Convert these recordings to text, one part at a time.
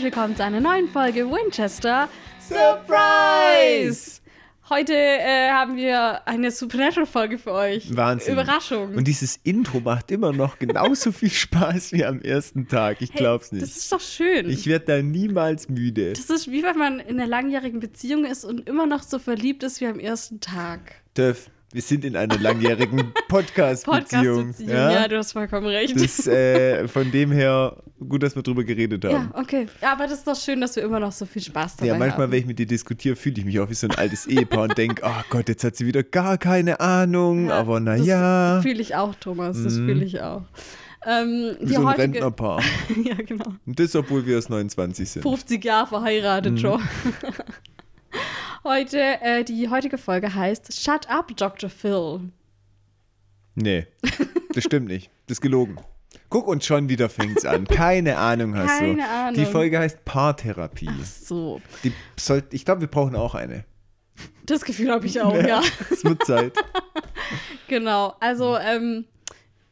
herzlich willkommen zu einer neuen Folge Winchester Surprise! Heute äh, haben wir eine Supernatural-Folge für euch. Wahnsinn. Überraschung. Und dieses Intro macht immer noch genauso viel Spaß wie am ersten Tag. Ich glaub's nicht. Das ist doch schön. Ich werde da niemals müde. das ist wie wenn man in einer langjährigen Beziehung ist und immer noch so verliebt ist wie am ersten Tag. Dörf, wir sind in einer langjährigen Podcast-Beziehung. Podcast-Beziehung, ja? du hast vollkommen recht. Das, äh, von dem her, gut, dass wir drüber geredet haben. ja, okay. Ja, aber das ist doch schön, dass wir immer noch so viel Spaß dabei Ja, manchmal, haben. wenn ich mit dir diskutiere, fühle ich mich auch wie so ein altes Ehepaar und denke, oh Gott, jetzt hat sie wieder gar keine Ahnung, aber naja, Das fühle ich auch, Thomas. Das fühle ich auch. Ähm, wie so ein heutige, Rentnerpaar. ja, genau. Und das, obwohl wir erst 29 sind. 50 Jahre verheiratet Mhm. schon. Heute, äh, die heutige Folge heißt Shut Up, Dr. Phil. Nee, das stimmt nicht. Das ist gelogen. Guck und schon wieder fängt's an. Keine Ahnung hast du. Keine Ahnung. Die Folge heißt Paartherapie. So, Die soll, ich glaube, wir brauchen auch eine. das Gefühl habe ich auch, ja. Es wird Zeit. Genau. Also, ähm,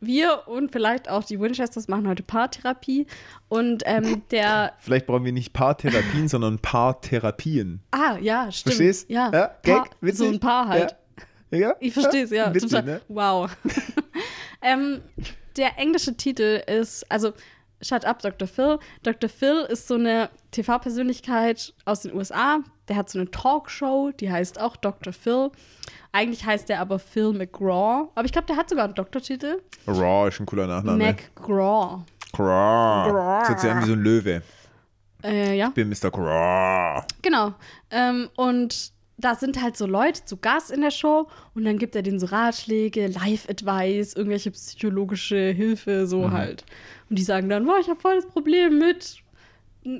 wir und vielleicht auch die Winchesters machen heute Paartherapie. Und ähm, der. Vielleicht brauchen wir nicht Paartherapien, sondern Paartherapien. Ah, ja, stimmt. Verstehst? Ja, Ja, Gag? Paar, so ein Paar halt. Ja? ja? Ich verstehe es, ja. Witzig, ne? Wow. ähm, der englische Titel ist, also Shut Up, Dr. Phil. Dr. Phil ist so eine TV-Persönlichkeit aus den USA. Der hat so eine Talkshow, die heißt auch Dr. Phil. Eigentlich heißt der aber Phil McGraw. Aber ich glaube, der hat sogar einen Doktortitel. Raw ist ein cooler Nachname. McGraw. Craw. Das hört sich an wie so ein Löwe. Äh, ja. Ich bin Mr. Craw. Genau. Ähm, und da sind halt so Leute zu Gast in der Show und dann gibt er denen so Ratschläge, Live-Advice, irgendwelche psychologische Hilfe, so halt. Und die sagen dann, boah, ich habe voll das Problem mit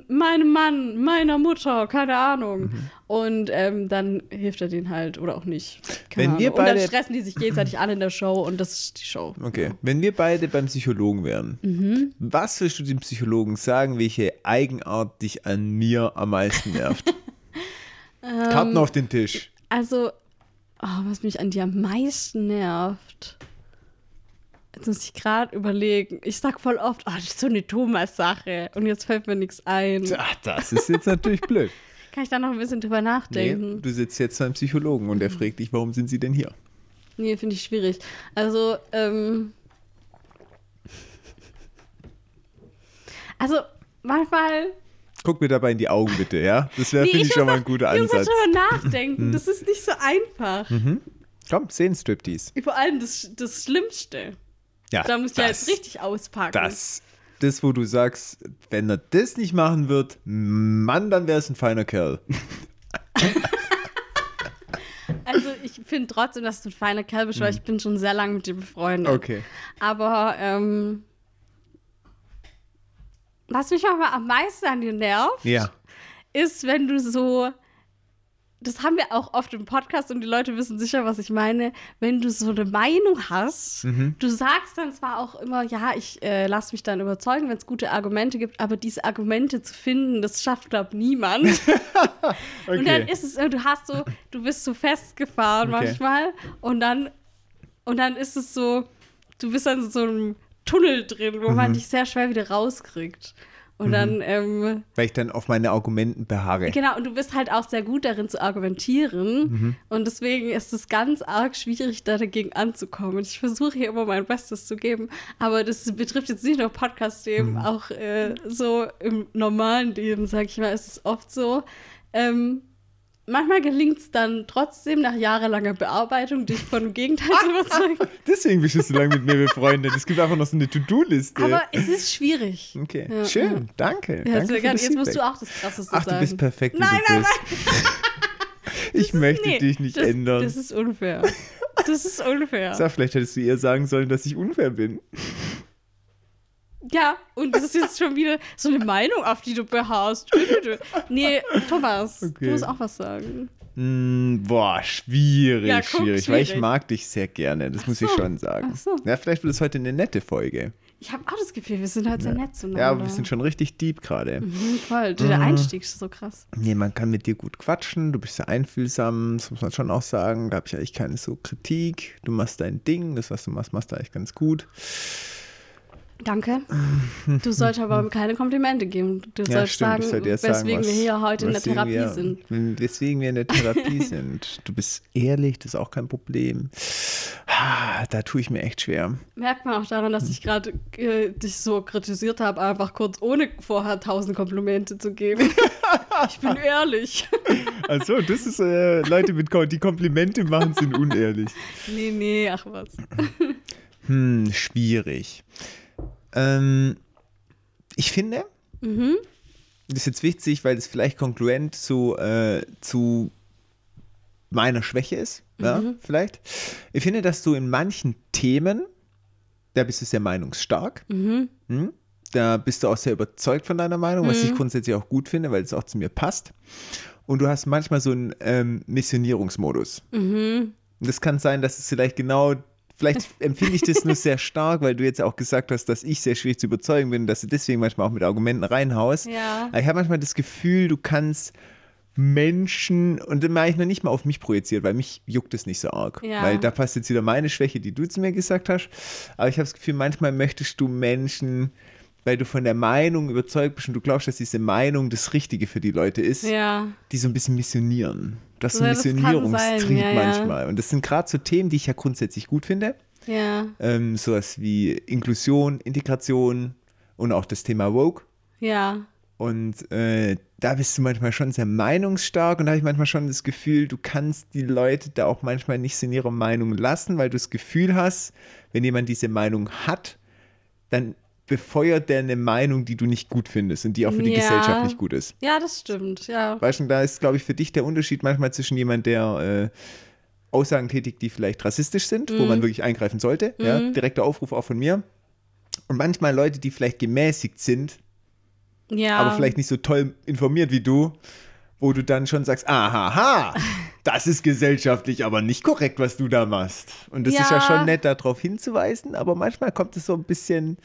meinem Mann, meiner Mutter, keine Ahnung. Und ähm, dann hilft er denen halt oder auch nicht. Keine Wenn wir Ahnung. und dann beide- stressen die sich gegenseitig alle in der Show und das ist die Show. Okay, wenn wir beide beim Psychologen wären, Mhm. was willst du dem Psychologen sagen, welche Eigenart dich an mir am meisten nervt? Ähm, Karten auf den Tisch. Also, oh, was mich an dir am meisten nervt. Jetzt muss ich gerade überlegen. Ich sag voll oft, oh, das ist so eine Thomas-Sache. Und jetzt fällt mir nichts ein. Ach, das ist jetzt natürlich blöd. Kann ich da noch ein bisschen drüber Nee, nachdenken? du sitzt jetzt beim Psychologen und der fragt dich, warum sind sie denn hier? Nee, finde ich schwierig. Also, ähm. Also, manchmal. Guck mir dabei in die Augen bitte, ja? Das wäre, Nee, finde ich, schon mal ein guter Ich muss Ansatz. halt drüber nachdenken. Das ist nicht so einfach. Komm, Szenenstriptease. Vor allem das, das Schlimmste. Ja, Da muss ich ja jetzt richtig auspacken. Das, das, wo du sagst, wenn er das nicht machen wird, Mann, dann wäre es ein feiner Kerl. Also ich finde trotzdem, dass du ein feiner Kerl bist, weil ich bin schon sehr lange mit dir befreundet. Mhm. Okay. Aber ähm, was mich aber am meisten an dir nervt, Ja. ist, wenn du so, das haben wir auch oft im Podcast und die Leute wissen sicher, was ich meine, wenn du so eine Meinung hast, Mhm. du sagst dann zwar auch immer, ja, ich äh, lasse mich dann überzeugen, wenn es gute Argumente gibt, aber diese Argumente zu finden, das schafft, glaube niemand. Und dann Okay. ist es, äh, du hast so, du bist so festgefahren Okay. manchmal und dann, und dann ist es so, du bist dann in so einem Tunnel drin, wo Mhm. man dich sehr schwer wieder rauskriegt. Und dann, ähm, Weil ich dann auf meine Argumenten beharre. genau, und du bist halt auch sehr gut darin zu argumentieren. Mhm. Und deswegen ist es ganz arg schwierig, da dagegen anzukommen. Ich versuche hier immer mein Bestes zu geben, aber das betrifft jetzt nicht nur Podcast-Themen, Mhm. auch äh, so im normalen Leben, sag ich mal, ist es oft so. Ähm, manchmal gelingt es dann trotzdem nach jahrelanger Bearbeitung, dich von dem Gegenteil zu überzeugen. Deswegen bist du so lange mit mir befreundet. Es gibt einfach noch so eine To-Do-Liste. Aber es ist schwierig. Okay, Ja, schön, danke. Ja, danke das Jetzt musst du auch das Krasseste Ach, sagen. du bist perfekt, wie Nein, du nein, bist. Ich möchte Nee, dich nicht das, ändern. Das ist unfair. Das ist unfair. Sag, vielleicht hättest du eher sagen sollen, dass ich unfair bin. Ja, und das ist jetzt schon wieder so eine Meinung, auf die du beharrst. Nee, Thomas, Okay. du musst auch was sagen. Mm, boah, schwierig, Ja, guck, schwierig, Weil ich schwierig. mag dich sehr gerne, das muss ich so, schon sagen. ach so. Ja, vielleicht wird es heute eine nette Folge. Ich habe auch das Gefühl, wir sind halt sehr nett zueinander. Ja, aber wir sind schon richtig deep gerade. Mhm, voll. Der Einstieg ist so krass. Nee, man kann mit dir gut quatschen, du bist sehr einfühlsam, das muss man schon auch sagen. Da habe ich eigentlich keine so Kritik. Du machst dein Ding, das, was du machst, machst du eigentlich ganz gut. Danke. Du sollst aber keine Komplimente geben. Du Ja, sollst stimmt, sagen, sollte weswegen sagen, wir hier heute in der Therapie wir, sind. Weswegen wir in der Therapie sind. Du bist ehrlich, das ist auch kein Problem. Ah, Da tue ich mir echt schwer. Merkt man auch daran, dass ich gerade äh, dich so kritisiert habe, einfach kurz ohne vorher tausend Komplimente zu geben. ich bin ehrlich. Also, das ist äh, Leute, mit, die Komplimente machen, sind unehrlich. nee, nee, ach was. Hm, schwierig. Ähm, ich finde, Mhm. das ist jetzt wichtig, weil das vielleicht kongruent zu, äh, zu meiner Schwäche ist, ja, vielleicht. Ich finde, dass du in manchen Themen, da bist du sehr meinungsstark, Mhm. hm? da bist du auch sehr überzeugt von deiner Meinung, was ich grundsätzlich auch gut finde, weil es auch zu mir passt. Und du hast manchmal so einen ähm, Missionierungsmodus. Mhm. Das kann sein, dass es vielleicht genau, vielleicht empfinde ich das nur sehr stark, weil du jetzt auch gesagt hast, dass ich sehr schwierig zu überzeugen bin, dass du deswegen manchmal auch mit Argumenten reinhaust. Ja. Aber ich habe manchmal das Gefühl, du kannst Menschen, und dann mache ich noch nicht mal auf mich projiziert, weil mich juckt es nicht so arg. Ja. Weil da passt jetzt wieder meine Schwäche, die du zu mir gesagt hast. Aber ich habe das Gefühl, manchmal möchtest du Menschen, weil du von der Meinung überzeugt bist und du glaubst, dass diese Meinung das Richtige für die Leute ist, Ja. die so ein bisschen missionieren. Das ist Ja, ein Missionierungstrieb ja, ja. manchmal. Und das sind gerade so Themen, die ich ja grundsätzlich gut finde. Ja. Ähm, sowas wie Inklusion, Integration und auch das Thema Woke. Ja. Und äh, da bist du manchmal schon sehr meinungsstark und da habe ich manchmal schon das Gefühl, du kannst die Leute da auch manchmal nicht so in ihrer Meinung lassen, weil du das Gefühl hast, wenn jemand diese Meinung hat, dann befeuert der eine Meinung, die du nicht gut findest und die auch für die Ja. Gesellschaft nicht gut ist. Ja, das stimmt. Ja. Weißt du, da ist, glaube ich, für dich der Unterschied manchmal zwischen jemand, der äh, Aussagen tätigt, die vielleicht rassistisch sind, wo Mhm. man wirklich eingreifen sollte. Ja? Direkter Aufruf auch von mir. Und manchmal Leute, die vielleicht gemäßigt sind, Ja. aber vielleicht nicht so toll informiert wie du, wo du dann schon sagst, aha, ha, das ist gesellschaftlich aber nicht korrekt, was du da machst. Und das ist ja Ja. schon nett, darauf hinzuweisen, aber manchmal kommt es so ein bisschen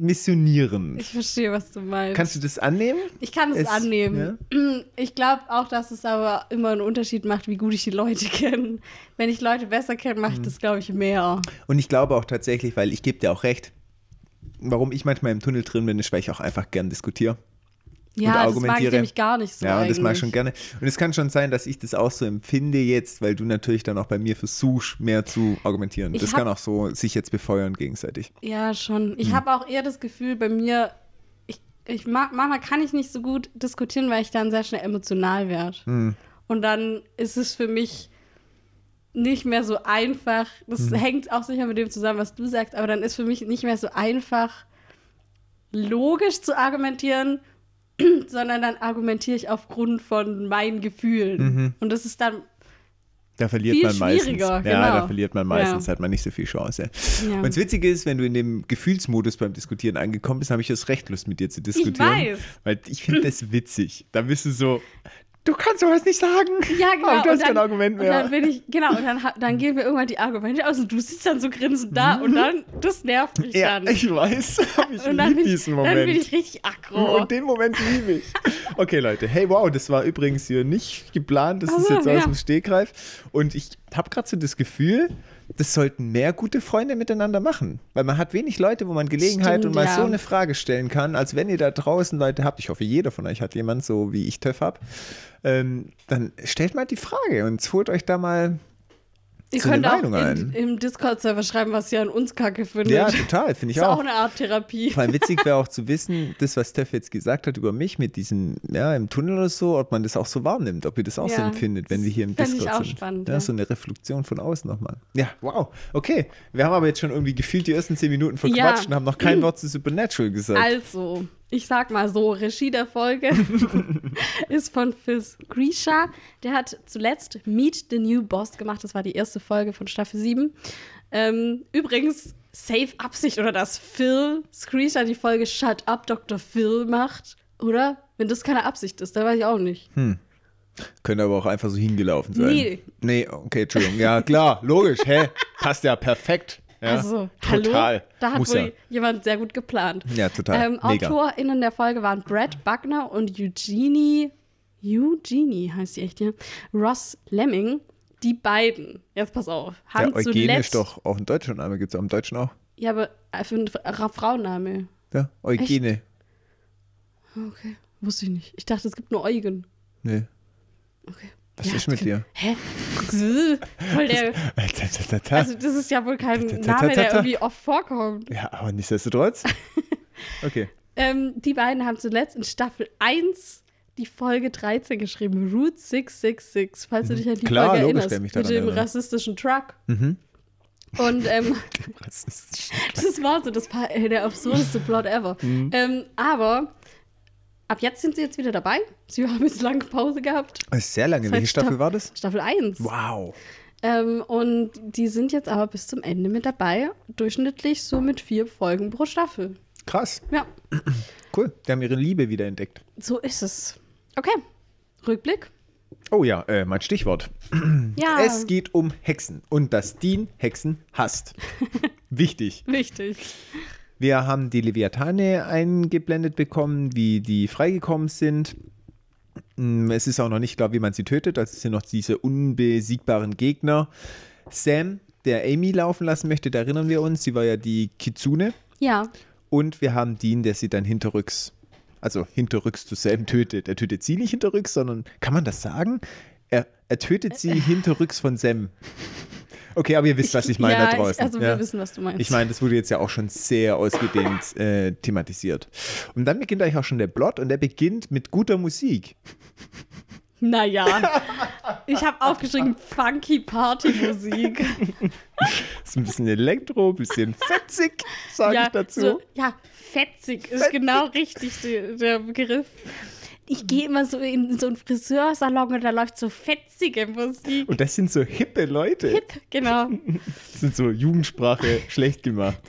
missionierend. Ich verstehe, was du meinst. Kannst du das annehmen? ich kann es, Es- annehmen. Ich glaube auch, dass es aber immer einen Unterschied macht, wie gut ich die Leute kenne. Wenn ich Leute besser kenne, mache ich Mhm. das, glaube ich, mehr. Und ich glaube auch tatsächlich, weil ich gebe dir auch recht, warum ich manchmal im Tunnel drin bin, ist, weil ich auch einfach gern diskutiere. Ja, das mag ich argumentiere. nämlich gar nicht so. ja, und das mache ich schon gerne. Und es kann schon sein, dass ich das auch so empfinde jetzt, weil du natürlich dann auch bei mir versuchst, mehr zu argumentieren. Ich das hab- kann auch so sich jetzt befeuern gegenseitig. Ja, schon. Hm. Ich habe auch eher das Gefühl, bei mir, ich, ich mag, manchmal kann ich nicht so gut diskutieren, weil ich dann sehr schnell emotional werde. Hm. Und dann ist es für mich nicht mehr so einfach. Das Hm. hängt auch sicher mit dem zusammen, was du sagst, aber dann ist für mich nicht mehr so einfach, logisch zu argumentieren, sondern dann argumentiere ich aufgrund von meinen Gefühlen. Mhm. Und das ist dann Da verliert Viel man meistens. schwieriger, Ja, genau. da verliert man meistens, Ja. hat man nicht so viel Chance. Ja. Und das Witzige ist, wenn du in dem Gefühlsmodus beim Diskutieren angekommen bist, habe ich das recht Lust mit dir zu diskutieren. weiß. Weil ich finde das witzig. Da bist du so, du kannst sowas nicht sagen. Ja, genau. Aber du hast und kein Argument mehr. Und dann bin ich, genau, und dann, dann gehen wir irgendwann die Argumente aus und du sitzt dann so grinsend da und dann, das nervt mich Mhm. ja, dann. ich weiß. Ich und dann liebe bin, ich, diesen dann Moment. bin ich richtig aggro. Und den Moment liebe ich. Okay, Leute. Hey, wow, das war übrigens hier nicht geplant. Das ist Also, jetzt aus ja. dem Stegreif. Und ich habe gerade so das Gefühl, das sollten mehr gute Freunde miteinander machen. Weil man hat wenig Leute, wo man Gelegenheit Stimmt, und mal ja. so eine Frage stellen kann, als wenn ihr da draußen Leute habt. Ich hoffe, jeder von euch hat jemand, so wie ich TÜV habe. Ähm, dann stellt mal die Frage und holt euch da mal. Ihr so könnt auch Meinung in, ein. im Discord-Server schreiben, was ihr an uns kacke findet. Ja, total, finde ich ist auch auch. eine Art Therapie. Vor allem witzig wäre auch zu wissen, das, was Steph jetzt gesagt hat über mich mit diesem, ja, im Tunnel oder so, ob man das auch so wahrnimmt, ob ihr das auch so Ja, empfindet, wenn wir hier im fänd ich Discord auch sind. spannend, ja, ja. so eine Reflexion von außen nochmal. Ja, wow. Okay, wir haben aber jetzt schon irgendwie gefühlt die ersten zehn Minuten verquatscht Ja. und haben noch kein Wort zu Supernatural gesagt. Also, ich sag mal so, Regie der Folge ist von Fizz Grisha. Der hat zuletzt Meet the New Boss gemacht. Das war die erste Folge von Staffel 7. Ähm, übrigens, safe Absicht, oder dass Phil Screesha die Folge Shut Up, Dr. Phil macht, oder? Wenn das keine Absicht ist, dann weiß ich auch nicht. Könnte aber auch einfach so hingelaufen sein. Nee. Nee, okay, Entschuldigung. Ja, klar, logisch, hä? Passt ja perfekt. Ja, also, total. hallo? Da hat Muss wohl ja. jemand sehr gut geplant. Ja, total. Ähm, Mega. AutorInnen der Folge waren Brad Buckner und Eugenie, Eugenie heißt sie echt, ja, Ross Lemming. Die beiden, jetzt pass auf, haben Eugene zuletzt, ist doch auch ein deutscher Name, gibt es auch im Deutschen auch. Ja, aber äh, für einen Fra- Frauenname. Ja, Eugene. Okay. Wusste ich nicht. Ich dachte, es gibt nur Eugen. Nee. Okay. Was ist mit dir? Hä? Voll der. Also, das ist ja wohl kein Name, der irgendwie oft vorkommt. ja, aber nichtsdestotrotz. Okay. Ähm, die beiden haben zuletzt in Staffel 1 die Folge 13 geschrieben, Route 666, falls du dich an die Mhm. Klar, Folge logisch, erinnerst. mich mit daran dem erinnern. rassistischen Truck. Mhm. Und ähm, das war so, das war äh, der absurdeste Plot ever. Mhm. Ähm, aber ab jetzt sind sie jetzt wieder dabei. Sie haben jetzt lange Pause gehabt. Sehr lange. Seit Welche Staffel Staff- war das? Staffel 1. Wow. Ähm, und die sind jetzt aber bis zum Ende mit dabei. Durchschnittlich so mit vier Folgen pro Staffel. Krass. Ja, Cool. Die haben ihre Liebe wieder entdeckt. so ist es. Okay. Rückblick. Oh ja, äh, mein Stichwort. Ja. Es geht um Hexen und dass Dean Hexen hasst. Wichtig. Wichtig. Wir haben die Leviathane eingeblendet bekommen, wie die freigekommen sind. Mm, Es ist auch noch nicht klar, wie man sie tötet. Das sind noch diese unbesiegbaren Gegner. Sam, der Amy laufen lassen möchte, da erinnern wir uns. Sie war ja die Kitsune. Ja. Und wir haben Dean, der sie dann hinterrücks, also hinterrücks zu Sam tötet. Er tötet sie nicht hinterrücks, sondern, kann man das sagen? Er, er tötet sie hinterrücks von Sam. Okay, aber ihr wisst, was ich meine ja, da draußen. Ich, also ja. wir wissen, was du meinst. Ich meine, das wurde jetzt ja auch schon sehr ausgedehnt äh, thematisiert. Und dann beginnt eigentlich auch schon der Plot und der beginnt mit guter Musik. Naja. ich habe aufgeschrieben funky Partymusik. Ist ein bisschen Elektro, ein bisschen fetzig, sage ja, ich dazu. So, ja, fetzig ist genau richtig die, der Begriff. Ich gehe immer so in so einen Friseursalon und da läuft so fetzige Musik. Und das sind so hippe Leute. Hip, genau. Das sind so Jugendsprache schlecht gemacht.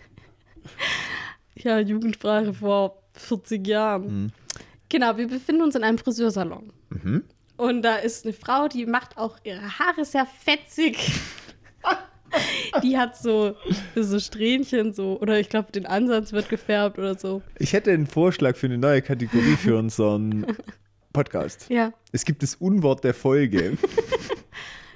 Ja, Jugendsprache vor 40 Jahren. Mhm. Genau, wir befinden uns in einem Friseursalon. Und da ist eine Frau, die macht auch ihre Haare sehr fetzig. die hat so, so Strähnchen so, oder ich glaube, den Ansatz wird gefärbt oder so. Ich hätte einen Vorschlag für eine neue Kategorie für unseren Podcast. Ja. Es gibt das Unwort der Folge.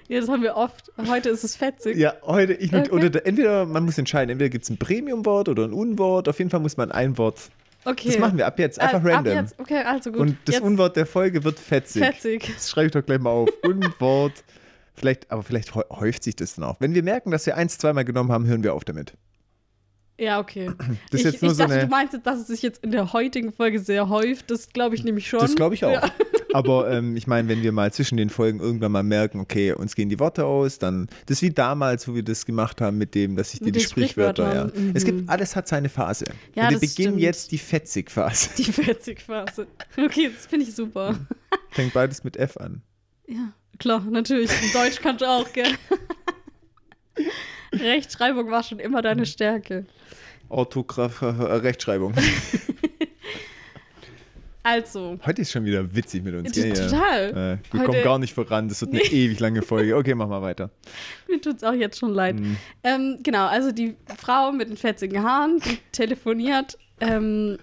Ja, das haben wir oft. Heute ist es fetzig. Ja, heute, ich Okay. oder entweder, man muss entscheiden, entweder gibt es ein Premium-Wort oder ein Unwort. Auf jeden Fall muss man ein Wort. Okay. Das machen wir ab jetzt, einfach Äh, random. Ab jetzt. Okay, also gut. Und das jetzt Unwort der Folge wird fetzig. fetzig. Das schreibe ich doch gleich mal auf. Unwort. Vielleicht, aber vielleicht häu- häuft sich das dann auch. Wenn wir merken, dass wir eins, zweimal genommen haben, hören wir auf damit. Ja, okay. Das ist ich jetzt nur ich so dachte, eine- du meinst, dass es sich jetzt in der heutigen Folge sehr häuft. Das glaube ich nämlich schon. Das glaube ich auch. Ja. Aber ähm, ich meine, wenn wir mal zwischen den Folgen irgendwann mal merken, okay, uns gehen die Worte aus, dann das ist wie damals, wo wir das gemacht haben mit dem, dass ich dir die Sprichwörter, ja. Mhm. Es gibt alles hat seine Phase. Ja, Und wir beginnen stimmt. jetzt die Fetzig-Phase. Die Fetzig-Phase. Okay, das finde ich super. Fängt beides mit F an. Ja, klar, natürlich. Deutsch kannst du auch, gell? Rechtschreibung war schon immer deine Stärke. Orthograf, äh, Rechtschreibung. Also, Heute ist schon wieder witzig mit uns. Ja. total. Äh, wir Heute- kommen gar nicht voran. Das wird eine ewig lange Folge. Okay, mach mal weiter. Mir tut es auch jetzt schon leid. Mhm. Ähm, genau, also die Frau mit den fetzigen Haaren, die telefoniert ähm,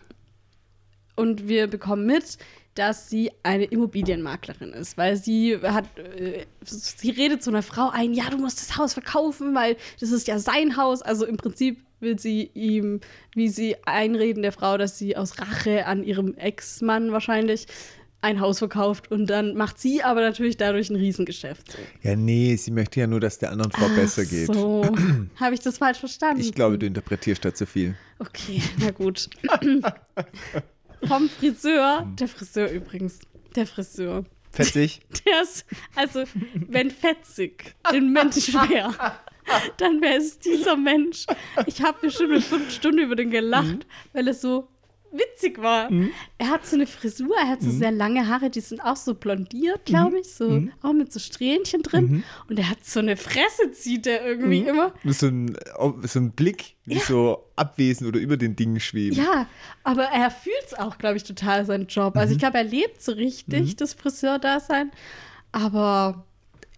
und wir bekommen mit, dass sie eine Immobilienmaklerin ist, weil sie hat, äh, sie redet zu einer Frau ein, ja, du musst das Haus verkaufen, weil das ist ja sein Haus. Also im Prinzip will sie ihm, wie sie einreden der Frau, dass sie aus Rache an ihrem Ex-Mann wahrscheinlich ein Haus verkauft und dann macht sie aber natürlich dadurch ein Riesengeschäft. Ja, nee, sie möchte ja nur, dass der anderen Frau besser geht. So, habe ich das falsch verstanden? Ich glaube, du interpretierst da zu viel. Okay, na gut. Vom Friseur, der Friseur übrigens, der Friseur. Fetzig? Der ist, also, wenn fetzig ein Mensch wäre, dann wäre es dieser Mensch. Ich habe bestimmt eine fünf Stunden über den gelacht, weil es so witzig war. Er hat so eine Frisur, er hat so sehr lange Haare, die sind auch so blondiert, glaube ich, so auch mit so Strähnchen drin. Und er hat so eine Fresse, zieht er irgendwie immer. So ein, so ein Blick, wie so abwesend oder über den Dingen schweben. Ja, aber er fühlt es auch, glaube ich, total, seinen Job. Also ich glaube, er lebt so richtig, das Friseur-Dasein. Aber,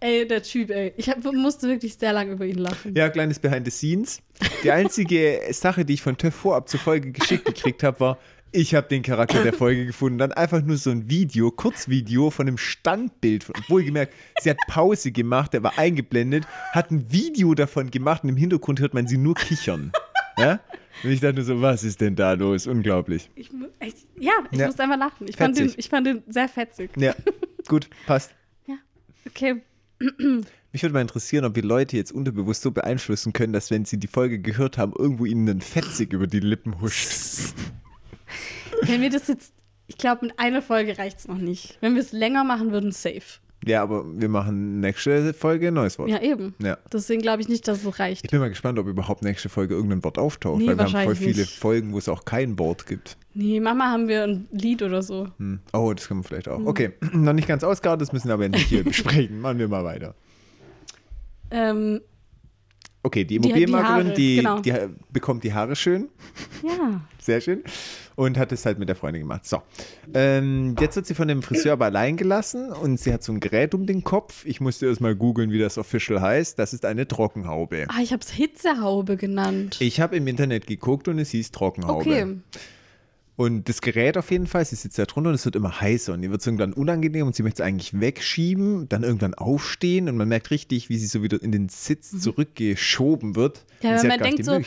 ey, der Typ, ey, ich hab, musste wirklich sehr lange über ihn lachen. Ja, kleines Behind the Scenes. Die einzige Sache, die ich von TÜV vorab zur Folge geschickt gekriegt habe, war, ich habe den Charakter der Folge gefunden. Dann einfach nur so ein Video, Kurzvideo von einem Standbild. Wohlgemerkt, sie hat Pause gemacht, der war eingeblendet, hat ein Video davon gemacht und im Hintergrund hört man sie nur kichern. ja? Und ich dachte so, was ist denn da los? Unglaublich. Ich, echt, ja, ich Ja. muss einfach lachen. Ich fand, den, ich fand den sehr fetzig. Ja, gut, passt. Ja, okay. Mich würde mal interessieren, ob wir Leute jetzt unterbewusst so beeinflussen können, dass wenn sie die Folge gehört haben, irgendwo ihnen ein Fetzig über die Lippen huscht. Wenn wir das jetzt, ich glaube, mit einer Folge reicht es noch nicht. Wenn wir es länger machen würden, safe. Ja, aber wir machen nächste Folge ein neues Wort. Ja, eben. Ja. Deswegen glaube ich nicht, dass es reicht. Ich bin mal gespannt, ob überhaupt nächste Folge irgendein Wort auftaucht, Nee, weil wir haben voll viele nicht. Folgen, wo es auch kein Wort gibt. Nee, Mama haben wir ein Lied oder so. Hm. Oh, das können wir vielleicht auch. Hm. Okay, noch nicht ganz ausgearbeitet, das müssen wir aber nicht hier besprechen. Machen wir mal weiter. Ähm, Okay, die Die- die Immobilienmaklerin, Haare, die, genau. die, bekommt die Haare schön. ja. Sehr schön. Und hat es halt mit der Freundin gemacht. So. Ähm, jetzt wird sie von dem Friseur aber allein gelassen und sie hat so ein Gerät um den Kopf. Ich musste erst mal googeln, wie das official heißt. Das ist eine Trockenhaube. Ah, ich habe es Hitzehaube genannt. Ich habe im Internet geguckt und es hieß Trockenhaube. Okay. Und das Gerät auf jeden Fall, sie sitzt da drunter und es wird immer heißer und ihr wird es irgendwann unangenehm und sie möchte es eigentlich wegschieben, dann irgendwann aufstehen und man merkt richtig, wie sie so wieder in den Sitz zurückgeschoben wird. Mhm. Ja, sie man denkt so,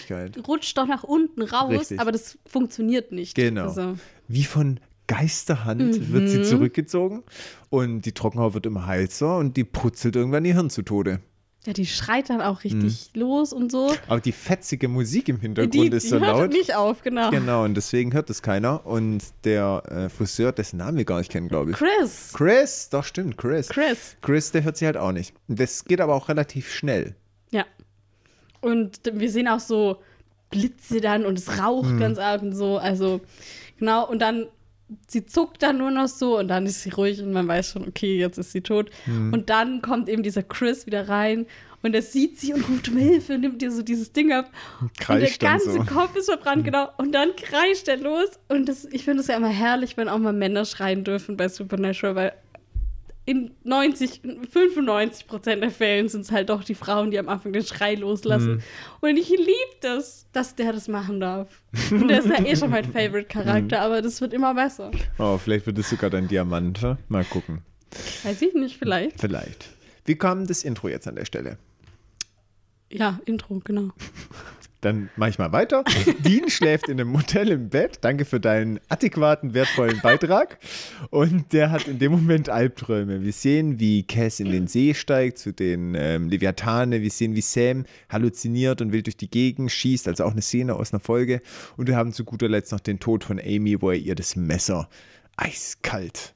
rutscht doch nach unten raus, Richtig. aber das funktioniert nicht. Genau. Also, Wie von Geisterhand wird Mhm. sie zurückgezogen und die Trockenhaube wird immer heißer und die putzelt irgendwann ihr Hirn zu Tode. Ja, die schreit dann auch richtig los und so. Aber die fetzige Musik im Die, Hintergrund die ist so hört laut. nicht auf, genau. Genau, und deswegen hört es keiner. Und der äh, Friseur, dessen Namen wir gar nicht kennen, glaube ich. Chris. Chris, doch stimmt, Chris. Chris. Chris, der hört sie halt auch nicht. Das geht aber auch relativ schnell. Ja. Und wir sehen auch so Blitze dann und es raucht Mhm. ganz arg und so. Also, genau. Und dann, sie zuckt dann nur noch so und dann ist sie ruhig und man weiß schon, okay, jetzt ist sie tot. Mhm. Und dann kommt eben dieser Chris wieder rein und er sieht sie und ruft um Hilfe und nimmt ihr so dieses Ding ab. und der kreischt ganze so. Kopf ist verbrannt, genau. Und dann kreischt er los. Und das, ich finde es ja immer herrlich, wenn auch mal Männer schreien dürfen bei Supernatural, weil in 90, 95 Prozent der Fällen sind es halt doch die Frauen, die am Anfang den Schrei loslassen. Und ich liebe das, dass der das machen darf. Und der ist ja eh schon mein Favorite-Charakter, aber das wird immer besser. Oh, vielleicht wird es sogar dein Diamant. hä? Mal gucken. Weiß ich nicht, vielleicht. Vielleicht. Wie kam das Intro jetzt an der Stelle? Ja, Intro, genau. Dann mache ich mal weiter. Dean schläft in einem Motel im Bett. Danke für deinen adäquaten, wertvollen Beitrag. Und der hat in dem Moment Albträume. Wir sehen, wie Cass in den See steigt zu den ähm, Leviathane. Wir sehen, wie Sam halluziniert und wild durch die Gegend schießt. Also auch eine Szene aus einer Folge. Und wir haben zu guter Letzt noch den Tod von Amy, wo er ihr das Messer eiskalt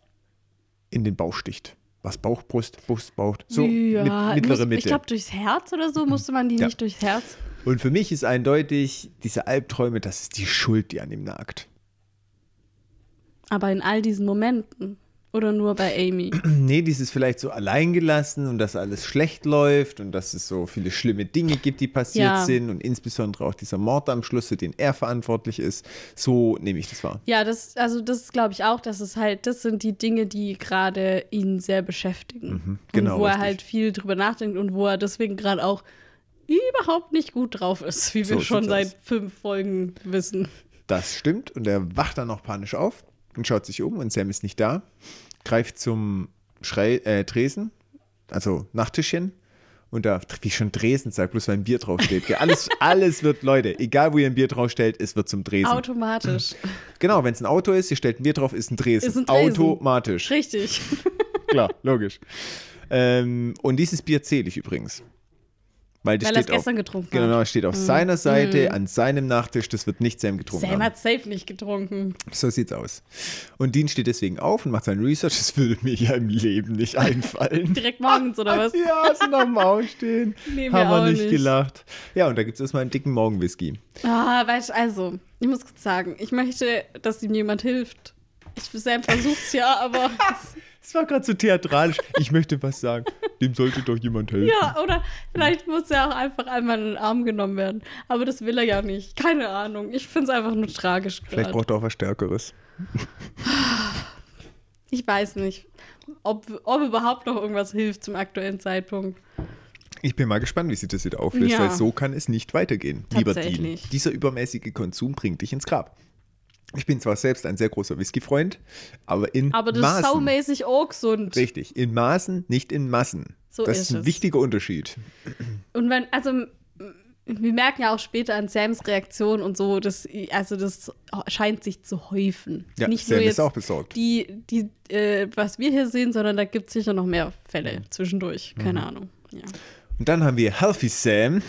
in den Bauch sticht. Was? Bauch, Brust, Brust, Bauch? So, ja, mit, mittlere muss, Mitte. Ich glaube, durchs Herz oder so musste man die Ja. nicht durchs Herz. Und für mich ist eindeutig, diese Albträume, das ist die Schuld, die an ihm nagt. Aber in all diesen Momenten. Oder nur bei Amy. Nee, dieses vielleicht so alleingelassen und dass alles schlecht läuft und dass es so viele schlimme Dinge gibt, die passiert Ja. sind und insbesondere auch dieser Mord am Schluss, für den er verantwortlich ist. So nehme ich das wahr. Ja, das, also das glaube ich auch, dass es halt, das sind die Dinge, die gerade ihn sehr beschäftigen. genau, und wo er richtig. halt viel drüber nachdenkt und wo er deswegen gerade auch überhaupt nicht gut drauf ist, wie wir So schon seit aus. fünf Folgen wissen. Das stimmt und er wacht dann noch panisch auf und schaut sich um und Sam ist nicht da, greift zum Schrei äh, Tresen, also Nachttischchen. Und da, wie ich schon Dresen sagt, bloß weil ein Bier draufsteht. Alles, alles wird, Leute, egal wo ihr ein Bier draufstellt, es wird zum Dresen. Automatisch. Genau, wenn es ein Auto ist, ihr stellt ein Bier drauf, ist ein Dresen. Ist ein Dresen. Automatisch. Richtig. Klar, logisch. Ähm, und dieses Bier zähle ich übrigens. Weil das Weil er es gestern getrunken genau, hat. Mhm. das steht auf seiner Seite, an seinem Nachtisch, das wird nicht Sam getrunken Sam haben. hat safe nicht getrunken. So sieht's aus. Und Dean steht deswegen auf und macht sein Research. Das würde mir ja im Leben nicht einfallen. Direkt morgens oder was? ja, so nach dem Aufstehen. Nee, Haben wir nicht nicht. gelacht. Ja, und da gibt es erstmal einen dicken Morgenwhisky. Ah, weißt du, also, ich muss kurz sagen, ich möchte, dass ihm jemand hilft. Ich, Sam versucht's ja, aber. Das war gerade so theatralisch. Ich möchte was sagen. Dem sollte doch jemand helfen. ja, oder vielleicht muss er auch einfach einmal in den Arm genommen werden. Aber das will er ja nicht. Keine Ahnung. Ich finde es einfach nur tragisch Vielleicht braucht er auch was Stärkeres. Ich weiß nicht, ob, ob überhaupt noch irgendwas hilft zum aktuellen Zeitpunkt. Ich bin mal gespannt, wie sich das wieder auflöst, Ja. weil so kann es nicht weitergehen. Lieber Dean, dieser übermäßige Konsum bringt dich ins Grab. Ich bin zwar selbst ein sehr großer Whisky-Freund, aber in Aber das Maßen. ist saumäßig auch gesund. Richtig, in Maßen, nicht in Massen. So das ist ist ein wichtiger Unterschied. Und wenn, also wir merken ja auch später an Sams Reaktion und so, dass, also das scheint sich zu häufen. Ja, Nicht Sam nur ist auch besorgt. die, die äh, was wir hier sehen, sondern da gibt es sicher noch mehr Fälle zwischendurch. Mhm. Keine Ahnung. Ja. Und dann haben wir Healthy Sam,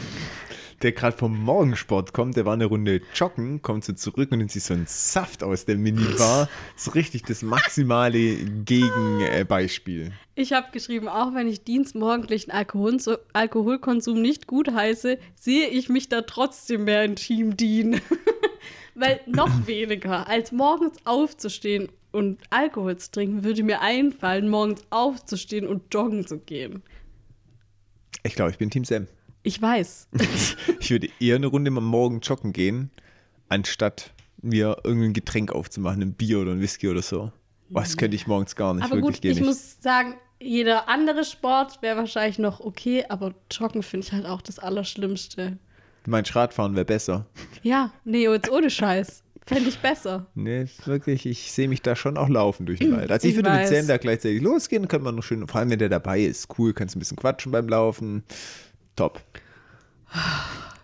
der gerade vom Morgensport kommt. Der war eine Runde joggen, kommt so zurück und nimmt sich so einen Saft aus der Minibar. So richtig das maximale Gegenbeispiel. Ich habe geschrieben, auch wenn ich dienstmorgendlichen Alkohol Alkoholkonsum nicht gut heiße, sehe ich mich da trotzdem mehr in Team Dean. Weil noch weniger als morgens aufzustehen und Alkohol zu trinken, würde mir einfallen, morgens aufzustehen und joggen zu gehen. Ich glaube, ich bin Team Sam. Ich weiß. Ich würde eher eine Runde am Morgen joggen gehen, anstatt mir irgendein Getränk aufzumachen, ein Bier oder ein Whisky oder so. Das könnte ich morgens gar nicht, aber wirklich gut, ich nicht. muss sagen, jeder andere Sport wäre wahrscheinlich noch okay, aber Joggen finde ich halt auch das Allerschlimmste. Du meinst, Radfahren wäre besser. Ja, nee, jetzt ohne Scheiß. Fände ich besser. Nee, wirklich, ich sehe mich da schon auch laufen durch den Wald. Also ich, Ich würde mit weiß. Sam da gleichzeitig losgehen, könnte man noch schön, vor allem wenn der dabei ist, cool, kannst ein bisschen quatschen beim Laufen. Top.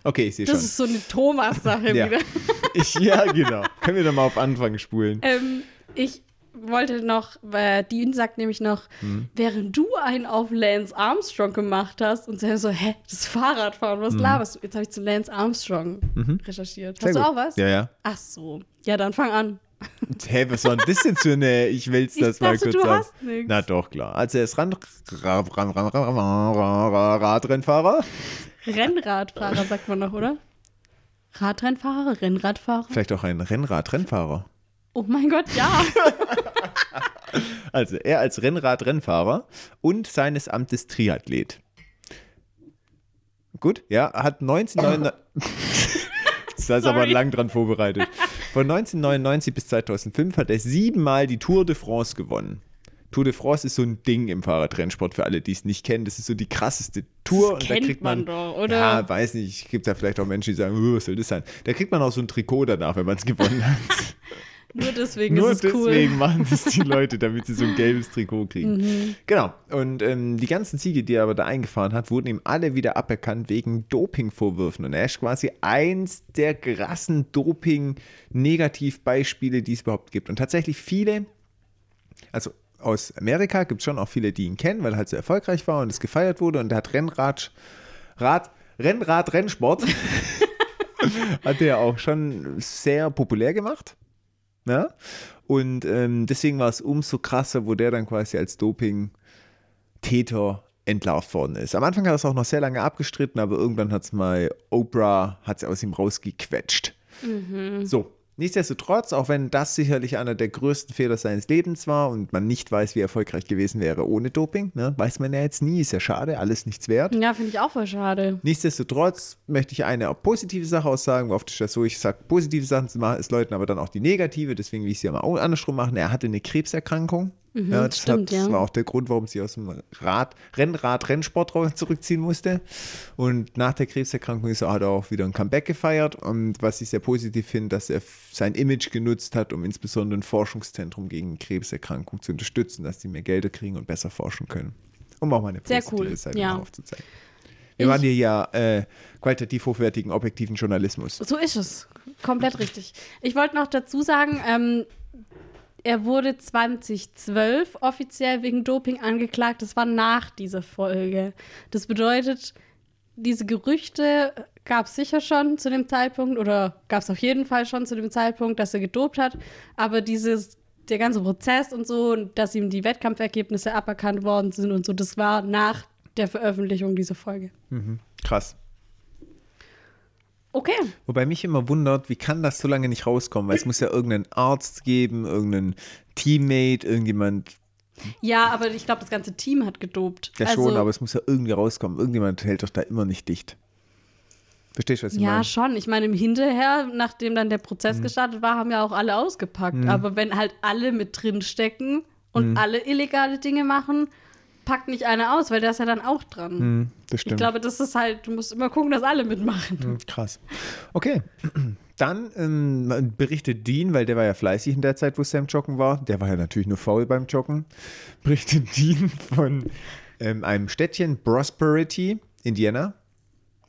Okay, ich sehe Das schon. ist so eine Thomas-Sache Ja. wieder. Ich, ja, genau. Können wir doch mal auf Anfang spulen. Ähm, ich wollte noch, weil Dean sagt nämlich noch, Hm. während du einen auf Lance Armstrong gemacht hast und Sam so, hä, das Fahrradfahren, was laberst du? Jetzt habe ich zu Lance Armstrong recherchiert. Hm. Sehr Hast du gut. auch was? Ja, ja. Ach so. Ja, dann fang an. Hä, was war das denn für eine, ich will's Ich das mal dachte, kurz du sagen. hast nix. Na doch, klar. Also er ist Radrennfahrer. Rennradfahrer sagt man noch, oder? Radrennfahrer, Rennradfahrer? Vielleicht auch ein Rennrad-Rennfahrer. Oh mein Gott, ja. Also er als Rennrad-Rennfahrer und seines Amtes Triathlet. Gut, ja, hat 1999. das ist aber Sorry. lang dran vorbereitet. Von 1999 bis 2005 hat er siebenmal die Tour de France gewonnen. Tour de France ist so ein Ding im Fahrradrennsport für alle, die es nicht kennen. Das ist so die krasseste Tour. Das und da kennt kriegt man, man doch, oder? Ja, weiß nicht. Es gibt da vielleicht auch Menschen, die sagen, "Uh, was soll das sein? Da kriegt man auch so ein Trikot danach, wenn man es gewonnen hat. Nur deswegen Nur ist es cool. deswegen machen das die Leute, damit sie so ein gelbes Trikot kriegen. Mhm. Genau. Und ähm, die ganzen Siege, die er aber da eingefahren hat, wurden ihm alle wieder aberkannt wegen Dopingvorwürfen. Und er ist quasi eins der krassen Doping-Negativbeispiele, die es überhaupt gibt. Und tatsächlich viele, also aus Amerika gibt es schon auch viele, die ihn kennen, weil er halt so erfolgreich war und es gefeiert wurde. Und er hat Rennrad, Rad, Rennrad, Rennsport hat er auch schon sehr populär gemacht. Ja? Und ähm, deswegen war es umso krasser, wo der dann quasi als Doping-Täter entlarvt worden ist. Am Anfang hat er es auch noch sehr lange abgestritten, aber irgendwann hat es mal Oprah hat's aus ihm rausgequetscht. So, nichtsdestotrotz, auch wenn das sicherlich einer der größten Fehler seines Lebens war und man nicht weiß, wie erfolgreich gewesen wäre ohne Doping, ne? weiß man ja jetzt nie, ist ja schade, alles nichts wert. Ja, finde ich auch voll schade. Nichtsdestotrotz möchte ich eine positive Sache aussagen. Oft ist das so, ich sage positive Sachen zu machen, es Leuten aber dann auch die negative. Deswegen will ich sie ja mal auch andersrum machen. Er hatte eine Krebserkrankung. Ja, das, stimmt, hat, das ja. war auch der Grund, warum sie aus dem Rad, Rennrad, Rennsport zurückziehen musste. Und nach der Krebserkrankung ist er, hat er auch wieder ein Comeback gefeiert. Und was ich sehr positiv finde, dass er sein Image genutzt hat, um insbesondere ein Forschungszentrum gegen Krebserkrankung zu unterstützen, dass die mehr Gelder kriegen und besser forschen können. Um auch mal eine Sehr positive cool, Seite ja. aufzuzeigen. Wir Ich- waren hier ja äh, qualitativ hochwertigen, objektiven Journalismus. So ist es. Komplett richtig. Ich wollte noch dazu sagen, ähm, er wurde 2012 offiziell wegen Doping angeklagt. Das war nach dieser Folge. Das bedeutet, diese Gerüchte gab es sicher schon zu dem Zeitpunkt oder gab es auf jeden Fall schon zu dem Zeitpunkt, dass er gedopt hat. Aber dieses, der ganze Prozess und so, dass ihm die Wettkampfergebnisse aberkannt worden sind und so, das war nach der Veröffentlichung dieser Folge. Krass. Okay. Wobei mich immer wundert, wie kann das so lange nicht rauskommen? Weil es muss ja irgendeinen Arzt geben, irgendeinen Teammate, irgendjemand, Ja, aber ich glaube, das ganze Team hat gedopt. ja also, schon, aber es muss ja irgendwie rauskommen. Irgendjemand hält doch da immer nicht dicht. Verstehst du, was ich Ja, meine? schon. Ich meine, im Hinterher, nachdem dann der Prozess gestartet war, haben ja auch alle ausgepackt. Aber wenn halt alle mit drin stecken und alle illegale Dinge machen, packt nicht einer aus, weil der ist ja dann auch dran. Hm, das Ich stimmt. glaube, das ist halt, du musst immer gucken, dass alle mitmachen. Hm, Krass. Okay. Dann ähm, berichtet Dean, weil der war ja fleißig in der Zeit, wo Sam joggen war. Der war ja natürlich nur faul beim Joggen. Berichtet Dean von ähm, einem Städtchen Prosperity, Indiana.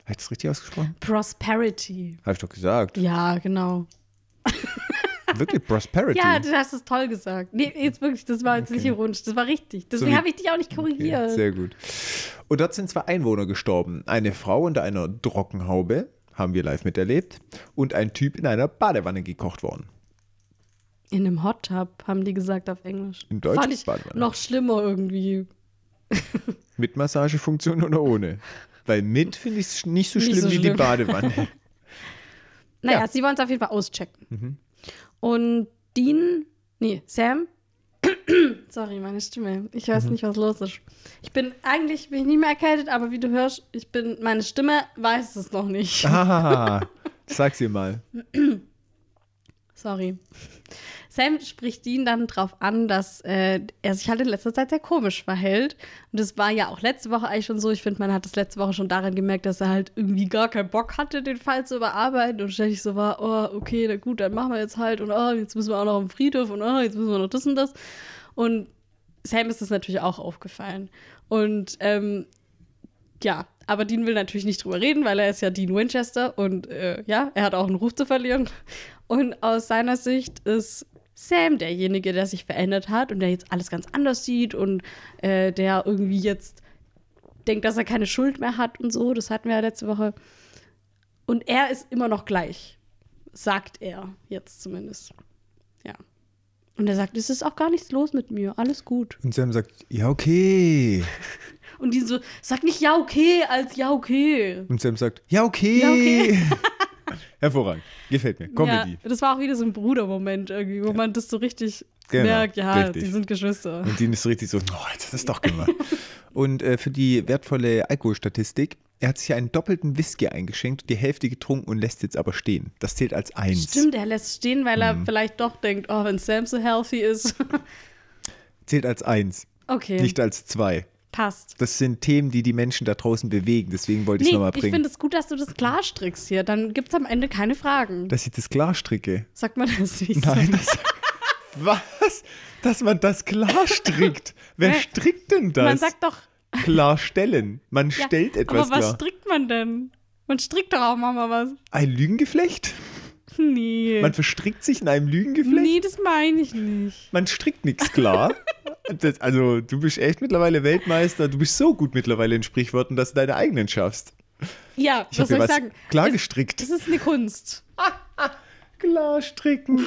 Habe ich das richtig ausgesprochen? Prosperity. Habe ich doch gesagt. Ja, genau. Wirklich Prosperity. Ja, du hast es toll gesagt. Nee, jetzt wirklich, das war jetzt nicht Okay. ironisch. Das war richtig. Deswegen wie- habe ich dich auch nicht korrigiert. Okay, sehr gut. Und dort sind zwei Einwohner gestorben. Eine Frau unter einer Trockenhaube, haben wir live miterlebt, und ein Typ in einer Badewanne gekocht worden. In einem Hot Tub, haben die gesagt auf Englisch. Im Deutsch Fand ich Badewanne. noch schlimmer irgendwie. Mit Massagefunktion oder ohne? Weil mit finde ich es nicht so Nicht schlimm so wie die schlimm. Badewanne. Naja, Ja. sie wollen es auf jeden Fall auschecken. Mhm. Und Dean, nee, Sam, sorry, meine Stimme. Ich Mhm. weiß nicht, was los ist. Ich bin, eigentlich bin ich nicht mehr erkältet, aber wie du hörst, ich bin, meine Stimme weiß es noch nicht. ah, sag's ihr mal. Sorry. Sam spricht Dean dann drauf an, dass äh, er sich halt in letzter Zeit sehr komisch verhält. Und das war ja auch letzte Woche eigentlich schon so. Ich finde, man hat das letzte Woche schon daran gemerkt, dass er halt irgendwie gar keinen Bock hatte, den Fall zu überarbeiten und ständig so war, oh, okay, na gut, dann machen wir jetzt halt und oh, jetzt müssen wir auch noch am Friedhof und oh, jetzt müssen wir noch das und das. Und Sam ist das natürlich auch aufgefallen. Und ähm, ja, aber Dean will natürlich nicht drüber reden, weil er ist ja Dean Winchester und äh, ja, er hat auch einen Ruf zu verlieren. Und aus seiner Sicht ist Sam derjenige, der sich verändert hat und der jetzt alles ganz anders sieht und äh, der irgendwie jetzt denkt, dass er keine Schuld mehr hat und so. Das hatten wir ja letzte Woche. Und er ist immer noch gleich, sagt er jetzt zumindest. Ja. Und er sagt, es ist auch gar nichts los mit mir, alles gut. Und Sam sagt, ja, okay. Und die so, sag nicht ja okay als ja okay. Und Sam sagt, ja, okay. Ja, okay. Hervorragend. Gefällt mir. Comedy. Ja, das war auch wieder so ein Brudermoment irgendwie, wo man das so richtig Genau, merkt, ja, richtig. die sind Geschwister. Und Dean ist richtig so, oh, jetzt hat es doch gemacht. und äh, für die wertvolle Alkoholstatistik, er hat sich einen doppelten Whisky eingeschenkt, die Hälfte getrunken und lässt jetzt aber stehen. Das zählt als eins. Stimmt, er lässt stehen, weil Mhm. er vielleicht doch denkt, oh, wenn Sam so healthy ist. Zählt als eins, okay, nicht als zwei. Passt. Das sind Themen, die die Menschen da draußen bewegen. Deswegen wollte ich es nochmal ich bringen. finde es gut, dass du das klar strickst hier. Dann gibt es am Ende keine Fragen. dass ich das klar stricke. Sagt man das nicht so? Nein, das. Was? Dass man das klar strickt? Wer strickt denn das? Man sagt doch, Klarstellen. Man ja, stellt etwas aber was klar. strickt man denn? Man strickt doch auch mal was. Ein Lügengeflecht? Nee. Man verstrickt sich in einem Lügengeflecht? nee, das meine ich nicht. Man strickt nichts klar. Das, also, du bist echt mittlerweile Weltmeister. Du bist so gut mittlerweile in Sprichworten, dass du deine eigenen schaffst. Ja, Ich was soll ich sagen? klar Es- gestrickt. Das ist eine Kunst. Klar stricken.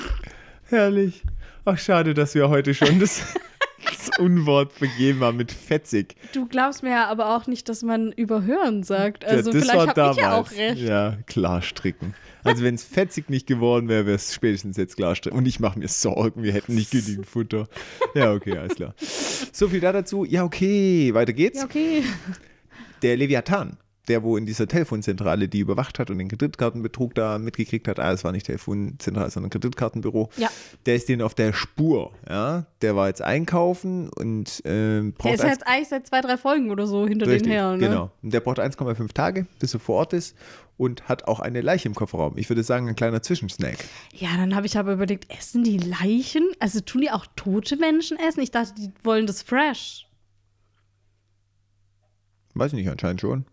Herrlich. Ach, schade, dass wir heute schon das, das Unwort vergeben haben mit fetzig. Du glaubst mir ja aber auch nicht, dass man überhören sagt. Also Ja, das vielleicht war habe ich ja auch damals. recht. Ja, klar stricken. Also wenn es fetzig nicht geworden wäre, wäre es spätestens jetzt klar stricken. Und ich mache mir Sorgen, wir hätten nicht genügend Futter. Ja, okay, alles klar. So viel da dazu. Ja, okay, weiter geht's. Ja, okay. Der Leviathan, der wo in dieser Telefonzentrale die überwacht hat und den Kreditkartenbetrug da mitgekriegt hat, ah, es war nicht Telefonzentrale, sondern Kreditkartenbüro, Ja. der ist denen auf der Spur. Ja? Der war jetzt einkaufen und ähm, braucht Der ist jetzt eigentlich seit zwei, drei Folgen oder so hinter Richtig, den her. Ne? genau. Und der braucht 1,5 Tage, bis er vor Ort ist und hat auch eine Leiche im Kofferraum. Ich würde sagen, ein kleiner Zwischensnack. Ja, dann habe ich aber überlegt, essen die Leichen? Also tun die auch tote Menschen essen? Ich dachte, die wollen das fresh. Weiß ich nicht, anscheinend schon.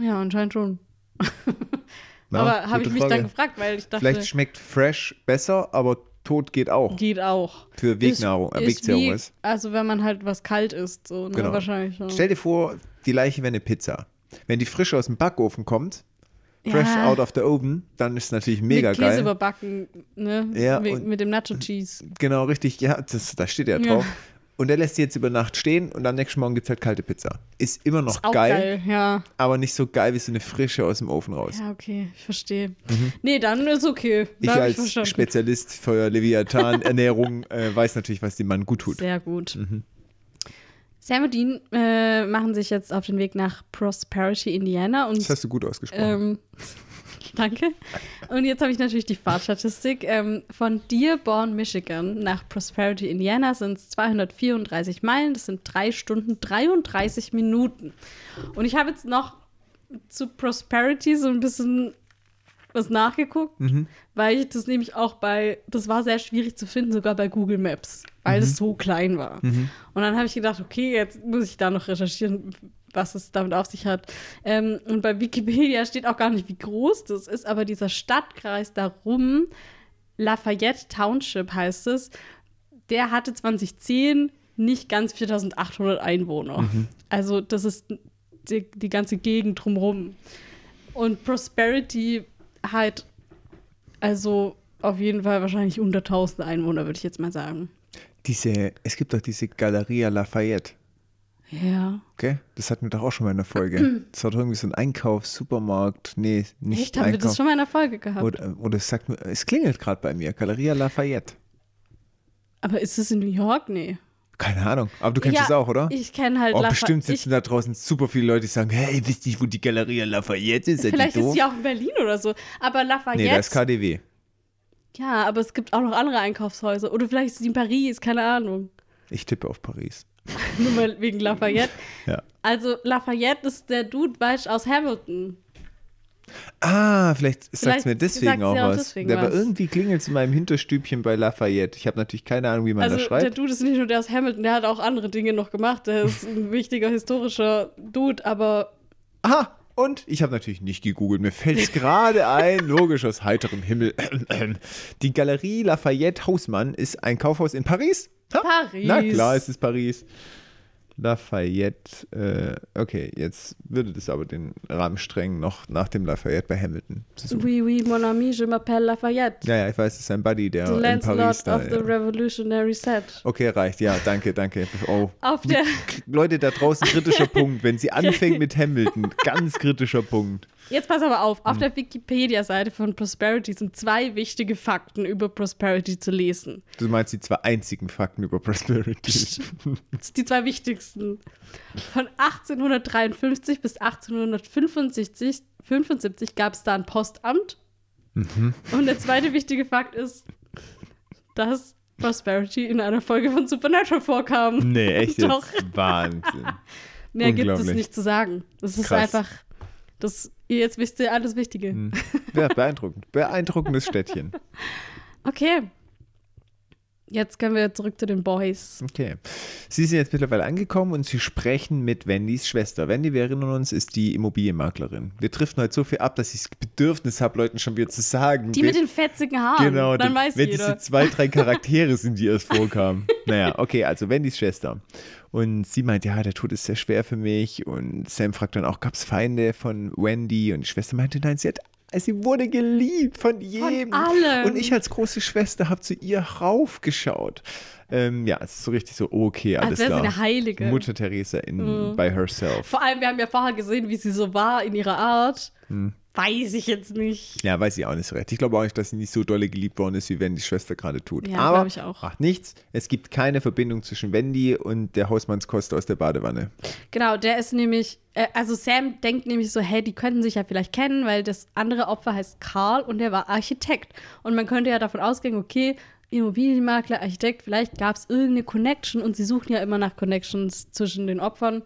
Ja, anscheinend schon. Na, aber habe ich mich Frage. dann gefragt, weil ich dachte, Vielleicht schmeckt fresh besser, aber tot geht auch. geht auch. Für Wegnahrung, äh, Ist- ist wie-. Also wenn man halt was kalt isst, so, ne? Genau. Wahrscheinlich. Ja. Stell dir vor, die Leiche wäre eine Pizza. Wenn die frisch aus dem Backofen kommt, fresh Ja. out of the oven, dann ist es natürlich mega mit Käse geil. überbacken, ne? Ja, mit, mit dem Nacho Cheese. Genau, richtig. Ja, das, da steht ja Ja. Und der lässt sie jetzt über Nacht stehen und am nächsten Morgen gibt es halt kalte Pizza. Ist immer noch Ist geil, geil. ja. aber nicht so geil wie so eine frische aus dem Ofen raus. Ja, okay, ich verstehe. Nee, dann ist okay. Mhm. Ich Da hab als verstanden. Spezialist für Leviathan-Ernährung äh, weiß natürlich, was dem Mann gut tut. Sehr gut. Mhm. Sam und Dean äh, machen sich jetzt auf den Weg nach Prosperity, Indiana. Und, Das hast du gut ausgesprochen. ähm, danke. Und jetzt habe ich natürlich die Fahrtstatistik. Ähm, von Dearborn, Michigan nach Prosperity, Indiana sind es 234 Meilen. Das sind drei Stunden 33 Minuten. Und ich habe jetzt noch zu Prosperity so ein bisschen was nachgeguckt, Mhm. weil ich das nämlich auch bei, das war sehr schwierig zu finden, sogar bei Google Maps, weil Mhm. es so klein war. Und dann habe ich gedacht, okay, jetzt muss ich da noch recherchieren, was es damit auf sich hat. Ähm, und bei Wikipedia steht auch gar nicht, wie groß das ist, aber dieser Stadtkreis darum, Lafayette Township heißt es, der hatte 2010 nicht ganz 4800 Einwohner. Also das ist die, die ganze Gegend drumherum. Und Prosperity halt, also auf jeden Fall wahrscheinlich unter 1000 Einwohner, würde ich jetzt mal sagen. Diese, es gibt doch diese Galeria Lafayette. Ja. Okay? Das hatten wir doch auch schon mal in der Folge. Das war doch irgendwie so ein Einkaufs-, Supermarkt. Nee, nicht Echt, haben wir das Einkauf. schon mal in der Folge gehabt? Oder, oder es sagt es klingelt gerade bei mir. Galeria Lafayette. Aber ist es in New York? Nee. Keine Ahnung. Aber du kennst ja, es auch, oder? Ich kenne halt Oh, Lafa- bestimmt ich, sitzen da draußen super viele Leute, die sagen, hey, wisst ihr, wo die Galeria Lafayette ist? Vielleicht ist sie auch in Berlin oder so. Aber Lafayette. Nee, da ist KDW. ja, aber es gibt auch noch andere Einkaufshäuser. Oder vielleicht ist sie in Paris, keine Ahnung. Ich tippe auf Paris. Nur mal wegen Lafayette. Ja. Also Lafayette ist der Dude, weißt du, aus Hamilton. Ah, vielleicht sagt es Vielleicht mir deswegen auch auch was. deswegen Der war was. irgendwie klingelt in meinem Hinterstübchen bei Lafayette. Ich habe natürlich keine Ahnung, wie man Also das der schreibt. Dude ist nicht nur der aus Hamilton, der hat auch andere Dinge noch gemacht. Der ist ein wichtiger historischer Dude, aber Aha, und ich habe natürlich nicht gegoogelt. Mir fällt es gerade ein, logisch aus heiterem Himmel. Die Galerie Lafayette Hausmann ist ein Kaufhaus in Paris. Ha? Paris. Na klar, es ist Paris. Lafayette, äh, okay, jetzt würde das aber den Rahmen strengen, noch nach dem Lafayette bei Hamilton zu suchen. oui, oui, mon ami, je m'appelle Lafayette. Ja, ja, ich weiß, es ist ein Buddy, der The in Paris da. of the Ja. Revolutionary Set. Okay, reicht. Ja, danke, danke. Oh. Auf der, Leute da draußen, kritischer Punkt. Wenn sie anfängt mit Hamilton, ganz kritischer Punkt. Jetzt pass aber auf, Hm. auf der Wikipedia-Seite von Prosperity sind zwei wichtige Fakten über Prosperity zu lesen. Du meinst die zwei einzigen Fakten über Prosperity. Die zwei wichtigsten. Von 1853 bis 1875 75 gab es da ein Postamt. Mhm. Und der zweite wichtige Fakt ist, dass Prosperity in einer Folge von Supernatural vorkam. Nee, echt jetzt? Doch. Wahnsinn. Mehr gibt es nicht zu sagen. Das ist Krass. einfach, das, jetzt wisst ihr alles Wichtige. Hm. Ja, beeindruckend. Beeindruckendes Städtchen. Okay. Jetzt können wir zurück zu den Boys. Okay. Sie sind jetzt mittlerweile angekommen und sie sprechen mit Wendys Schwester. Wendy, wir erinnern uns, ist die Immobilienmaklerin. Wir driften heute so viel ab, dass ich das Bedürfnis habe, Leuten schon wieder zu sagen. Die mit den fetzigen Haaren. Genau, Dann die- weiß wenn jeder. diese zwei, drei Charaktere sind, die erst vorkamen. Naja, okay, also Wendys Schwester. Und sie meint, ja, der Tod ist sehr schwer für mich. Und Sam fragt dann auch, gab es Feinde von Wendy? Und die Schwester meinte, nein, sie hat. Sie wurde geliebt von jedem. allen. Und ich als große Schwester habe zu ihr raufgeschaut. Ähm, ja, es ist so richtig so, okay, Als alles sie klar. eine Heilige. Mhm. Mutter Teresa in, by herself. Vor allem, wir haben ja vorher gesehen, wie sie so war in ihrer Art. Hm. Weiß ich jetzt nicht. Ja, weiß ich auch nicht so recht. Ich glaube auch nicht, dass sie nicht so dolle geliebt worden ist, wie Wendy Schwester gerade tut. Ja, Aber ich auch. macht nichts. Es gibt keine Verbindung zwischen Wendy und der Hausmannskost aus der Badewanne. Genau, der ist nämlich, äh, also Sam denkt nämlich so, hey, die könnten sich ja vielleicht kennen, weil das andere Opfer heißt Karl und der war Architekt. Und man könnte ja davon ausgehen, okay, Immobilienmakler, Architekt, vielleicht gab es irgendeine Connection und sie suchen ja immer nach Connections zwischen den Opfern.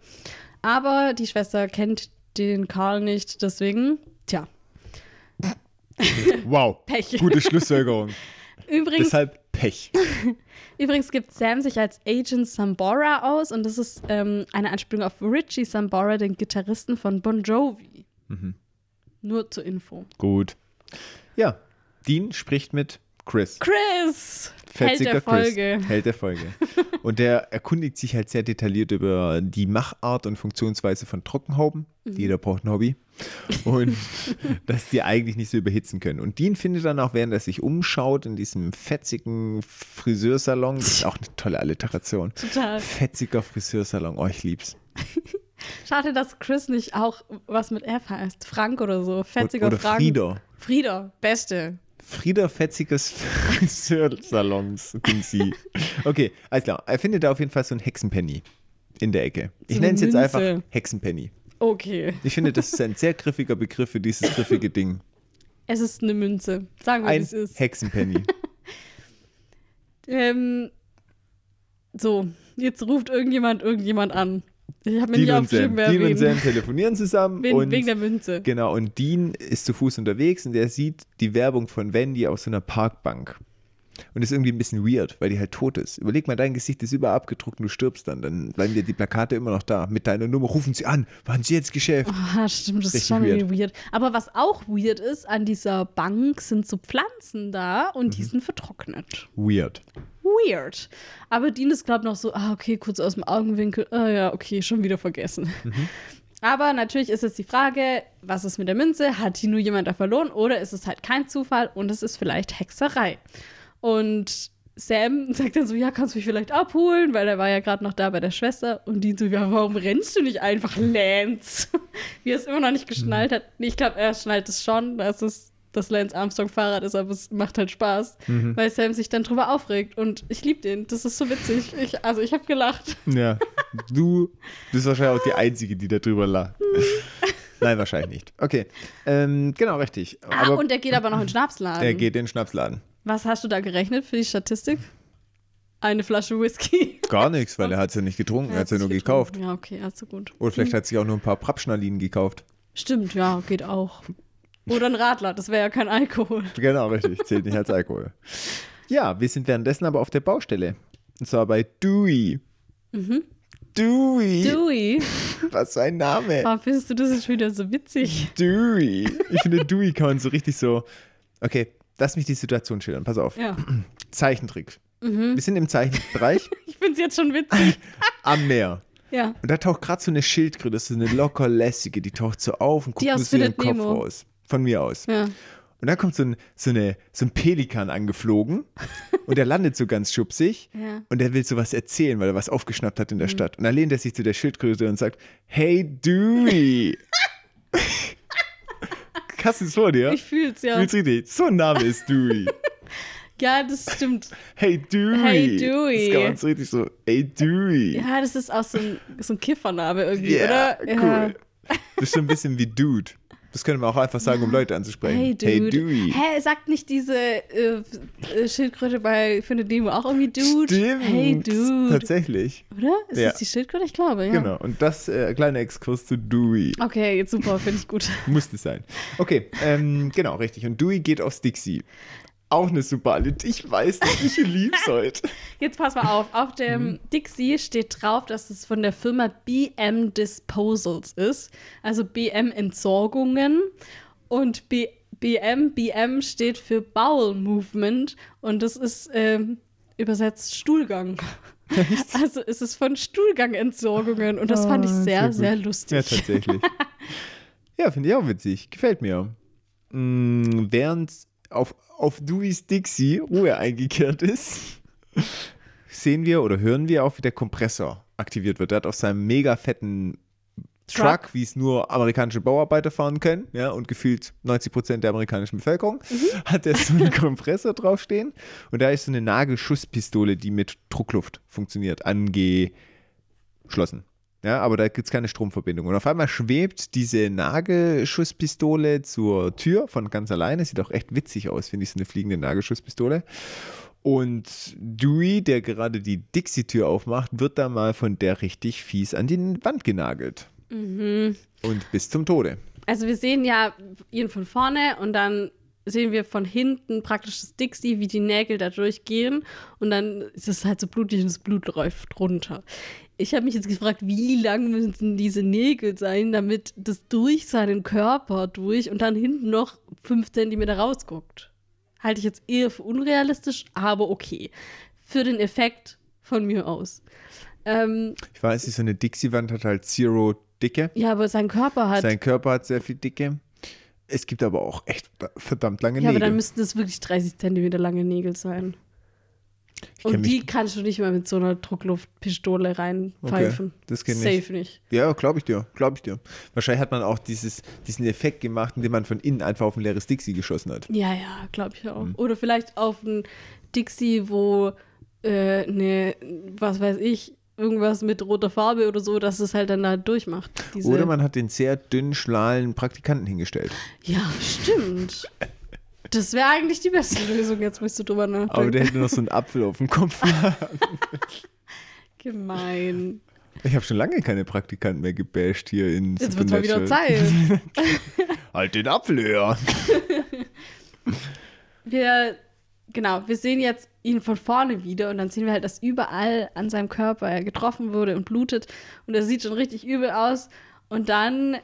Aber die Schwester kennt den Karl nicht, deswegen, tja, Wow. Pech. Gute Schlussfolgerung. Übrigens, Deshalb Pech. Übrigens gibt Sam sich als Agent Sambora aus und das ist ähm, eine Anspielung auf Richie Sambora, den Gitarristen von Bon Jovi. Mhm. Nur zur Info. Gut. Ja, Dean spricht mit Chris. Chris! Held Fetziger der Chris. Folge. Held der Folge. Und der erkundigt sich halt sehr detailliert über die Machart und Funktionsweise von Trockenhauben. Mhm. Jeder braucht ein Hobby. Und dass die eigentlich nicht so überhitzen können. Und Dean findet dann auch, während er sich umschaut, in diesem fetzigen Friseursalon, das ist auch eine tolle Alliteration. Total. Fetziger Friseursalon, oh, ich lieb's. Schade, dass Chris nicht auch was mit F heißt. Frank oder so. Fetziger Oder Frank. Frieder. Frieder, beste. Frieder Fetziges Friseursalons, sie. Okay, alles klar. Er findet da auf jeden Fall so ein Hexenpenny in der Ecke. Ich So nenne es jetzt einfach. Hexenpenny. Okay. Ich finde, das ist ein sehr griffiger Begriff für dieses griffige Ding. Es ist eine Münze. Sagen wir, Ein es ist. Hexenpenny. Ähm, so, jetzt ruft irgendjemand irgendjemand an. Ich habe mir Dean und Sam. Dean und wen. Sam telefonieren zusammen. Wen, und wegen der Münze. Genau, und Dean ist zu Fuß unterwegs und er sieht die Werbung von Wendy auf so einer Parkbank. Und ist irgendwie ein bisschen weird, weil die halt tot ist. Überleg mal, dein Gesicht ist überall abgedruckt und du stirbst dann. Dann bleiben dir die Plakate immer noch da. Mit deiner Nummer rufen sie an. Waren sie jetzt Geschäft? Ah, stimmt, das ist Richtig schon weird. irgendwie weird. Aber was auch weird ist, an dieser Bank sind so Pflanzen da und Mhm. die sind vertrocknet. Weird. Weird. Aber Dean ist, glaube ich, noch so, ah, okay, kurz aus dem Augenwinkel. Ah ja, okay, schon wieder vergessen. Mhm. Aber natürlich ist jetzt die Frage, was ist mit der Münze? Hat die nur jemand da verloren oder ist es halt kein Zufall und es ist vielleicht Hexerei? Und Sam sagt dann so, ja, kannst du mich vielleicht abholen, weil er war ja gerade noch da bei der Schwester. Und Dean so, ja, warum rennst du nicht einfach, Lance? Wie er es immer noch nicht geschnallt hat. Nee, ich glaube, er schnallt es schon, dass es das Lance Armstrong Fahrrad ist, aber es macht halt Spaß, weil Sam sich dann drüber aufregt. Und ich liebe den. Das ist so witzig. Ich, also ich habe gelacht. Ja. Du bist wahrscheinlich auch die Einzige, die da drüber lacht. Nein, wahrscheinlich nicht. Okay. Ähm, genau, richtig. Ah, Aber und er geht aber noch in den Schnapsladen. er geht in den Schnapsladen. Was hast du da gerechnet für die Statistik? Eine Flasche Whisky. Gar nichts, weil er hat es ja nicht getrunken, er hat es ja nur sich gekauft. getrunken. Ja, okay, also gut. Oder vielleicht hat sich auch nur ein paar Prapschnalinen gekauft. Stimmt, ja, geht auch. Oder ein Radler, das wäre ja kein Alkohol. Genau, richtig. Zählt nicht als Alkohol. Ja, wir sind währenddessen aber auf der Baustelle. Und zwar bei Dewey. Dewey. Dewey, Was für ein Name. warum findest du das jetzt wieder so witzig? Dewey. Ich finde, Dewey kann man so richtig so. Okay, lass mich die Situation schildern. Pass auf. Ja, Zeichentrick. Wir sind im Zeichentrickbereich ich finde es jetzt schon witzig. am Meer. Ja, Und da taucht gerade so eine Schildkröte, das ist so eine locker lässige, die taucht so auf und guckt nur so ihren Kopf Nemo. raus. Von mir aus. ja. Und dann kommt so ein, so, eine, so ein Pelikan angeflogen und der landet so ganz schubsig Ja. und der will so was erzählen, weil er was aufgeschnappt hat in der Stadt. Und dann lehnt er sich zu der Schildkröte und sagt, hey Dewey. Hast du es vor dir? Ich fühl's ja. Fühlst richtig? So ein Name ist Dewey. Ja, das stimmt. Hey Dewey. Hey, Dewey. Das kann man so richtig so, hey Dewey. Ja, das ist auch so ein, so ein Kiffername irgendwie, Ja, oder? cool. Das ist schon ein bisschen wie Dude. Das können wir auch einfach sagen, um Leute anzusprechen. Hey, Dude. Hey Dewey. Hä, sagt nicht diese äh, äh, Schildkröte bei Findet Nemo auch irgendwie Dude? Stimmt. Hey, Dude. Tatsächlich. Oder? Ist Ja. das die Schildkröte? Ich glaube, ja. Genau. Und das äh, kleiner Exkurs zu Dewey. Okay, jetzt super, finde ich gut. Musste sein. Okay, ähm, genau, richtig. Und Dewey geht aufs Dixie. Auch eine super Lied. Ich weiß nicht, ich lieb's heute. Jetzt pass mal auf. Auf Mhm. dem Dixie steht drauf, dass es von der Firma BM Disposals ist. Also BM Entsorgungen. Und B BM, BM steht für Bowel Movement. Und das ist ähm, übersetzt Stuhlgang. Also es ist von Stuhlgangentsorgungen. Und das fand ich Ah, sehr, sehr sehr, lustig. Ja, tatsächlich. ja, finde ich auch witzig. Gefällt mir. Mm, während auf, auf Deweys Dixie Ruhe eingekehrt ist, sehen wir oder hören wir auch, wie der Kompressor aktiviert wird. Er hat auf seinem mega fetten Truck, Truck. wie es nur amerikanische Bauarbeiter fahren können, ja, und gefühlt 90 Prozent der amerikanischen Bevölkerung, hat er so einen Kompressor draufstehen. Und da ist so eine Nagelschusspistole, die mit Druckluft funktioniert, angeschlossen. Ja, aber da gibt es keine Stromverbindung. Und auf einmal schwebt diese Nagelschusspistole zur Tür von ganz alleine. Sieht auch echt witzig aus, finde ich, so eine fliegende Nagelschusspistole. Und Dewey, der gerade die Dixie-Tür aufmacht, wird da mal von der richtig fies an die Wand genagelt. Mhm. Und bis zum Tode. Also wir sehen ja ihn von vorne und dann sehen wir von hinten praktisch das Dixie, wie die Nägel da durchgehen und dann ist es halt so blutig und das Blut läuft runter. Ich habe mich jetzt gefragt, wie lang müssen diese Nägel sein, damit das durch seinen Körper durch und dann hinten noch fünf Zentimeter rausguckt. Halte ich jetzt eher für unrealistisch, aber okay. Für den Effekt von mir aus. Ähm, Ich weiß nicht, so eine Dixie-Wand hat halt Zero Dicke. ja, aber sein Körper hat. Sein Körper hat sehr viel Dicke. Es gibt aber auch echt verdammt lange ja, aber Nägel. dann müssten das wirklich 30 Zentimeter lange Nägel sein. Und die kannst du nicht mal mit so einer Druckluftpistole reinpfeifen. Okay, das ich. Safe nicht. Ja, glaube ich dir, glaube ich dir. Wahrscheinlich hat man auch dieses, diesen Effekt gemacht, indem man von innen einfach auf ein leeres Dixie geschossen hat. Ja, ja, glaube ich auch. Mhm. Oder vielleicht auf ein Dixie, wo äh, ne, was weiß ich, irgendwas mit roter Farbe oder so, dass es halt dann da durchmacht. Oder man hat den sehr dünnen, schlalen Praktikanten hingestellt. ja, stimmt. Das wäre eigentlich die beste Lösung, jetzt musst du drüber nachdenken. Aber der hätte noch so einen Apfel auf dem Kopf. Gemein. Ich habe schon lange keine Praktikanten mehr gebasht hier in Jetzt wird mal wieder. Zeit. Halt den Apfel höher. Wir genau, wir sehen jetzt ihn von vorne wieder und dann sehen wir halt, dass überall an seinem Körper er getroffen wurde und blutet und er sieht schon richtig übel aus. Und dann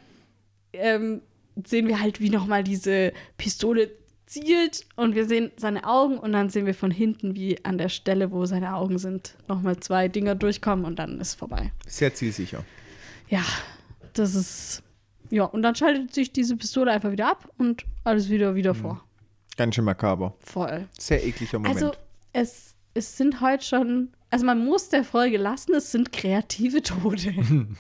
ähm, sehen wir halt, wie nochmal diese Pistole zielt und wir sehen seine Augen und dann sehen wir von hinten, wie an der Stelle, wo seine Augen sind, nochmal zwei Dinger durchkommen und dann ist vorbei. Sehr zielsicher. Ja, das ist. Ja, und dann schaltet sich diese Pistole einfach wieder ab und alles wieder wieder vor. Ganz schön makaber. Voll. Sehr ekliger Moment. Also, es, es sind heute schon. Also, man muss der Folge lassen, es sind kreative Tode.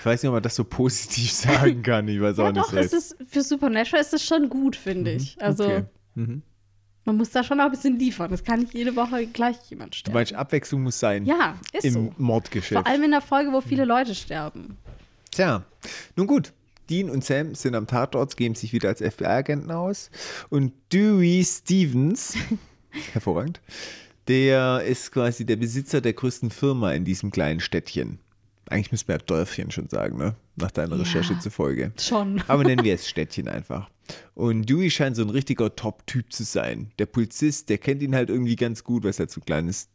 ich weiß nicht, ob man das so positiv sagen kann. Ich weiß auch ja, nicht. doch, es ist, für Supernatural ist es schon gut, finde ich. Also, Okay. Mhm. man muss da schon noch ein bisschen liefern. Das kann nicht jede Woche gleich jemand Du sterben. meinst, Abwechslung muss sein Ja, ist im so. Mordgeschäft. Vor allem in der Folge, wo viele Leute sterben. Tja, nun gut. Dean und Sam sind am Tatort, geben sich wieder als FBI-Agenten aus. Und Dewey Stevens, hervorragend, der ist quasi der Besitzer der größten Firma in diesem kleinen Städtchen. Eigentlich müssen wir ja Dörfchen schon sagen, ne? Nach deiner Ja. Recherche zufolge. Schon. Aber nennen wir es Städtchen einfach. Und Dewey scheint so ein richtiger Top-Typ zu sein. Der Polizist, der kennt ihn halt irgendwie ganz gut, weil es halt so ein kleines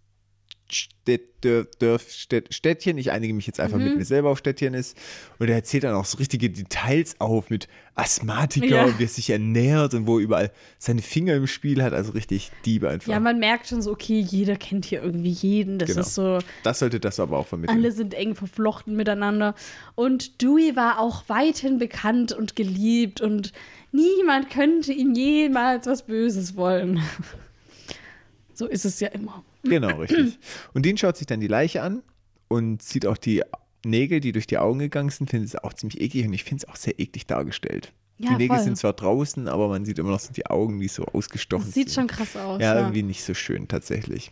Städtchen, ich einige mich jetzt einfach Mhm. mit mir selber auf Städtchen ist. Und er erzählt dann auch so richtige Details auf mit Asthmatiker Ja. und wie er sich ernährt und wo er überall seine Finger im Spiel hat. Also richtig Diebe einfach. Ja, man merkt schon so, okay, jeder kennt hier irgendwie jeden. Das Genau. ist so, das sollte das aber auch vermitteln. alle sind eng verflochten miteinander. Und Dewey war auch weithin bekannt und geliebt und niemand könnte ihm jemals was Böses wollen. So ist es ja immer. Genau, richtig. Und Dean schaut sich dann die Leiche an und sieht auch die Nägel, die durch die Augen gegangen sind, findet es auch ziemlich eklig und ich finde es auch sehr eklig dargestellt. Ja, die Nägel voll. sind zwar draußen, aber man sieht immer noch so die Augen, die so ausgestochen Das sieht sind. schon krass aus. Ja, Ja, irgendwie nicht so schön tatsächlich.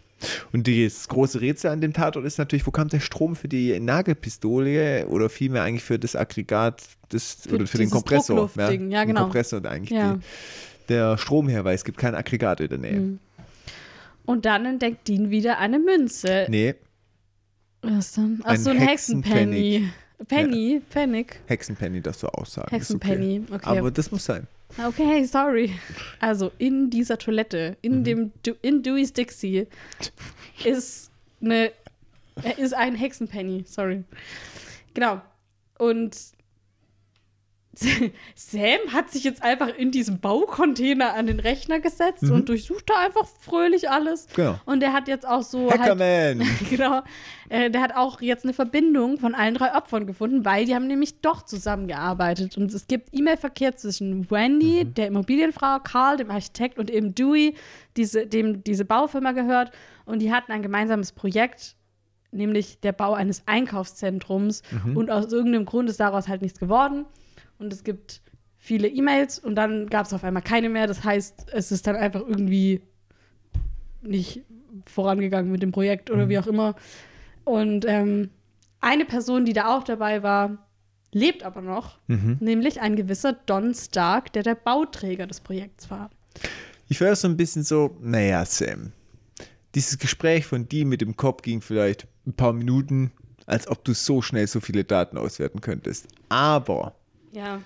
Und das große Rätsel an dem Tatort ist natürlich, wo kam der Strom für die Nagelpistole oder vielmehr eigentlich für das Aggregat des, Für oder für den Kompressor. Ja, Den genau. Kompressor eigentlich Ja. die, der Strom her, weil es gibt kein Aggregat in der Nähe. Mhm. Und dann entdeckt Dean wieder eine Münze. Nee, Was denn? Ach Ein so, ein Hexenpenny. Penny, Panic. Hexenpenny, das du auch sagen. ist okay. Hexenpenny, okay. Aber das muss sein. Okay, sorry. Also in dieser Toilette, in Mhm. dem du in Dewey's Dixie ist eine äh, ist ein Hexenpenny, sorry. Genau. Und Sam hat sich jetzt einfach in diesem Baucontainer an den Rechner gesetzt und durchsucht da einfach fröhlich alles. Mhm. Genau. Und der hat jetzt auch so halt, Hackerman! genau. Äh, der hat auch jetzt eine Verbindung von allen drei Opfern gefunden, weil die haben nämlich doch zusammengearbeitet. Und es gibt E-Mail-Verkehr zwischen Wendy, der Immobilienfrau, Carl, dem Architekt und eben Dewey, diese, dem diese Baufirma gehört. Und die hatten ein gemeinsames Projekt, nämlich der Bau eines Einkaufszentrums. Und aus irgendeinem Grund ist daraus halt nichts geworden. Und es gibt viele E-Mails und dann gab es auf einmal keine mehr. Das heißt, es ist dann einfach irgendwie nicht vorangegangen mit dem Projekt oder wie auch immer. Und ähm, eine Person, die da auch dabei war, lebt aber noch, nämlich ein gewisser Don Stark, der der Bauträger des Projekts war. Ich war so ein bisschen so, naja, Sam. Dieses Gespräch von dir mit dem Kopf ging vielleicht ein paar Minuten, als ob du so schnell so viele Daten auswerten könntest. Aber Ja.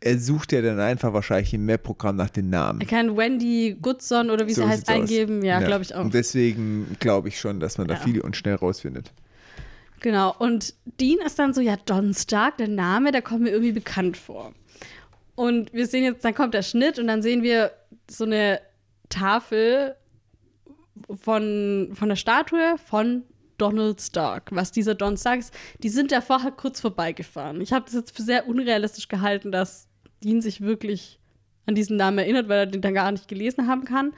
er sucht ja dann einfach wahrscheinlich im Map-Programm nach den Namen. Er kann Wendy Goodson oder wie So sie heißt eingeben. Ja, glaube ich auch. Und deswegen glaube ich schon, dass man da Ja. viel und schnell rausfindet. Genau, und Dean ist dann so, ja, Don Stark, der Name, der kommt mir irgendwie bekannt vor. Und wir sehen jetzt, dann kommt der Schnitt und dann sehen wir so eine Tafel von, von der Statue von Donald Stark. Was dieser Don Stark ist, die sind da vorher kurz vorbeigefahren. Ich habe das jetzt für sehr unrealistisch gehalten, dass Dean sich wirklich an diesen Namen erinnert, weil er den dann gar nicht gelesen haben kann.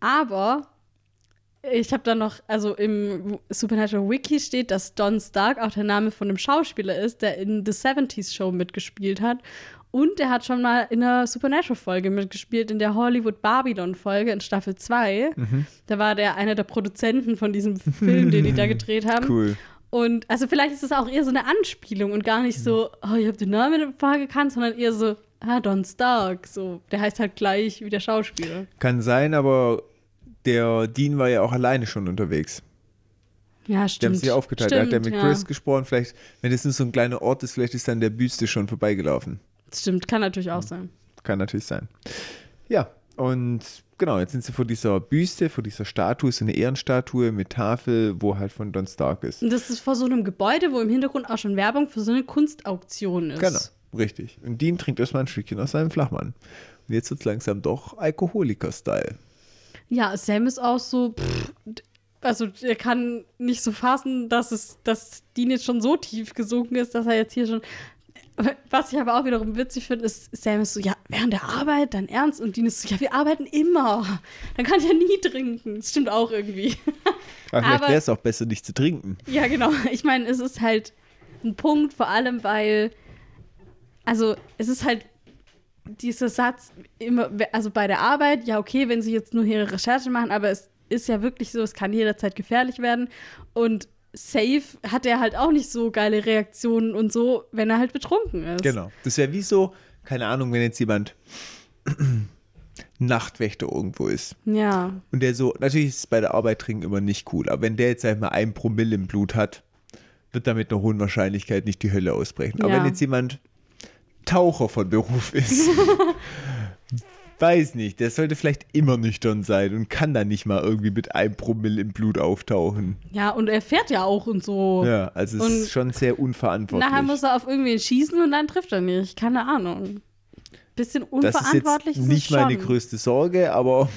Aber ich habe dann noch, also im Supernatural Wiki steht, dass Don Stark auch der Name von einem Schauspieler ist, der in The 70s Show mitgespielt hat. Und er hat schon mal in einer Supernatural-Folge mitgespielt, in der Hollywood Babylon-Folge in Staffel 2. Mhm. Da war der einer der Produzenten von diesem Film, den die da gedreht haben. Cool. Und also vielleicht ist es auch eher so eine Anspielung und gar nicht so, oh, ich habe den Namen vorher gekannt, sondern eher so, ah, Don Stark. So, der heißt halt gleich wie der Schauspieler. Kann sein, aber der Dean war ja auch alleine schon unterwegs. Ja, Die haben stimmt. sich ja aufgeteilt. er hat ja Stimmt, mit Chris gesprochen. Vielleicht, wenn das nur so ein kleiner Ort ist, vielleicht ist dann der Büste schon vorbeigelaufen. Stimmt, kann natürlich auch sein. Kann natürlich sein. Ja, und genau, jetzt sind sie vor dieser Büste, vor dieser Statue, so eine Ehrenstatue mit Tafel, wo halt von Don Stark ist. Und das ist vor so einem Gebäude, wo im Hintergrund auch schon Werbung für so eine Kunstauktion ist. Genau, richtig. Und Dean trinkt erstmal ein Stückchen aus seinem Flachmann. Und jetzt wird es langsam doch Alkoholiker-Style. Ja, Sam ist auch so, pff, also er kann nicht so fassen, dass es, dass Dean jetzt schon so tief gesunken ist, dass er jetzt hier schon. Was ich aber auch wiederum witzig finde, ist, Sam ist so, ja, während der Arbeit, dann ernst und Dean ist so, ja, wir arbeiten immer. Dann kann ich ja nie trinken. Das stimmt auch irgendwie. Aber vielleicht wäre es auch besser, nicht zu trinken. Ja, genau. Ich meine, es ist halt ein Punkt, vor allem, weil, also es ist halt dieser Satz immer, also bei der Arbeit, ja, okay, wenn sie jetzt nur ihre Recherche machen, aber es ist ja wirklich so, es kann jederzeit gefährlich werden. Und safe hat er halt auch nicht so geile Reaktionen und so, wenn er halt betrunken ist. Genau. Das wäre wie so, keine Ahnung, wenn jetzt jemand Nachtwächter irgendwo ist. Ja. Und der so, natürlich ist es bei der Arbeit trinken immer nicht cool, aber wenn der jetzt, sag ich mal, ein Promille im Blut hat, wird da mit einer hohen Wahrscheinlichkeit nicht die Hölle ausbrechen. Aber Ja. wenn jetzt jemand Taucher von Beruf ist, weiß nicht, der sollte vielleicht immer nüchtern sein und kann dann nicht mal irgendwie mit einem Promille im Blut auftauchen. Ja, und er fährt ja auch und so. Ja, also es Und ist schon sehr unverantwortlich. Nachher muss er auf irgendwen schießen und dann trifft er nicht. Keine Ahnung. Bisschen das ist unverantwortlich jetzt ist nicht meine größte Sorge, aber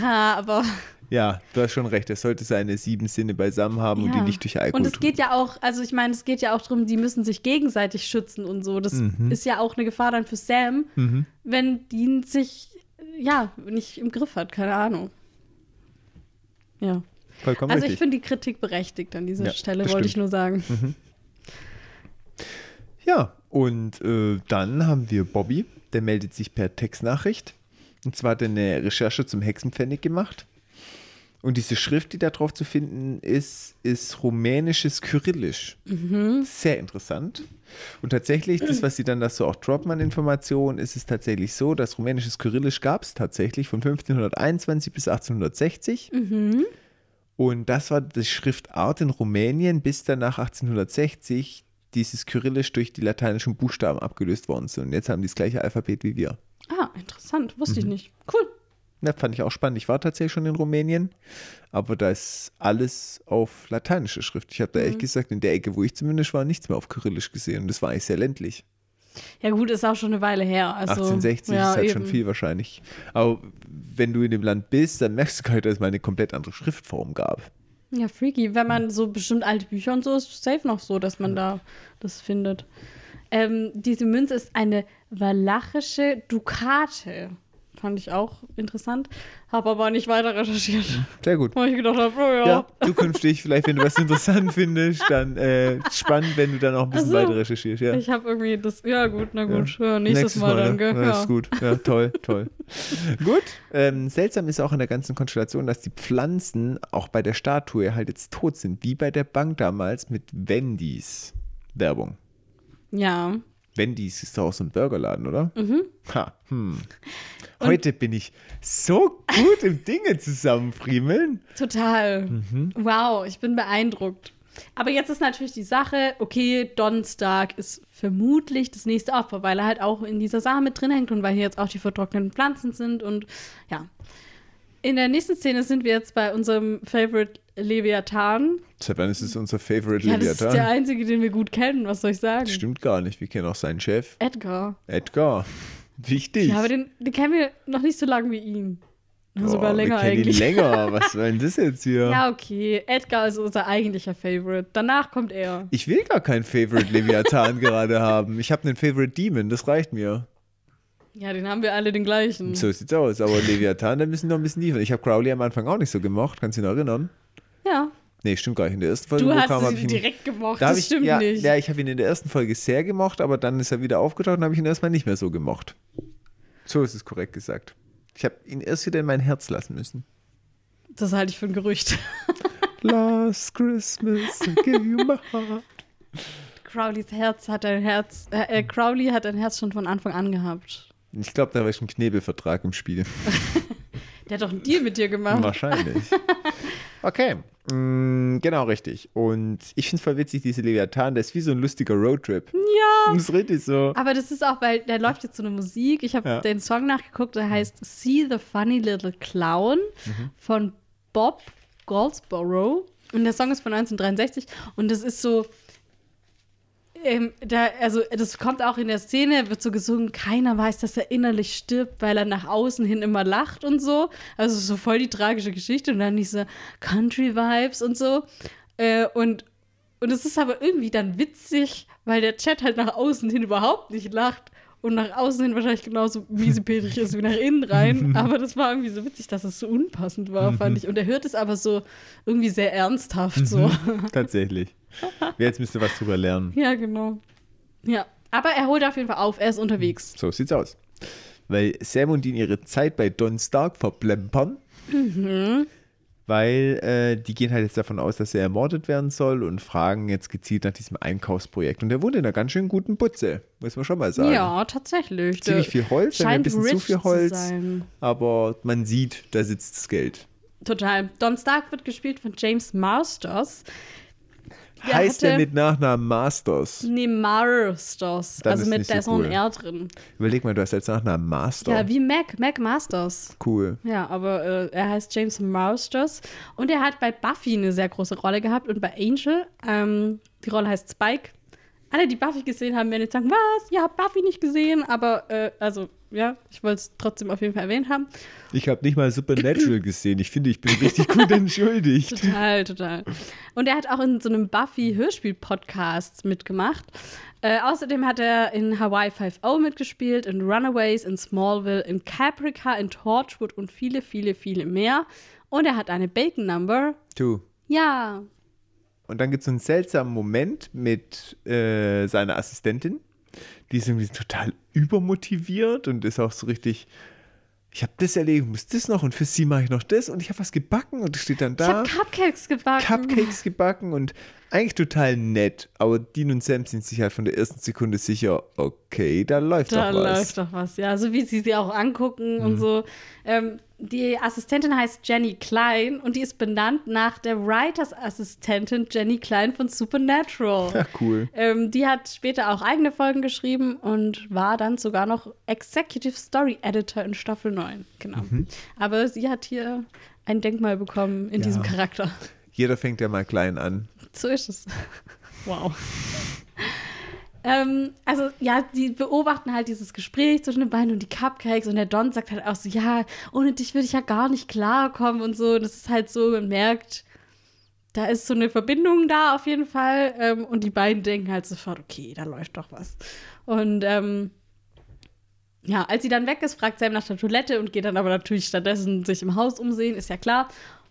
Ja, aber ja, du hast schon recht, er sollte seine sieben Sinne beisammen haben und die Ja. nicht durch Alkohol Und es geht ja auch, also ich meine, es geht ja auch darum, die müssen sich gegenseitig schützen und so. Das Mhm. ist ja auch eine Gefahr dann für Sam, wenn Dean sich, ja, nicht im Griff hat, keine Ahnung. Ja. Vollkommen Also ich richtig. finde die Kritik berechtigt an dieser Ja, Stelle, wollte ich nur sagen. Ja, und äh, dann haben wir Bobby, der meldet sich per Textnachricht. Und zwar hat er eine Recherche zum Hexenpfennig gemacht. Und diese Schrift, die da drauf zu finden ist, ist rumänisches Kyrillisch. Sehr interessant. Und tatsächlich, das, was sie dann da so auch droppen an Informationen, ist es tatsächlich so, dass rumänisches Kyrillisch gab es tatsächlich von 1521 bis 1860. Und das war die Schriftart in Rumänien, bis dann nach 1860 dieses Kyrillisch durch die lateinischen Buchstaben abgelöst worden sind. Und jetzt haben die das gleiche Alphabet wie wir. Ah, interessant, wusste Mhm. ich nicht. Cool. Das fand ich auch spannend. Ich war tatsächlich schon in Rumänien, aber da ist alles auf lateinische Schrift. Ich habe da ehrlich gesagt in der Ecke, wo ich zumindest war, nichts mehr auf Kyrillisch gesehen. Und das war eigentlich sehr ländlich. Ja gut, ist auch schon eine Weile her. Also, 1860 ja, ist halt schon eben. viel wahrscheinlich. Aber wenn du in dem Land bist, dann merkst du gar nicht, dass es mal eine komplett andere Schriftform gab. Ja, freaky. Wenn man so bestimmt alte Bücher und so ist, safe noch so, dass man da das findet. Ähm, diese Münze ist eine walachische Dukate. Fand ich auch interessant. Habe aber nicht weiter recherchiert, Sehr gut. weil ich gedacht habe, oh ja. Ja, zukünftig, vielleicht, wenn du was interessant findest, dann äh, spannend, wenn du dann auch ein bisschen Ach so. weiter recherchierst. Ja. Ich habe irgendwie das. Ja, gut, na gut. Ja. nächstes, Mal, dann, ne? gell? Ja, Ja. ist gut. Ja, toll, toll. gut. Ähm, seltsam ist auch in der ganzen Konstellation, dass die Pflanzen auch bei der Statue halt jetzt tot sind, wie bei der Bank damals mit Wendy's Werbung. ja. Wendy's ist doch auch so ein Burgerladen, oder? Mhm. Ha, hm. Heute bin ich so gut im Dinge zusammenfriemeln. Total. Mhm. Wow, ich bin beeindruckt. Aber jetzt ist natürlich die Sache, okay, Don Stark ist vermutlich das nächste Opfer, weil er halt auch in dieser Sache mit drin hängt und weil hier jetzt auch die vertrockneten Pflanzen sind und ja. In der nächsten Szene sind wir jetzt bei unserem Favorite Leviathan. Seit wann ist es unser Favorite Ja, das ist der Leviathan? einzige, den wir gut kennen, was soll ich sagen? Stimmt gar nicht. Wir kennen auch seinen Chef. Edgar. Edgar. Wichtig. Ja, aber den, den kennen wir noch nicht so lange wie ihn. Sogar Oh, länger wir kennen eigentlich. Ihn länger. Was soll denn das jetzt hier? Ja, okay. Edgar ist unser eigentlicher Favorite. Danach kommt er. Ich will gar keinen Favorite Leviathan gerade haben. Ich habe einen Favorite Demon, das reicht mir. Ja, den haben wir alle den gleichen. So sieht's aus. Aber Leviathan, da müssen wir noch ein bisschen liefern. Ich habe Crowley am Anfang auch nicht so gemocht. Kannst du dich noch erinnern? Ja. Nee, stimmt gar nicht. In der ersten Folge, Du hast kam, ihn ich ihn, direkt gemocht. da Das ich, stimmt ja, nicht. Ja, ich habe ihn in der ersten Folge sehr gemocht, aber dann ist er wieder aufgetaucht und habe ich ihn erstmal nicht mehr so gemocht. So ist es korrekt gesagt. Ich habe ihn erst wieder in mein Herz lassen müssen. Das halte ich für ein Gerücht. Last Christmas, I give you my heart. Crowleys Herz hat ein Herz. Äh, äh, Crowley hat ein Herz schon von Anfang an gehabt. Ich glaube, da war schon ein Knebelvertrag im Spiel. Der hat doch einen Deal mit dir gemacht. Wahrscheinlich. Okay. Mm, genau, richtig. Und ich finde es voll witzig, diese Leviathan, der ist wie so ein lustiger Roadtrip. Ja. Das ist richtig so. Aber das ist auch, weil da läuft jetzt so eine Musik. Ich habe Ja. den Song nachgeguckt, der heißt See the Funny Little Clown von Bob Goldsborough. Und der Song ist von 1963 und das ist so. Ähm, da, also das kommt auch in der Szene, wird so gesungen, keiner weiß, dass er innerlich stirbt, weil er nach außen hin immer lacht und so. Also so voll die tragische Geschichte und dann diese Country-Vibes und so. Äh, und, und es ist aber irgendwie dann witzig, weil der Chat halt nach außen hin überhaupt nicht lacht und nach außen hin wahrscheinlich genauso miesepetrig ist wie nach innen rein. Aber das war irgendwie so witzig, dass es so unpassend war, fand ich. Und er hört es aber so irgendwie sehr ernsthaft so. Tatsächlich. Jetzt müsst ihr was drüber lernen. Ja, genau. Ja, aber er holt auf jeden Fall auf, er ist unterwegs. So sieht's aus. Weil Sam und Dean ihre Zeit bei Don Stark verplempern. Weil äh, die gehen halt jetzt davon aus, dass er ermordet werden soll und fragen jetzt gezielt nach diesem Einkaufsprojekt. Und der wohnt in einer ganz schön guten Butze, muss man schon mal sagen. Ja, tatsächlich. Ziemlich viel Holz, ein scheint bisschen zu viel Holz. sein. Aber man sieht, da sitzt das Geld. Total. Don Stark wird gespielt von James Masters. Der heißt er hatte- mit Nachnamen Masters? Nee, Masters. Dann also ist mit da ist noch ein. R drin. Überleg mal, du hast als Nachnamen Master. Ja, wie Mac, Mac Masters. cool. Ja, aber äh, er heißt James Masters und er hat bei Buffy eine sehr große Rolle gehabt und bei Angel. Ähm, die Rolle heißt Spike. Alle, die Buffy gesehen haben, werden jetzt sagen, was? Ihr habt Buffy nicht gesehen, aber äh, also ja, ich wollte es trotzdem auf jeden Fall erwähnt haben. Ich habe nicht mal Supernatural gesehen. Ich finde, ich bin richtig gut entschuldigt. Total, total. Und er hat auch in so einem Buffy-Hörspiel-Podcast mitgemacht. Äh, außerdem hat er in Hawaii 5.0 mitgespielt, in Runaways, in Smallville, in Caprica, in Torchwood und viele, viele, viele mehr. Und er hat eine Bacon Number. Du. Ja, Und dann gibt es so einen seltsamen Moment mit äh, seiner Assistentin. Die ist irgendwie total übermotiviert und ist auch so richtig. Ich habe das erledigt, muss das noch und für sie mache ich noch das und ich habe was gebacken und es steht dann ich da. habe Cupcakes gebacken. Cupcakes gebacken und eigentlich total nett. Aber Dean und Sam sind sich halt von der ersten Sekunde sicher, okay, da läuft Da doch was. läuft doch was, ja. So wie sie sie auch angucken und so. Ähm, die Assistentin heißt Jenny Klein und die ist benannt nach der Writers-Assistentin Jenny Klein von Supernatural. Ja, cool. Ähm, die hat später auch eigene Folgen geschrieben und war dann sogar noch Executive Story Editor in Staffel 9. Genau. Aber sie hat hier ein Denkmal bekommen in Ja. diesem Charakter. Jeder fängt ja mal klein an. So ist es. Wow. ähm, also, ja, die beobachten halt dieses Gespräch zwischen den beiden und die Cupcakes und der Don sagt halt auch so, ja, ohne dich würde ich ja gar nicht klarkommen und so. Und das ist halt so, man merkt, da ist so eine Verbindung da auf jeden Fall. Ähm, und die beiden denken halt sofort, okay, da läuft doch was. Und ähm, ja, als sie dann weg ist, fragt Sam nach der Toilette und geht dann aber natürlich stattdessen sich im Haus umsehen, ist ja klar.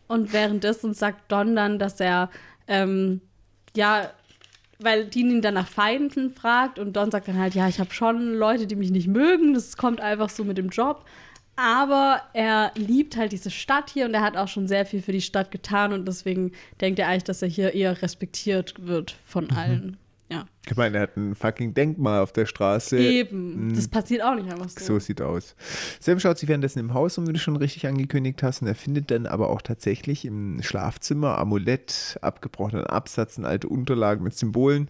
Und währenddessen sagt Don dann, dass er, ähm, ja, weil Dean ihn dann nach Feinden fragt und Don sagt dann halt, ja, ich habe schon Leute, die mich nicht mögen, das kommt einfach so mit dem Job. Aber er liebt halt diese Stadt hier und er hat auch schon sehr viel für die Stadt getan und deswegen denkt er eigentlich, dass er hier eher respektiert wird von allen. Ja. Ich meine, er hat ein fucking Denkmal auf der Straße. Eben. Das passiert auch nicht einfach so. So sieht aus. Sam schaut sich währenddessen im Haus um, wie du schon richtig angekündigt hast, und er findet dann aber auch tatsächlich im Schlafzimmer Amulett, abgebrochenen Absatz, alte Unterlagen mit Symbolen.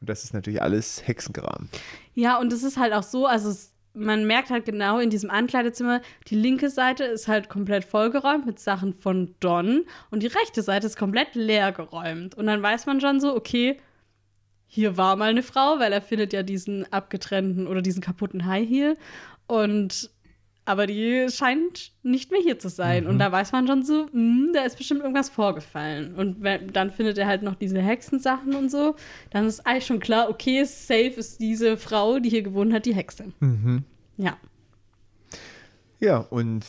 Und das ist natürlich alles Hexengram. Ja, und es ist halt auch so, also es, man merkt halt genau in diesem Ankleidezimmer, die linke Seite ist halt komplett vollgeräumt mit Sachen von Don und die rechte Seite ist komplett leer geräumt. Und dann weiß man schon so, okay, hier war mal eine Frau, weil er findet ja diesen abgetrennten oder diesen kaputten High Heel. Und aber die scheint nicht mehr hier zu sein. Und da weiß man schon so, hm, da ist bestimmt irgendwas vorgefallen. Und wenn, dann findet er halt noch diese Hexensachen und so. Dann ist eigentlich schon klar, okay, safe ist diese Frau, die hier gewohnt hat, die Hexe. Ja. Ja, und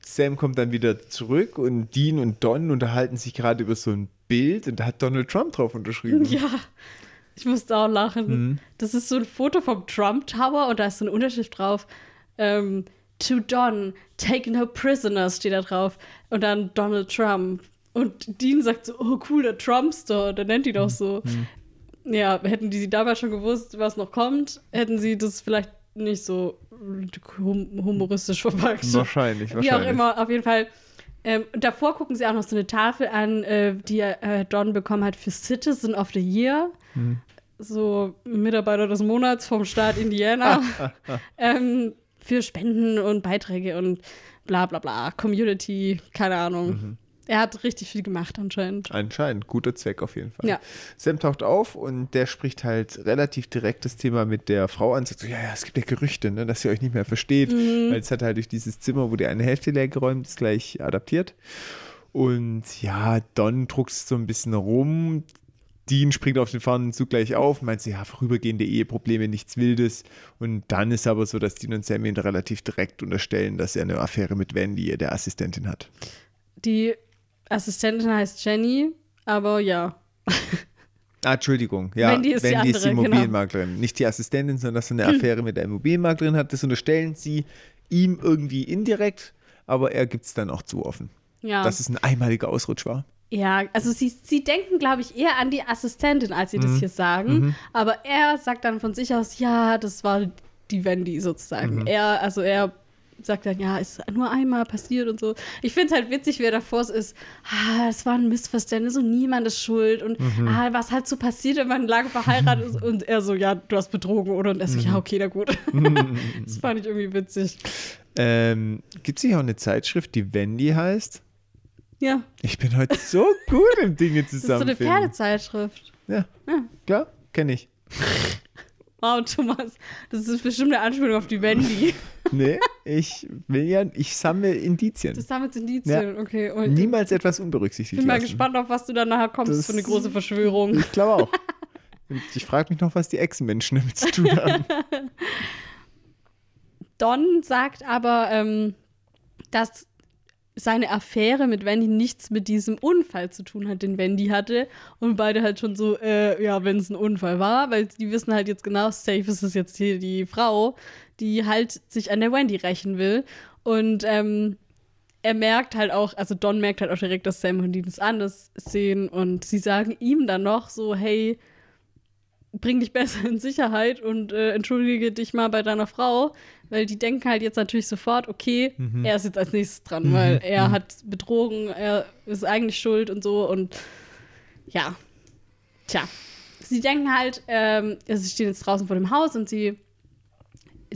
Sam kommt dann wieder zurück und Dean und Don unterhalten sich gerade über so ein Bild und da hat Donald Trump drauf unterschrieben. Ja. Ich musste auch lachen. Das ist so ein Foto vom Trump Tower und da ist so eine Unterschrift drauf. Ähm, to Don, take no prisoners steht da drauf. Und dann Donald Trump. Und Dean sagt so, oh cool, der Trumpster, der nennt die doch so. Ja, hätten die damals schon gewusst, was noch kommt, hätten sie das vielleicht nicht so hum humoristisch verpackt. Wahrscheinlich, Wie auch wahrscheinlich. immer, auf jeden Fall Ähm, davor gucken sie auch noch so eine Tafel an, äh, die äh, Don bekommen hat für Citizen of the Year. Mhm. So Mitarbeiter des Monats vom Staat Indiana. ähm, für Spenden und Beiträge und bla bla bla. Community, keine Ahnung. Mhm. Er hat richtig viel gemacht anscheinend. Anscheinend, guter Zweck auf jeden Fall. Ja. Sam taucht auf und der spricht halt relativ direkt das Thema mit der Frau an. Sagt so, ja, ja, es gibt ja Gerüchte, ne, dass ihr euch nicht mehr versteht. Mhm. Weil es hat halt durch dieses Zimmer, wo die eine Hälfte leer geräumt ist, gleich adaptiert. Und ja, Don druckst so ein bisschen rum. Dean springt auf den fahrenden Zug gleich auf, meint sie, ja, vorübergehende Eheprobleme, nichts Wildes. Und dann ist aber so, dass Dean und Sam ihn relativ direkt unterstellen, dass er eine Affäre mit Wendy, der Assistentin, hat. Die Assistentin heißt Jenny, aber ja. Ah, Entschuldigung. Ja, Wendy ist die Wendy ist die andere, genau. Immobilienmaklerin. Nicht die Assistentin, sondern dass er eine Affäre mit der Immobilienmaklerin hat. Das unterstellen sie ihm irgendwie indirekt, aber er gibt es dann auch zu offen. Ja. Dass es ein einmaliger Ausrutsch war. Ja, also sie, sie denken, glaube ich, eher an die Assistentin, als sie Mhm. das hier sagen. Aber er sagt dann von sich aus, ja, das war die Wendy sozusagen. Mhm. Er, also er sagt dann, ja, ist nur einmal passiert und so. Ich finde es halt witzig, wie er davor ist, ah, es war ein Missverständnis und niemand ist schuld und Mhm. ah, was halt so passiert, wenn man lange verheiratet ist und er so, ja, du hast betrogen, oder? Und er so, Mhm. ja, okay, na gut. das fand ich irgendwie witzig. Ähm, gibt es hier auch eine Zeitschrift, die Wendy heißt? Ja, Ich bin heute so gut im Dinge das ist so eine zusammenfinden. Pferdezeitschrift. Ja, klar, kenne ich. Wow, Thomas, das ist bestimmt eine Anspielung auf die Wendy. Nee, ich will ja, ich sammle Indizien. Das haben jetzt Indizien, okay. Und Niemals etwas ich unberücksichtigt bin mal lassen. gespannt, auf was du dann nachher kommst Das- für eine große Verschwörung. Ich glaube auch. Ich frage mich noch, was die Echsenmenschen damit zu tun haben. Don sagt aber, ähm, dass seine Affäre mit Wendy nichts mit diesem Unfall zu tun hat, den Wendy hatte. Und beide halt schon so, äh, ja, wenn es ein Unfall war, weil die wissen halt jetzt genau, safe ist es jetzt hier die Frau, die halt sich an der Wendy rächen will. Und ähm, er merkt halt auch, also Don merkt halt auch direkt, dass Sam und Dean es anders sehen. Und sie sagen ihm dann noch so, hey, bring dich besser in Sicherheit und äh, entschuldige dich mal bei deiner Frau, weil die denken halt jetzt natürlich sofort, okay, er ist jetzt als nächstes dran, weil er hat betrogen, er ist eigentlich schuld und so und ja, tja. Sie denken halt, ähm, also sie stehen jetzt draußen vor dem Haus und sie,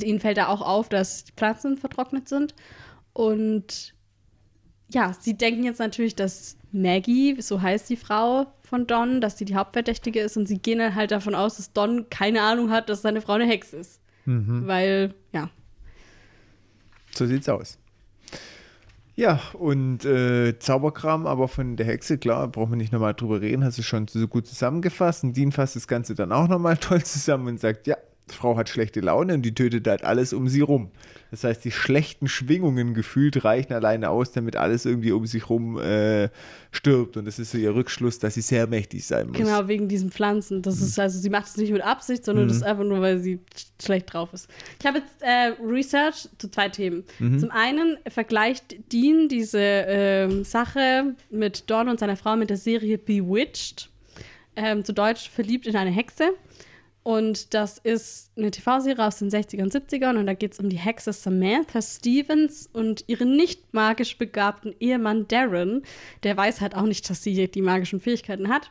ihnen fällt da auch auf, dass die Pflanzen vertrocknet sind und ja, sie denken jetzt natürlich, dass Maggie, so heißt die Frau von Don, dass sie die Hauptverdächtige ist und sie gehen dann halt davon aus, dass Don keine Ahnung hat, dass seine Frau eine Hexe ist. Weil, ja. So sieht's aus. Ja, und äh, Zauberkram, aber von der Hexe, klar, brauchen wir nicht nochmal drüber reden, hast du schon so gut zusammengefasst. Und Dean fasst das Ganze dann auch nochmal toll zusammen und sagt, ja, Frau hat schlechte Laune und die tötet halt alles um sie rum. Das heißt, die schlechten Schwingungen gefühlt reichen alleine aus, damit alles irgendwie um sich rum äh, stirbt. Und das ist so ihr Rückschluss, dass sie sehr mächtig sein muss. Genau, wegen diesen Pflanzen. Das ist also, sie macht es nicht mit Absicht, sondern das ist einfach nur, weil sie sch- schlecht drauf ist. Ich habe jetzt äh, Research zu zwei Themen. Zum einen vergleicht Dean diese ähm, Sache mit Don und seiner Frau mit der Serie Bewitched. Ähm, zu Deutsch verliebt in eine Hexe. Und das ist eine TV-Serie aus den 60er und 70ern und da geht es um die Hexe Samantha Stevens und ihren nicht magisch begabten Ehemann Darren. Der weiß halt auch nicht, dass sie die magischen Fähigkeiten hat.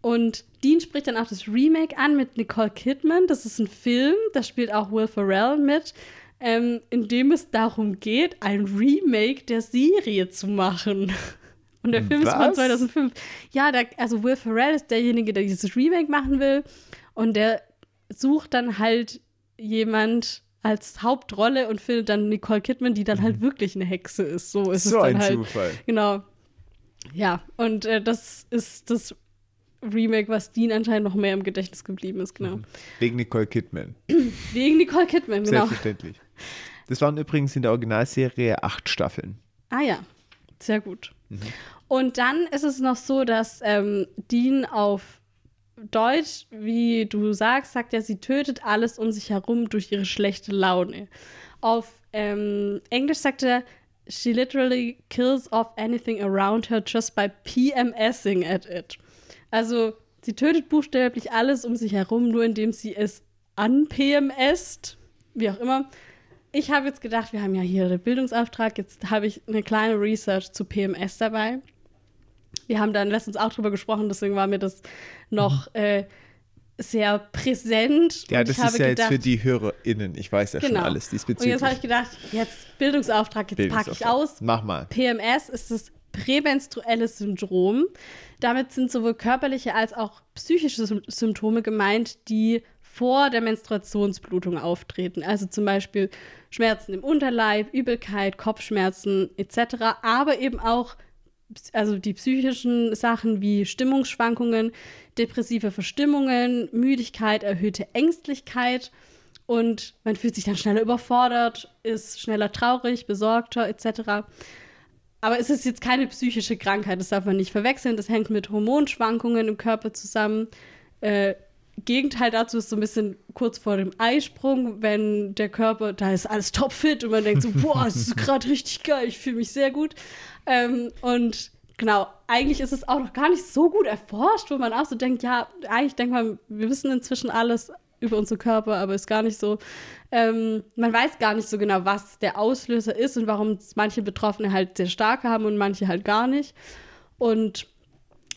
Und Dean spricht dann auch das Remake an mit Nicole Kidman. Das ist ein Film, da spielt auch Will Ferrell mit, ähm, in dem es darum geht, ein Remake der Serie zu machen. Und der Film ist von Was? 2005. Ja, der, also Will Ferrell ist derjenige, der dieses Remake machen will. Und der sucht dann halt jemand als Hauptrolle und findet dann Nicole Kidman, die dann halt wirklich eine Hexe ist. So ist Mhm. so es dann ein halt. Zufall. Genau. Ja, und äh, das ist das Remake, was Dean anscheinend noch mehr im Gedächtnis geblieben ist, genau. Wegen Nicole Kidman. Wegen Nicole Kidman, genau. Selbstverständlich. Das waren übrigens in der Originalserie acht Staffeln. Ah ja, sehr gut. Und dann ist es noch so, dass ähm, Dean auf Deutsch, wie du sagst, sagt er, sie tötet alles um sich herum durch ihre schlechte Laune. Auf ähm, Englisch sagt er, she literally kills off anything around her just by PMSing at it. Also sie tötet buchstäblich alles um sich herum, nur indem sie es anpmst, wie auch immer. ich habe jetzt gedacht, wir haben ja hier den Bildungsauftrag, jetzt habe ich eine kleine Research zu PMS dabei. Wir haben dann letztens auch drüber gesprochen, deswegen war mir das noch Mhm. äh, sehr präsent. Ja, Und das ist ja jetzt gedacht, für die HörerInnen. Ich weiß ja schon Genau. alles Und diesbezüglich. jetzt habe ich gedacht, jetzt Bildungsauftrag, jetzt packe ich Bildungsauftrag. aus. Mach mal. PMS ist das prämenstruelle Syndrom. Damit sind sowohl körperliche als auch psychische Sym- Symptome gemeint, die vor der Menstruationsblutung auftreten. Also zum Beispiel Schmerzen im Unterleib, Übelkeit, Kopfschmerzen etc. Aber eben auch also die psychischen Sachen wie Stimmungsschwankungen, depressive Verstimmungen, Müdigkeit, erhöhte Ängstlichkeit und man fühlt sich dann schneller überfordert, ist schneller traurig, besorgter etc. Aber es ist jetzt keine psychische Krankheit, das darf man nicht verwechseln. Das hängt mit Hormonschwankungen im Körper zusammen. Äh, Gegenteil dazu ist so ein bisschen kurz vor dem Eisprung, wenn der Körper, da ist alles topfit und man denkt so, boah, es ist gerade richtig geil, ich fühle mich sehr gut. Ähm, und genau, eigentlich ist es auch noch gar nicht so gut erforscht, wo man auch so denkt, ja, eigentlich denkt man, wir wissen inzwischen alles über unsere Körper, aber ist gar nicht so. Ähm, man weiß gar nicht so genau, was der Auslöser ist und warum manche Betroffene halt sehr stark haben und manche halt gar nicht. Und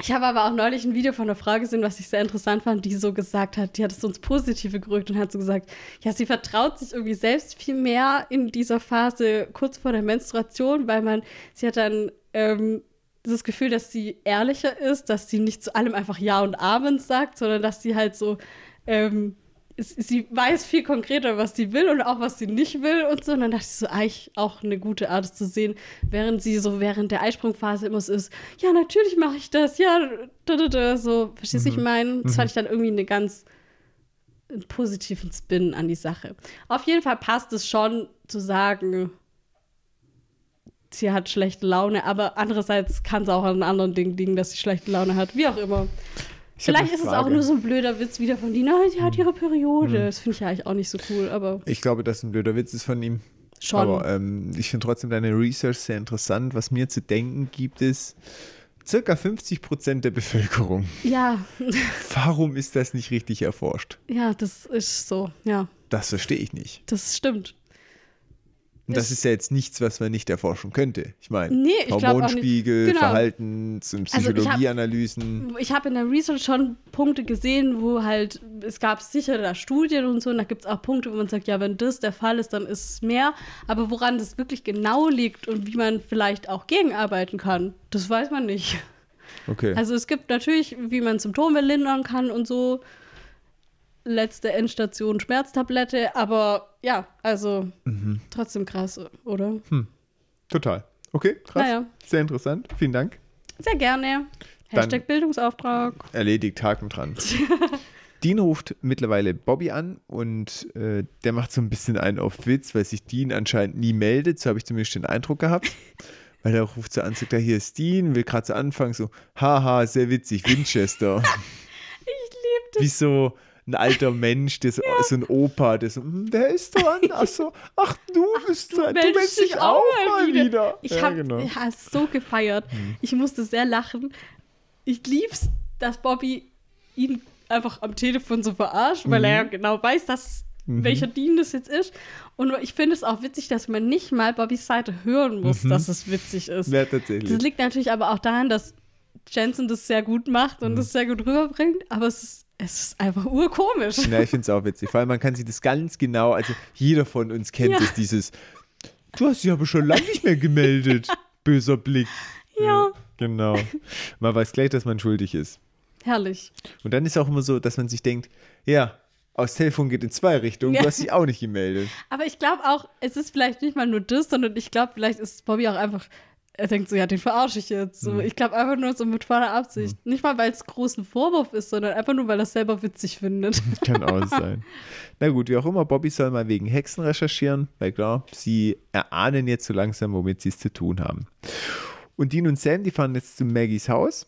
ich habe aber auch neulich ein Video von einer Frau gesehen, was ich sehr interessant fand, die so gesagt hat, die hat es ins Positive gerückt und hat so gesagt, ja, sie vertraut sich irgendwie selbst viel mehr in dieser Phase kurz vor der Menstruation, weil man, sie hat dann ähm, das Gefühl, dass sie ehrlicher ist, dass sie nicht zu allem einfach Ja und Amen sagt, sondern dass sie halt so, ähm, sie weiß viel konkreter, was sie will und auch was sie nicht will und so. Und dann dachte ich so, eigentlich auch eine gute Art es zu sehen, während sie so während der Eisprungphase immer so ist, ja, natürlich mache ich das, ja, da, da, da, so, verstehst du, was ich meine? Das fand ich dann irgendwie eine ganz einen positiven Spin an die Sache. Auf jeden Fall passt es schon zu sagen, sie hat schlechte Laune, aber andererseits kann es auch an anderen Dingen liegen, dass sie schlechte Laune hat, wie auch immer. Ich Vielleicht ist es auch nur so ein blöder Witz wieder von die, nein, sie hat ihre Periode. Hm. Das finde ich ja eigentlich auch nicht so cool, aber Ich glaube, das ist ein blöder Witz ist von ihm. schon. Aber ähm, ich finde trotzdem deine Research sehr interessant. Was mir zu denken gibt, ist, circa 50 Prozent der Bevölkerung. ja, Warum ist das nicht richtig erforscht? ja, das ist so. Ja, Das verstehe ich nicht. das stimmt. Und das ist ja jetzt nichts, was man nicht erforschen könnte. Ich meine, Nee, ich. Hormonspiegel, Genau. Verhaltens- und Also ich hab- Psychologieanalysen. Ich habe in der Research schon Punkte gesehen, wo halt, es gab sicher da Studien und so, und da gibt es auch Punkte, wo man sagt, ja, wenn das der Fall ist, dann ist es mehr. Aber woran das wirklich genau liegt und wie man vielleicht auch gegenarbeiten kann, das weiß man nicht. Okay. Also es gibt natürlich, wie man Symptome lindern kann und so. Letzte Endstation Schmerztablette, aber ja, also Mhm. trotzdem krass, oder? Total. Okay, krass. Naja. Sehr interessant. Vielen Dank. Sehr gerne. Hashtag Bildungsauftrag. Erledigt, Haken dran. Dean ruft mittlerweile Bobby an und äh, der macht so ein bisschen einen auf Witz, weil sich Dean anscheinend nie meldet. So habe ich zumindest den Eindruck gehabt. Weil er ruft so an, sagt er, hier ist Dean, will gerade so anfangen, so, haha, sehr witzig, Winchester. Ich liebe das. Wie so ein alter Mensch, der so, so ein Opa, der so, "Hm, wer ist dran? Ach so, ach, du bist dran, du meldest meldest dich auch mal wieder. Ich ja, habe genau. Hm. ja, so gefeiert. Ich musste sehr lachen. Ich lieb's, dass Bobby ihn einfach am Telefon so verarscht, weil Mhm. er ja genau weiß, dass welcher Dean das jetzt ist. Und ich finde es auch witzig, dass man nicht mal Bobbys Seite hören muss, dass es witzig ist. Mhm. Ja, tatsächlich. Das liegt natürlich aber auch daran, dass Jensen das sehr gut macht Mhm. und das sehr gut rüberbringt, aber es ist, es ist einfach urkomisch. Ja, ich finde es auch witzig. Vor allem, man kann sich das ganz genau, also jeder von uns kennt Ja. es, dieses, du hast dich aber schon lange nicht mehr gemeldet, böser Blick. Ja. Genau. Man weiß gleich, dass man schuldig ist. Herrlich. Und dann ist auch immer so, dass man sich denkt, ja, aus Telefon geht in zwei Richtungen, Ja. du hast dich auch nicht gemeldet. Aber ich glaube auch, es ist vielleicht nicht mal nur das, sondern ich glaube, vielleicht ist Bobby auch einfach, er denkt so, ja, den verarsche ich jetzt. Mhm. So, Ich glaube einfach nur so mit voller Absicht. Nicht mal, weil es großen Vorwurf ist, sondern einfach nur, weil er es selber witzig findet. Kann auch sein. Na gut, wie auch immer, Bobby soll mal wegen Hexen recherchieren, weil klar, sie erahnen jetzt so langsam, womit sie es zu tun haben. Und Dean und Sam, die fahren jetzt zu Maggies Haus.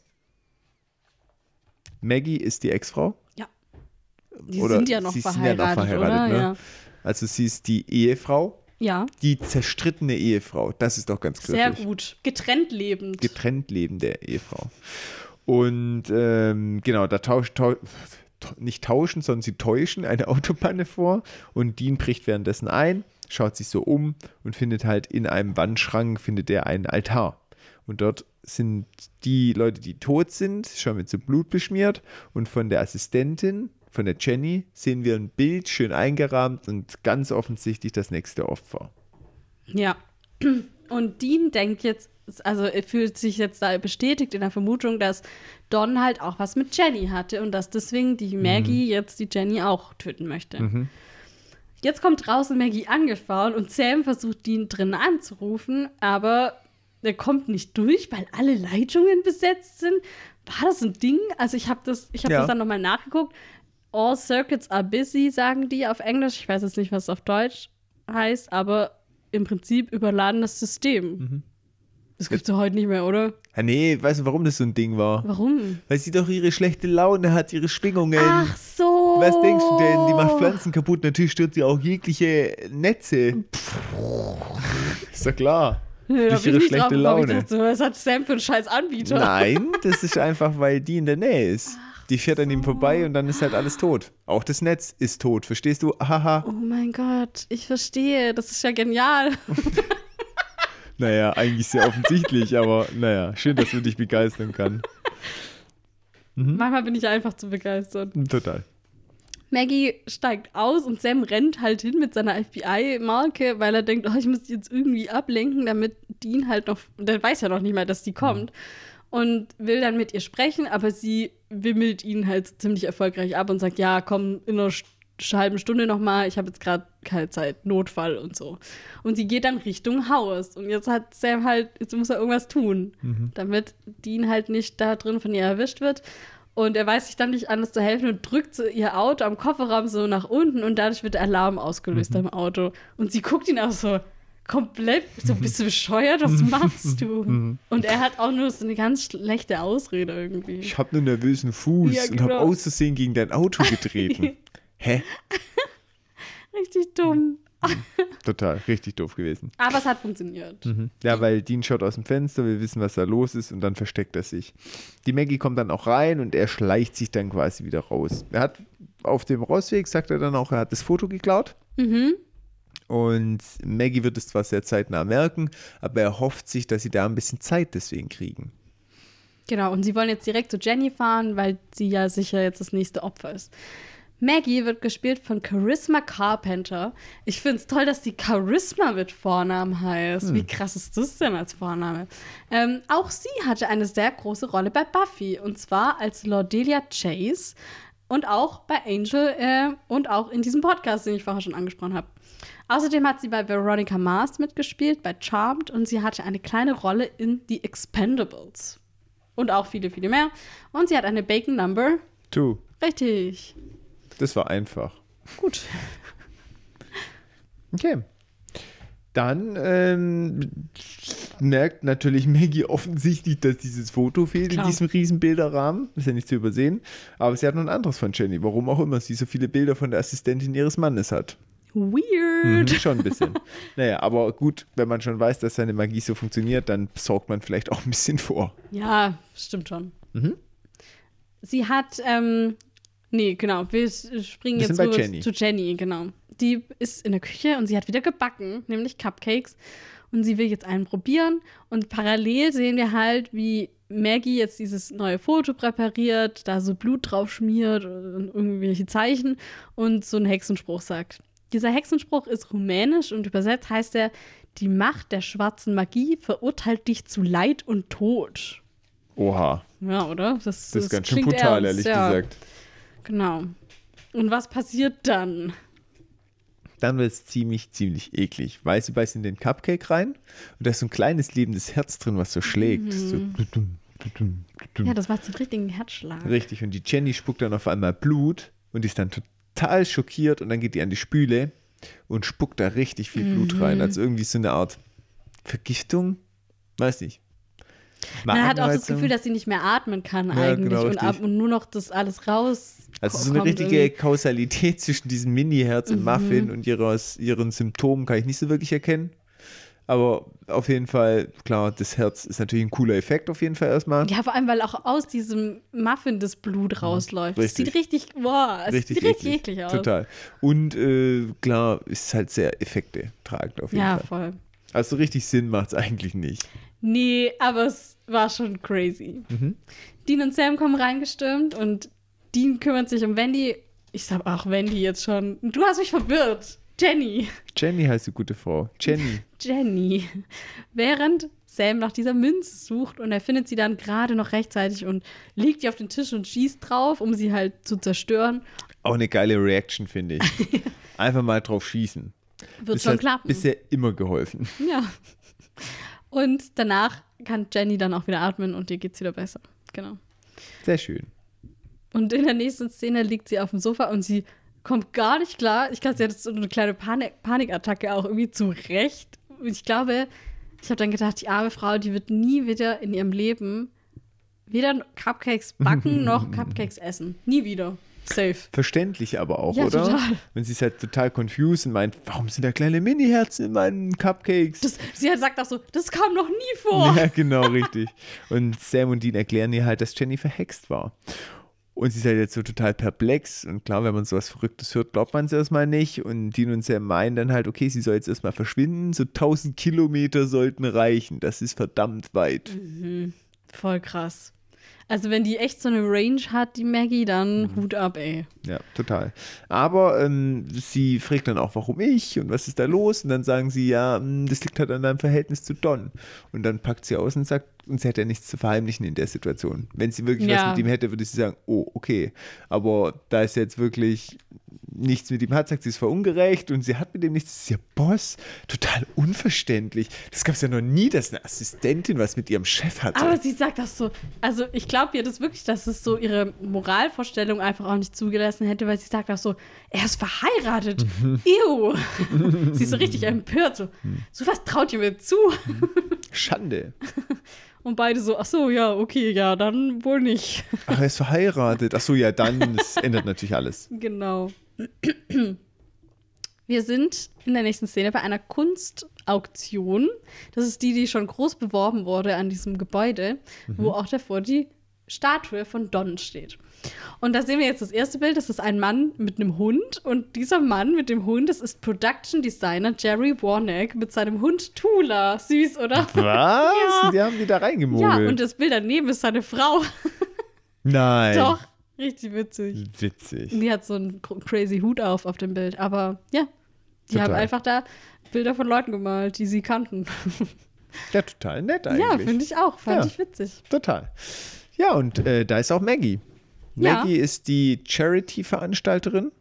Maggie ist die Ex-Frau. Ja. Die Oder sind ja noch sie sind ja verheiratet, noch verheiratet, oder? ne? Also sie ist die Ehefrau, Ja. die zerstrittene Ehefrau. Das ist doch ganz Sehr griffig. gut. Getrennt lebend. Getrennt lebende Ehefrau. Und ähm, genau, da tauscht, tau t- nicht tauschen, sondern sie täuschen eine Autopanne vor und Dean bricht währenddessen ein, schaut sich so um und findet halt in einem Wandschrank findet er einen Altar. Und dort sind die Leute, die tot sind, schon mit so Blut beschmiert und von der Assistentin, von der Jenny, sehen wir ein Bild schön eingerahmt und ganz offensichtlich das nächste Opfer. Ja. Und Dean denkt jetzt, also er fühlt sich jetzt da bestätigt in der Vermutung, dass Don halt auch was mit Jenny hatte und dass deswegen die Maggie jetzt die Jenny auch töten möchte. Jetzt kommt draußen Maggie angefahren und Sam versucht, Dean drinnen anzurufen, aber er kommt nicht durch, weil alle Leitungen besetzt sind. War das ein Ding? Also ich habe das, ich habe Ja. das dann nochmal nachgeguckt. All circuits are busy, sagen die auf Englisch. Ich weiß jetzt nicht, was es auf Deutsch heißt, aber im Prinzip überladenes System. Das gibt's ja heute nicht mehr, oder? Ah, nee, weißt du, warum das so ein Ding war? Warum? Weil sie doch ihre schlechte Laune hat, ihre Schwingungen. Ach so. Was denkst du denn? Die macht Pflanzen kaputt. Natürlich stört sie auch jegliche Netze. Ist doch klar. Ja, durch ihre drauf schlechte. Ich Laune. dachte, was hat Sam für einen scheiß Anbieter? Nein, das ist einfach, weil die in der Nähe ist. Die fährt an ihm vorbei und dann ist halt alles tot. Auch das Netz ist tot. Verstehst du? Haha. Oh mein Gott, ich verstehe. Das ist ja genial. Naja, eigentlich sehr offensichtlich, aber naja, schön, dass du dich begeistern kann. Mhm. Manchmal bin ich einfach zu begeistert. Total. Maggie steigt aus und Sam rennt halt hin mit seiner FBI-Marke, weil er denkt, oh, ich muss die jetzt irgendwie ablenken, damit Dean halt noch, der weiß ja noch nicht mal, dass die kommt. Und will dann mit ihr sprechen, aber sie wimmelt ihn halt ziemlich erfolgreich ab und sagt, ja, komm in einer halben Stunde noch mal, ich habe jetzt gerade keine Zeit, Notfall und so. Und sie geht dann Richtung Haus. Und jetzt hat Sam halt, jetzt muss er irgendwas tun, damit Dean halt nicht da drin von ihr erwischt wird. Und er weiß sich dann nicht anders zu helfen und drückt ihr Auto am Kofferraum so nach unten und dadurch wird der Alarm ausgelöst am Auto. Und sie guckt ihn auch so komplett, so bist du bescheuert, was machst du? Und er hat auch nur so eine ganz schlechte Ausrede irgendwie. Ich habe einen nervösen Fuß Ja, und habe genau. aus Versehen gegen dein Auto getreten. Hä? Richtig dumm. Total, richtig doof gewesen. Aber es hat funktioniert. Ja, weil Dean schaut aus dem Fenster, wir wissen, was da los ist und dann versteckt er sich. Die Maggie kommt dann auch rein und er schleicht sich dann quasi wieder raus. Er hat auf dem Rausweg, sagt er dann auch, er hat das Foto geklaut. Mhm. Und Maggie wird es zwar sehr zeitnah merken, aber er hofft sich, dass sie da ein bisschen Zeit deswegen kriegen. Genau, und sie wollen jetzt direkt zu Jenny fahren, weil sie ja sicher jetzt das nächste Opfer ist. Maggie wird gespielt von Charisma Carpenter. Ich finde es toll, dass die Charisma mit Vornamen heißt. Wie krass ist das denn als Vorname? Ähm, auch sie hatte eine sehr große Rolle bei Buffy. Und zwar als Lordelia Chase und auch bei Angel äh, und auch in diesem Podcast, den ich vorher schon angesprochen habe. Außerdem hat sie bei Veronica Mars mitgespielt, bei Charmed und sie hatte eine kleine Rolle in The Expendables. Und auch viele, viele mehr. Und sie hat eine Bacon Number. Tu, Richtig. das war einfach. Gut. Okay. Dann ähm, merkt natürlich Maggie offensichtlich, dass dieses Foto fehlt Klar. in diesem riesen Bilderrahmen. Ist ja nicht zu übersehen. Aber sie hat noch ein anderes von Jenny. Warum auch immer sie so viele Bilder von der Assistentin ihres Mannes hat. Weird. Mhm, schon ein bisschen. naja, aber gut, wenn man schon weiß, dass seine Magie so funktioniert, dann sorgt man vielleicht auch ein bisschen vor. Ja, stimmt schon. Mhm. Sie hat, ähm, nee, genau, wir springen Wir jetzt rüber Jenny. zu Jenny, genau. Die ist in der Küche und sie hat wieder gebacken, nämlich Cupcakes. Und sie will jetzt einen probieren. Und parallel sehen wir halt, wie Maggie jetzt dieses neue Foto präpariert, da so Blut drauf schmiert und irgendwelche Zeichen und so einen Hexenspruch sagt. Dieser Hexenspruch ist rumänisch und übersetzt heißt er, die Macht der schwarzen Magie verurteilt dich zu Leid und Tod. Oha, Ja, oder? Das, das ist ganz schön brutal, ernst, ehrlich ja. gesagt. Genau. Und was passiert dann? Dann wird es ziemlich, ziemlich eklig, weil sie beißt in den Cupcake rein und da ist so ein kleines lebendes Herz drin, was so schlägt. So dudum, dudum. Ja, das war zum richtigen Herzschlag. Richtig, und die Jenny spuckt dann auf einmal Blut und ist dann total schockiert und dann geht die an die Spüle und spuckt da richtig viel Mhm. Blut rein. Also irgendwie so eine Art Vergiftung? Weiß nicht. Man hat auch das? Gefühl, dass sie nicht mehr atmen kann Ja, eigentlich genau, und, ab, und nur noch das alles raus. Also so eine richtige irgendwie. Kausalität zwischen diesem Mini-Herz und Mhm. Muffin und ihrer, ihren Symptomen kann ich nicht so wirklich erkennen. Aber auf jeden Fall, klar, das Herz ist natürlich ein cooler Effekt auf jeden Fall erstmal. Ja, vor allem, weil auch aus diesem Muffin das Blut rausläuft. Richtig. sieht richtig, boah, es richtig, sieht richtig eklig aus. Total. Und äh, klar, ist halt sehr Effekte tragend auf jeden Ja, Fall. voll. Also richtig Sinn macht es eigentlich nicht. Nee, aber es war schon crazy. Mhm. Dean und Sam kommen reingestürmt und Dean kümmert sich um Wendy. Ich sag auch Wendy jetzt schon. Du hast mich verwirrt. Jenny. Jenny heißt die gute Frau. Jenny. Jenny. Während Sam nach dieser Münze sucht und er findet sie dann gerade noch rechtzeitig und legt die auf den Tisch und schießt drauf, um sie halt zu zerstören. Auch eine geile Reaction, finde ich. Einfach mal drauf schießen. Wird Das schon hat klappen. bisher immer geholfen. Ja. Und danach kann Jenny dann auch wieder atmen und ihr geht's wieder besser. Genau. Sehr schön. Und in der nächsten Szene liegt sie auf dem Sofa und sie kommt gar nicht klar. Ich glaube, sie hat so eine kleine Panik Panikattacke auch irgendwie zurecht. Und ich glaube, ich habe dann gedacht, die arme Frau, die wird nie wieder in ihrem Leben weder Cupcakes backen noch Cupcakes essen. Nie wieder. Safe. Verständlich aber auch, Ja, oder? total. Wenn sie ist halt total confused und meint, warum sind da kleine Mini-Herzen in meinen Cupcakes? Das, sie hat sagt auch so, das kam noch nie vor. Ja, genau, richtig. Und Sam und Dean erklären ihr halt, dass Jenny verhext war. Und sie ist halt jetzt so total perplex. Und klar, wenn man sowas Verrücktes hört, glaubt man es erstmal nicht. Und Dean und Sam meinen dann halt, okay, sie soll jetzt erstmal verschwinden. So 1000 Kilometer sollten reichen. Das ist verdammt weit. Voll krass. Also wenn die echt so eine Range hat, die Maggie, dann Hut ab, ey. Ja, total. Aber ähm, sie fragt dann auch, warum ich und was ist da los? Und dann sagen sie, ja, hm, das liegt halt an deinem Verhältnis zu Don. Und dann packt sie aus und sagt, und sie hätte ja nichts zu verheimlichen in der Situation. Wenn sie wirklich Ja. was mit ihm hätte, würde sie sagen, oh, okay. Aber da ist jetzt wirklich nichts mit ihm hat, sagt sie, ist verungerecht und sie hat mit ihm nichts, das ist ihr Boss. Total unverständlich. Das gab es ja noch nie, dass eine Assistentin was mit ihrem Chef hatte. Aber sie sagt das so, also ich glaube ihr das wirklich, dass es so ihre Moralvorstellung einfach auch nicht zugelassen hätte, weil sie sagt auch so, er ist verheiratet. Ew. sie ist so richtig empört, so, so was traut ihr mir zu? Schande. Und beide so, ach so, ja, okay, ja, dann wohl nicht. Ach, er ist verheiratet. Ach so, ja, dann, das ändert natürlich alles. Genau. Wir sind in der nächsten Szene bei einer Kunstauktion. Das ist die, die schon groß beworben wurde an diesem Gebäude, wo auch davor die Statue von Don steht. Und da sehen wir jetzt das erste Bild, das ist ein Mann mit einem Hund. Und dieser Mann mit dem Hund, das ist Production Designer Jerry Warnock mit seinem Hund Tula. Süß, oder? Was? Ja. Die haben die da Ja, reingemogelt. und das Bild daneben ist seine Frau. Nein. Doch, richtig witzig. Witzig. Die hat so einen cr- crazy Hut auf auf dem Bild. Aber ja, die Total. haben einfach da Bilder von Leuten gemalt, die sie kannten. Ja, total nett ja, eigentlich. finde ich auch. Fand Ja. ich witzig. Total. Ja, und äh, da ist auch Maggie. Ja. Maggie ist die Charity-Veranstalterin.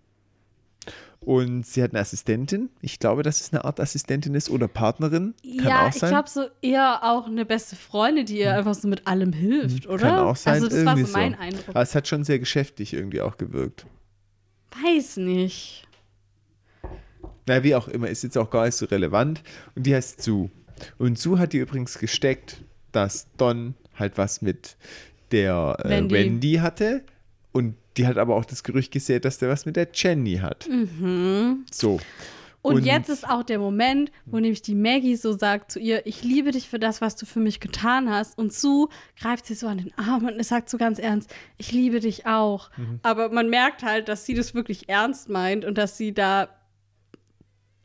Und sie hat eine Assistentin. Ich glaube, dass es eine Art Assistentin ist oder Partnerin. Kann ja, auch ich sein. glaube so eher auch eine beste Freundin, die ihr einfach so mit allem hilft, oder? Kann auch sein. Also das war irgendwie so mein so. Eindruck. Aber es hat schon sehr geschäftig irgendwie auch gewirkt. Weiß nicht. Na, wie auch immer, ist jetzt auch gar nicht so relevant. Und die heißt Sue. Und Sue hat die übrigens gesteckt, dass Don halt was mit der äh, Wendy. Wendy. hatte. Und die hat aber auch das Gerücht gesät, dass der was mit der Jenny hat. So. Mhm. Und, jetzt ist auch der Moment, wo nämlich die Maggie so sagt zu ihr, ich liebe dich für das, was du für mich getan hast. Und Sue greift sie so an den Arm und sagt so ganz ernst, ich liebe dich auch. Mhm. Aber man merkt halt, dass sie das wirklich ernst meint und dass sie da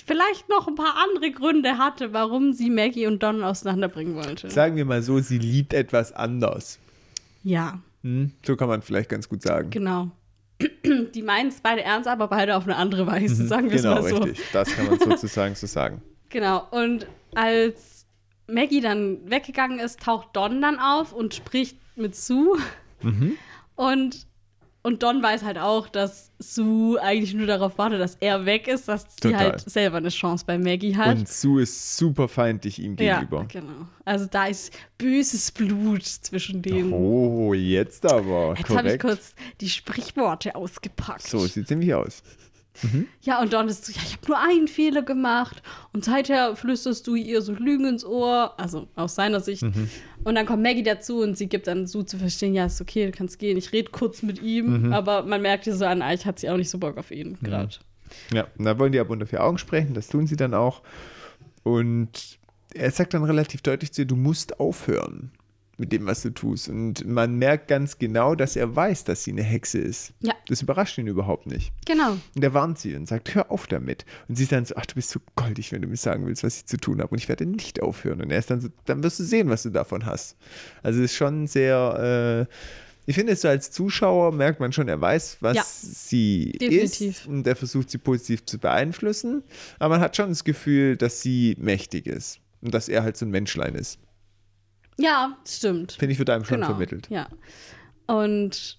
vielleicht noch ein paar andere Gründe hatte, warum sie Maggie und Don auseinanderbringen wollte. Sagen wir mal so, sie liebt etwas anders. Ja, Hm? So kann man vielleicht ganz gut sagen. genau. Die meinen es beide ernst, aber beide auf eine andere Weise, sagen wir es genau, mal so. richtig. Das kann man sozusagen so sagen. Genau, und als Maggie dann weggegangen ist, taucht Don dann auf und spricht mit Sue. Mhm. Und, und Don weiß halt auch, dass Sue eigentlich nur darauf wartet, dass er weg ist, dass sie halt selber eine Chance bei Maggie hat. Und Sue ist super feindlich ihm ja, gegenüber. genau. Also da ist böses Blut zwischen denen. Oh, jetzt aber. Jetzt habe ich kurz die Sprichworte ausgepackt. So sieht ziemlich aus. Ja, und Don ist so, ja, ich habe nur einen Fehler gemacht. Und seither flüsterst du ihr so Lügen ins Ohr, also aus seiner Sicht. Mhm. Und dann kommt Maggie dazu und sie gibt dann so zu verstehen, ja, ist okay, du kannst gehen. Ich rede kurz mit ihm, Mhm. aber man merkt ihr so an, eigentlich hat sie auch nicht so Bock auf ihn gerade. Ja, und da wollen die aber unter vier Augen sprechen, das tun sie dann auch. Und er sagt dann relativ deutlich zu ihr, du musst aufhören mit dem, was du tust. Und man merkt ganz genau, dass er weiß, dass sie eine Hexe ist. Ja. Das überrascht ihn überhaupt nicht. Genau. Und er warnt sie und sagt, hör auf damit. Und sie ist dann so, ach, du bist so goldig, wenn du mir sagen willst, was ich zu tun habe. Und ich werde nicht aufhören. Und er ist dann so, dann wirst du sehen, was du davon hast. Also es ist schon sehr, äh, ich finde es so als Zuschauer merkt man schon, er weiß, was Ja. sie Definitiv. ist. Und er versucht, sie positiv zu beeinflussen. Aber man hat schon das Gefühl, dass sie mächtig ist. Und dass er halt so ein Menschlein ist. Ja, stimmt. Finde ich, wird einem schon genau. vermittelt. Ja. Und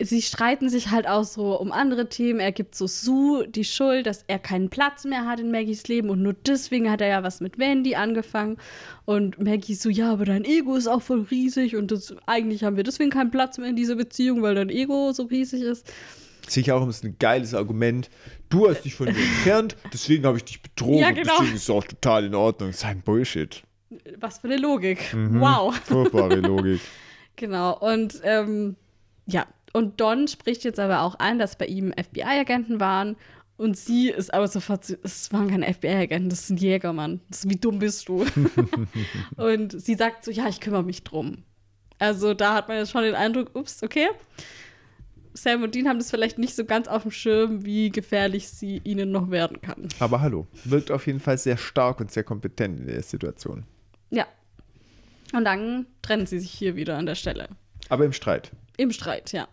sie streiten sich halt auch so um andere Themen. Er gibt so Sue die Schuld, dass er keinen Platz mehr hat in Maggies Leben und nur deswegen hat er ja was mit Wendy angefangen. Und Maggie so, ja, aber dein Ego ist auch voll riesig und das, eigentlich haben wir deswegen keinen Platz mehr in dieser Beziehung, weil dein Ego so riesig ist. Sicher auch so ein geiles Argument. Du hast dich von mir entfernt, deswegen habe ich dich betrogen. Ja, genau. Deswegen ist es auch total in Ordnung. Sein Bullshit. Was für eine Logik. Mhm. Wow. Furchtbare Logik. Genau. Und ähm, ja, und Don spricht jetzt aber auch an, dass bei ihm FBI-Agenten waren. Und sie ist aber sofort, so, es waren keine FBI-Agenten, das ist ein Jäger, Mann. Das ist, wie dumm bist du? und sie sagt so, ja, ich kümmere mich drum. Also da hat man jetzt schon den Eindruck, ups, okay. Sam und Dean haben das vielleicht nicht so ganz auf dem Schirm, wie gefährlich sie ihnen noch werden kann. Aber hallo, wirkt auf jeden Fall sehr stark und sehr kompetent in der Situation. Ja. Und dann trennen sie sich hier wieder an der Stelle. Aber im Streit. Im Streit, ja.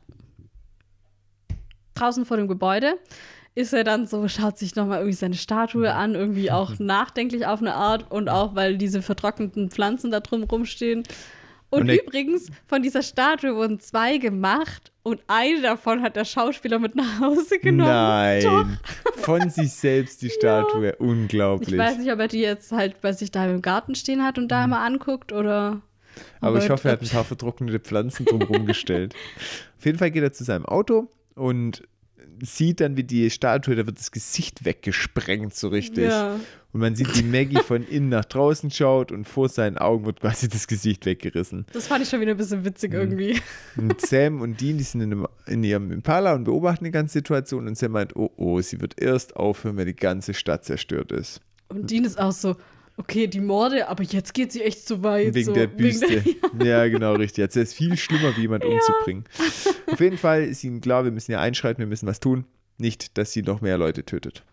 Draußen vor dem Gebäude ist er dann so, schaut sich nochmal irgendwie seine Statue an, irgendwie auch nachdenklich auf eine Art und auch, weil diese vertrockneten Pflanzen da drum rumstehen. Und, Und übrigens, von dieser Statue wurden zwei gemacht und eine davon hat der Schauspieler mit nach Hause genommen. Nein. Doch. Von sich selbst die Statue. Unglaublich. Ich weiß nicht, ob er die jetzt halt bei sich daheim im Garten stehen hat und da immer anguckt oder. Aber ich hoffe, er hat ein paar vertrocknete Pflanzen drumherum gestellt. Auf jeden Fall geht er zu seinem Auto und sieht dann, wie die Statue, da wird das Gesicht weggesprengt, so richtig. Ja. Und man sieht, wie Maggie von innen nach draußen schaut und vor seinen Augen wird quasi das Gesicht weggerissen. Das fand ich schon wieder ein bisschen Mhm. witzig irgendwie. Und Sam und Dean, die sind in, einem, in ihrem Impala und beobachten die ganze Situation. Und Sam meint, oh oh, sie wird erst aufhören, wenn die ganze Stadt zerstört ist. Und Dean ist auch so, okay, die Morde, aber jetzt geht sie echt zu weit. Wegen so. der Büste. der- ja, genau, richtig. Jetzt ist es viel schlimmer, wie jemand umzubringen. Auf jeden Fall ist ihnen klar, wir müssen ja einschreiten, wir müssen was tun. Nicht, dass sie noch mehr Leute tötet.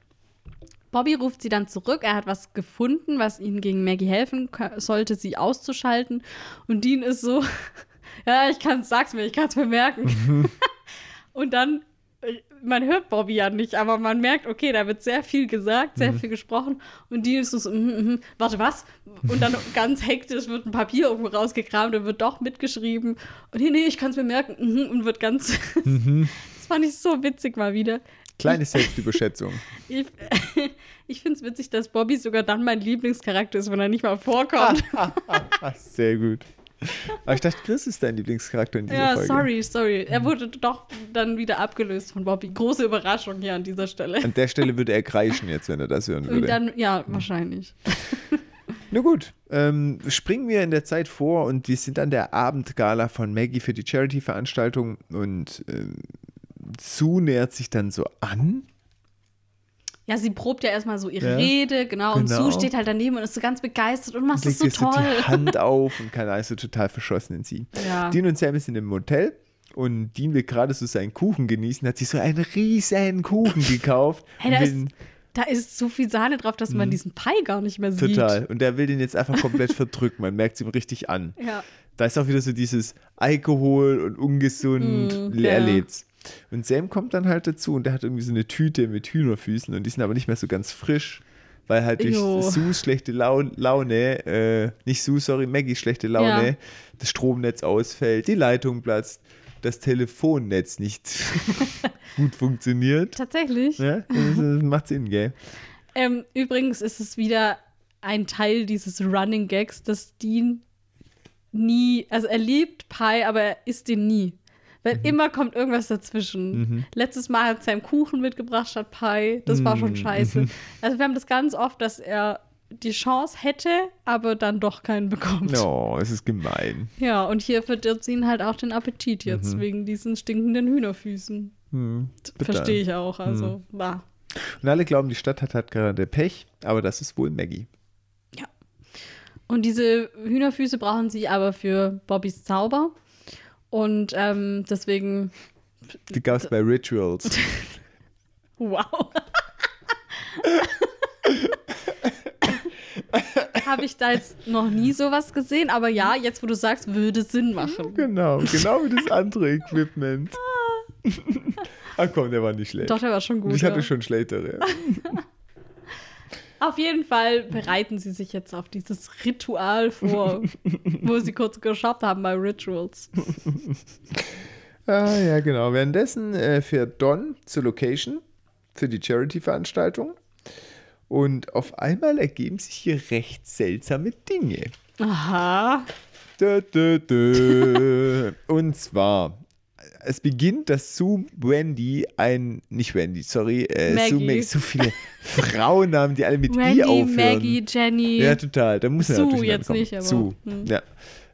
Bobby ruft sie dann zurück. Er hat was gefunden, was ihnen gegen Maggie helfen sollte, sie auszuschalten. Und Dean ist so, ja, ich kann sag's mir, ich kann's mir merken. Und dann, man hört Bobby ja nicht, aber man merkt, okay, da wird sehr viel gesagt, sehr viel gesprochen. Und Dean ist so, mhm, mhm, warte, was? Und dann ganz hektisch wird ein Papier irgendwo rausgekramt und wird doch mitgeschrieben. Und nee, nee, ich kann's mir merken. mhm, Und wird ganz, das fand ich so witzig mal wieder. Kleine Selbstüberschätzung. Ich, ich finde es witzig, dass Bobby sogar dann mein Lieblingscharakter ist, wenn er nicht mal vorkommt. Sehr gut. Aber ich dachte, Chris ist dein Lieblingscharakter in dieser ja, Folge. sorry, sorry. Er wurde doch dann wieder abgelöst von Bobby. Große Überraschung hier an dieser Stelle. An der Stelle würde er kreischen jetzt, wenn er das hören würde. dann, ja, wahrscheinlich. Na gut, ähm, springen wir in der Zeit vor und wir sind an der Abendgala von Maggie für die Charity-Veranstaltung und ähm, Sue nähert sich dann so an. Ja, sie probt ja erstmal so ihre Ja, Rede, genau. Und genau. Sue steht halt daneben und ist so ganz begeistert und macht legt so so toll. die Hand auf und kann also total verschossen in sie. Ja. Dean und Sam sind im Motel und Dean will gerade so seinen Kuchen genießen, hat sich so einen riesen Kuchen gekauft. Hey, da und ist, da ist so viel Sahne drauf, dass man diesen Pie gar nicht mehr sieht. Mhm. total. Und der will den jetzt einfach komplett verdrücken. Man merkt es ihm richtig an. Ja. Da ist auch wieder so dieses Alkohol und ungesund, Mm, leer ja. Und Sam kommt dann halt dazu und der hat irgendwie so eine Tüte mit Hühnerfüßen und die sind aber nicht mehr so ganz frisch, weil halt durch Jo. Sues schlechte Lau Laune, äh, nicht Sue, sorry, Maggies schlechte Laune, Ja. das Stromnetz ausfällt, die Leitung platzt, das Telefonnetz nicht gut funktioniert. Tatsächlich. Ja, das, macht Sinn, gell? Ähm, übrigens ist es wieder ein Teil dieses Running Gags, dass Dean nie, also er liebt Pie, aber er isst den nie. Weil immer kommt irgendwas dazwischen. Letztes Mal hat Sam Kuchen mitgebracht statt Pie. Das war schon scheiße. Also wir haben das ganz oft, dass er die Chance hätte, aber dann doch keinen bekommt. Oh, es ist gemein. Ja, und hier verdirbt sie ihn halt auch den Appetit jetzt, wegen diesen stinkenden Hühnerfüßen. Verstehe ich auch. Also, bah. Und alle glauben, die Stadt hat halt gerade Pech, aber das ist wohl Maggie. Ja. Und diese Hühnerfüße brauchen sie aber für Bobbys Zauber. Und ähm, deswegen. Die gab es bei Rituals. Wow. Habe ich da jetzt noch nie sowas gesehen, aber ja, jetzt wo du sagst, würde Sinn machen. Genau, genau wie das andere Equipment. ah komm, der war nicht schlecht. Doch, der war schon gut. ich hatte ja. schon schlechtere. Auf jeden Fall bereiten sie sich jetzt auf dieses Ritual vor, wo sie kurz geshoppt haben bei Rituals. ah ja, genau. Währenddessen äh, fährt Don zur Location für die Charity-Veranstaltung. Und auf einmal ergeben sich hier recht seltsame Dinge. Aha. Dö, dö, dö. Und zwar, es beginnt, dass Sue Wendy ein, nicht Wendy, sorry, äh, Sue Maggie. Maggie, so viele Frauennamen, die alle mit I Wendy, aufhören. Maggie, Jenny. Ja, total. Da muss Sue jetzt nicht, aber- Sue. hm. Ja.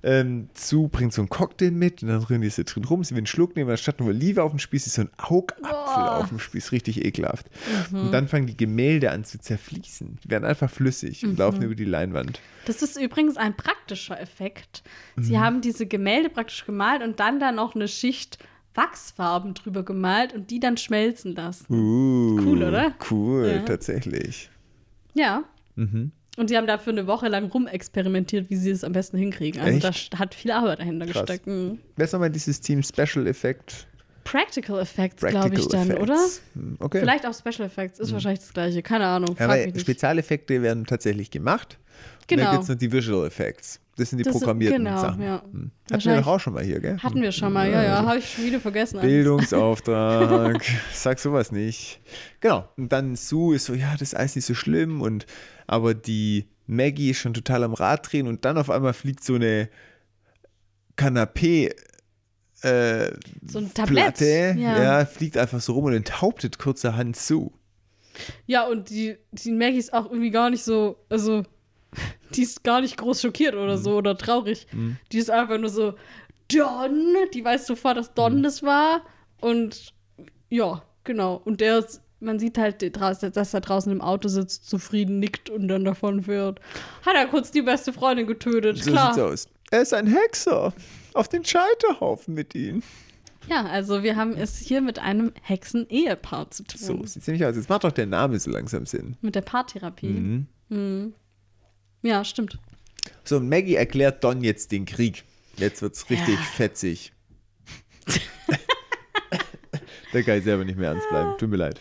Ähm, Sue bringt so einen Cocktail mit und dann rühren die sie drin rum. Sie will einen Schluck nehmen, anstatt nur Olive auf dem Spieß ist so ein Augapfel Boah. auf dem Spieß. Richtig ekelhaft. Mhm. Und dann fangen die Gemälde an zu zerfließen. Die werden einfach flüssig Mhm. und laufen über die Leinwand. Das ist übrigens ein praktischer Effekt. Sie Mhm. haben diese Gemälde praktisch gemalt und dann da noch eine Schicht Wachsfarben drüber gemalt und die dann schmelzen lassen. Uh, Cool, oder? Cool, Ja. tatsächlich. Ja. Mhm. Und die haben dafür eine Woche lang rumexperimentiert, wie sie es am besten hinkriegen. Also da Echt? st- hat viel Arbeit dahinter Krass. gesteckt. Mhm. Wer ist nochmal dieses Team Special Effect? Practical Effects, glaube ich dann, Effects. oder? Okay. Vielleicht auch Special Effects, ist wahrscheinlich das gleiche. Keine Ahnung, frag Aber mich nicht. Spezialeffekte werden tatsächlich gemacht. Und Genau. dann gibt es noch die Visual Effects. Das sind die Das programmierten genau, Sachen. ja. Hm. Hatten wir doch auch schon mal hier, gell? Hatten wir schon mal, ja, ja, habe ich schon wieder vergessen. Bildungsauftrag. Sag sowas nicht. Genau. Und dann Sue ist so, ja, das ist alles nicht so schlimm. Und aber die Maggie ist schon total am Rad drehen und dann auf einmal fliegt so eine Kanapee. Äh, So ein Tablett. Platte, ja. Ja. fliegt einfach so rum und enthauptet kurzerhand Sue. Ja, und die, die Maggie ist auch irgendwie gar nicht so, also, die ist gar nicht groß schockiert oder Mhm. so oder traurig. Die ist einfach nur so, Don, die weiß sofort, dass Don Mhm. das war. Und ja, genau. Und der ist, man sieht halt, draußen- dass er draußen im Auto sitzt, zufrieden nickt und dann davon fährt. Hat er kurz die beste Freundin getötet, So klar. sieht's aus. Er ist ein Hexer. Auf den Scheiterhaufen mit ihm. Ja, also wir haben es hier mit einem Hexen-Ehepaar zu tun. So sieht's nämlich aus. Jetzt macht doch der Name so langsam Sinn. Mit der Paartherapie. Mhm. Mhm. Ja, stimmt. So, und Maggie erklärt Don jetzt den Krieg. Jetzt wird's richtig Ja. fetzig. Der kann ich selber nicht mehr ernst bleiben. Tut mir leid.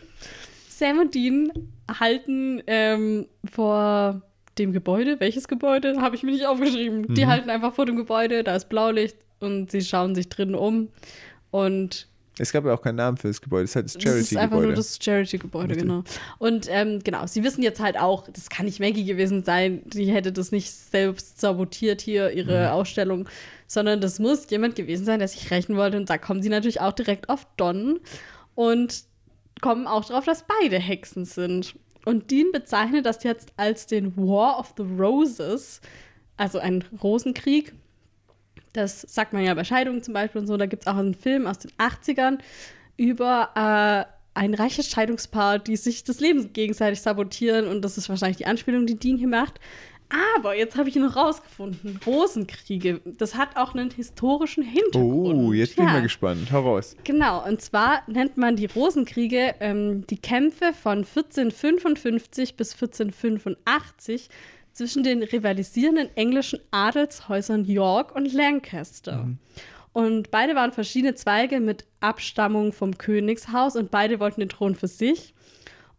Sam und Dean halten ähm, vor dem Gebäude. Welches Gebäude? Habe ich mir nicht aufgeschrieben. Die halten einfach vor dem Gebäude, da ist Blaulicht und sie schauen sich drinnen um. Und Es gab ja auch keinen Namen für das Gebäude. Es ist halt das das ist einfach nur Charity-Gebäude. das Charity-Gebäude, genau. Und ähm, genau, sie wissen jetzt halt auch, das kann nicht Maggie gewesen sein, die hätte das nicht selbst sabotiert hier, ihre Mhm. Ausstellung, sondern das muss jemand gewesen sein, der sich rächen wollte. Und da kommen sie natürlich auch direkt auf Don und kommen auch darauf, dass beide Hexen sind. Und Dean bezeichnet das jetzt als den War of the Roses, also ein Rosenkrieg. Das sagt man ja bei Scheidungen zum Beispiel und so. Da gibt es auch einen Film aus den 80ern über äh, ein reiches Scheidungspaar, die sich das Leben gegenseitig sabotieren. Und das ist wahrscheinlich die Anspielung, die Dean hier macht. Aber jetzt habe ich noch rausgefunden: Rosenkriege. Das hat auch einen historischen Hintergrund. Oh, jetzt bin ich Ja. mal gespannt. Hau raus. Genau, und zwar nennt man die Rosenkriege ähm, die Kämpfe von 1455 bis 1485 zwischen den rivalisierenden englischen Adelshäusern York und Lancaster. Und beide waren verschiedene Zweige mit Abstammung vom Königshaus und beide wollten den Thron für sich.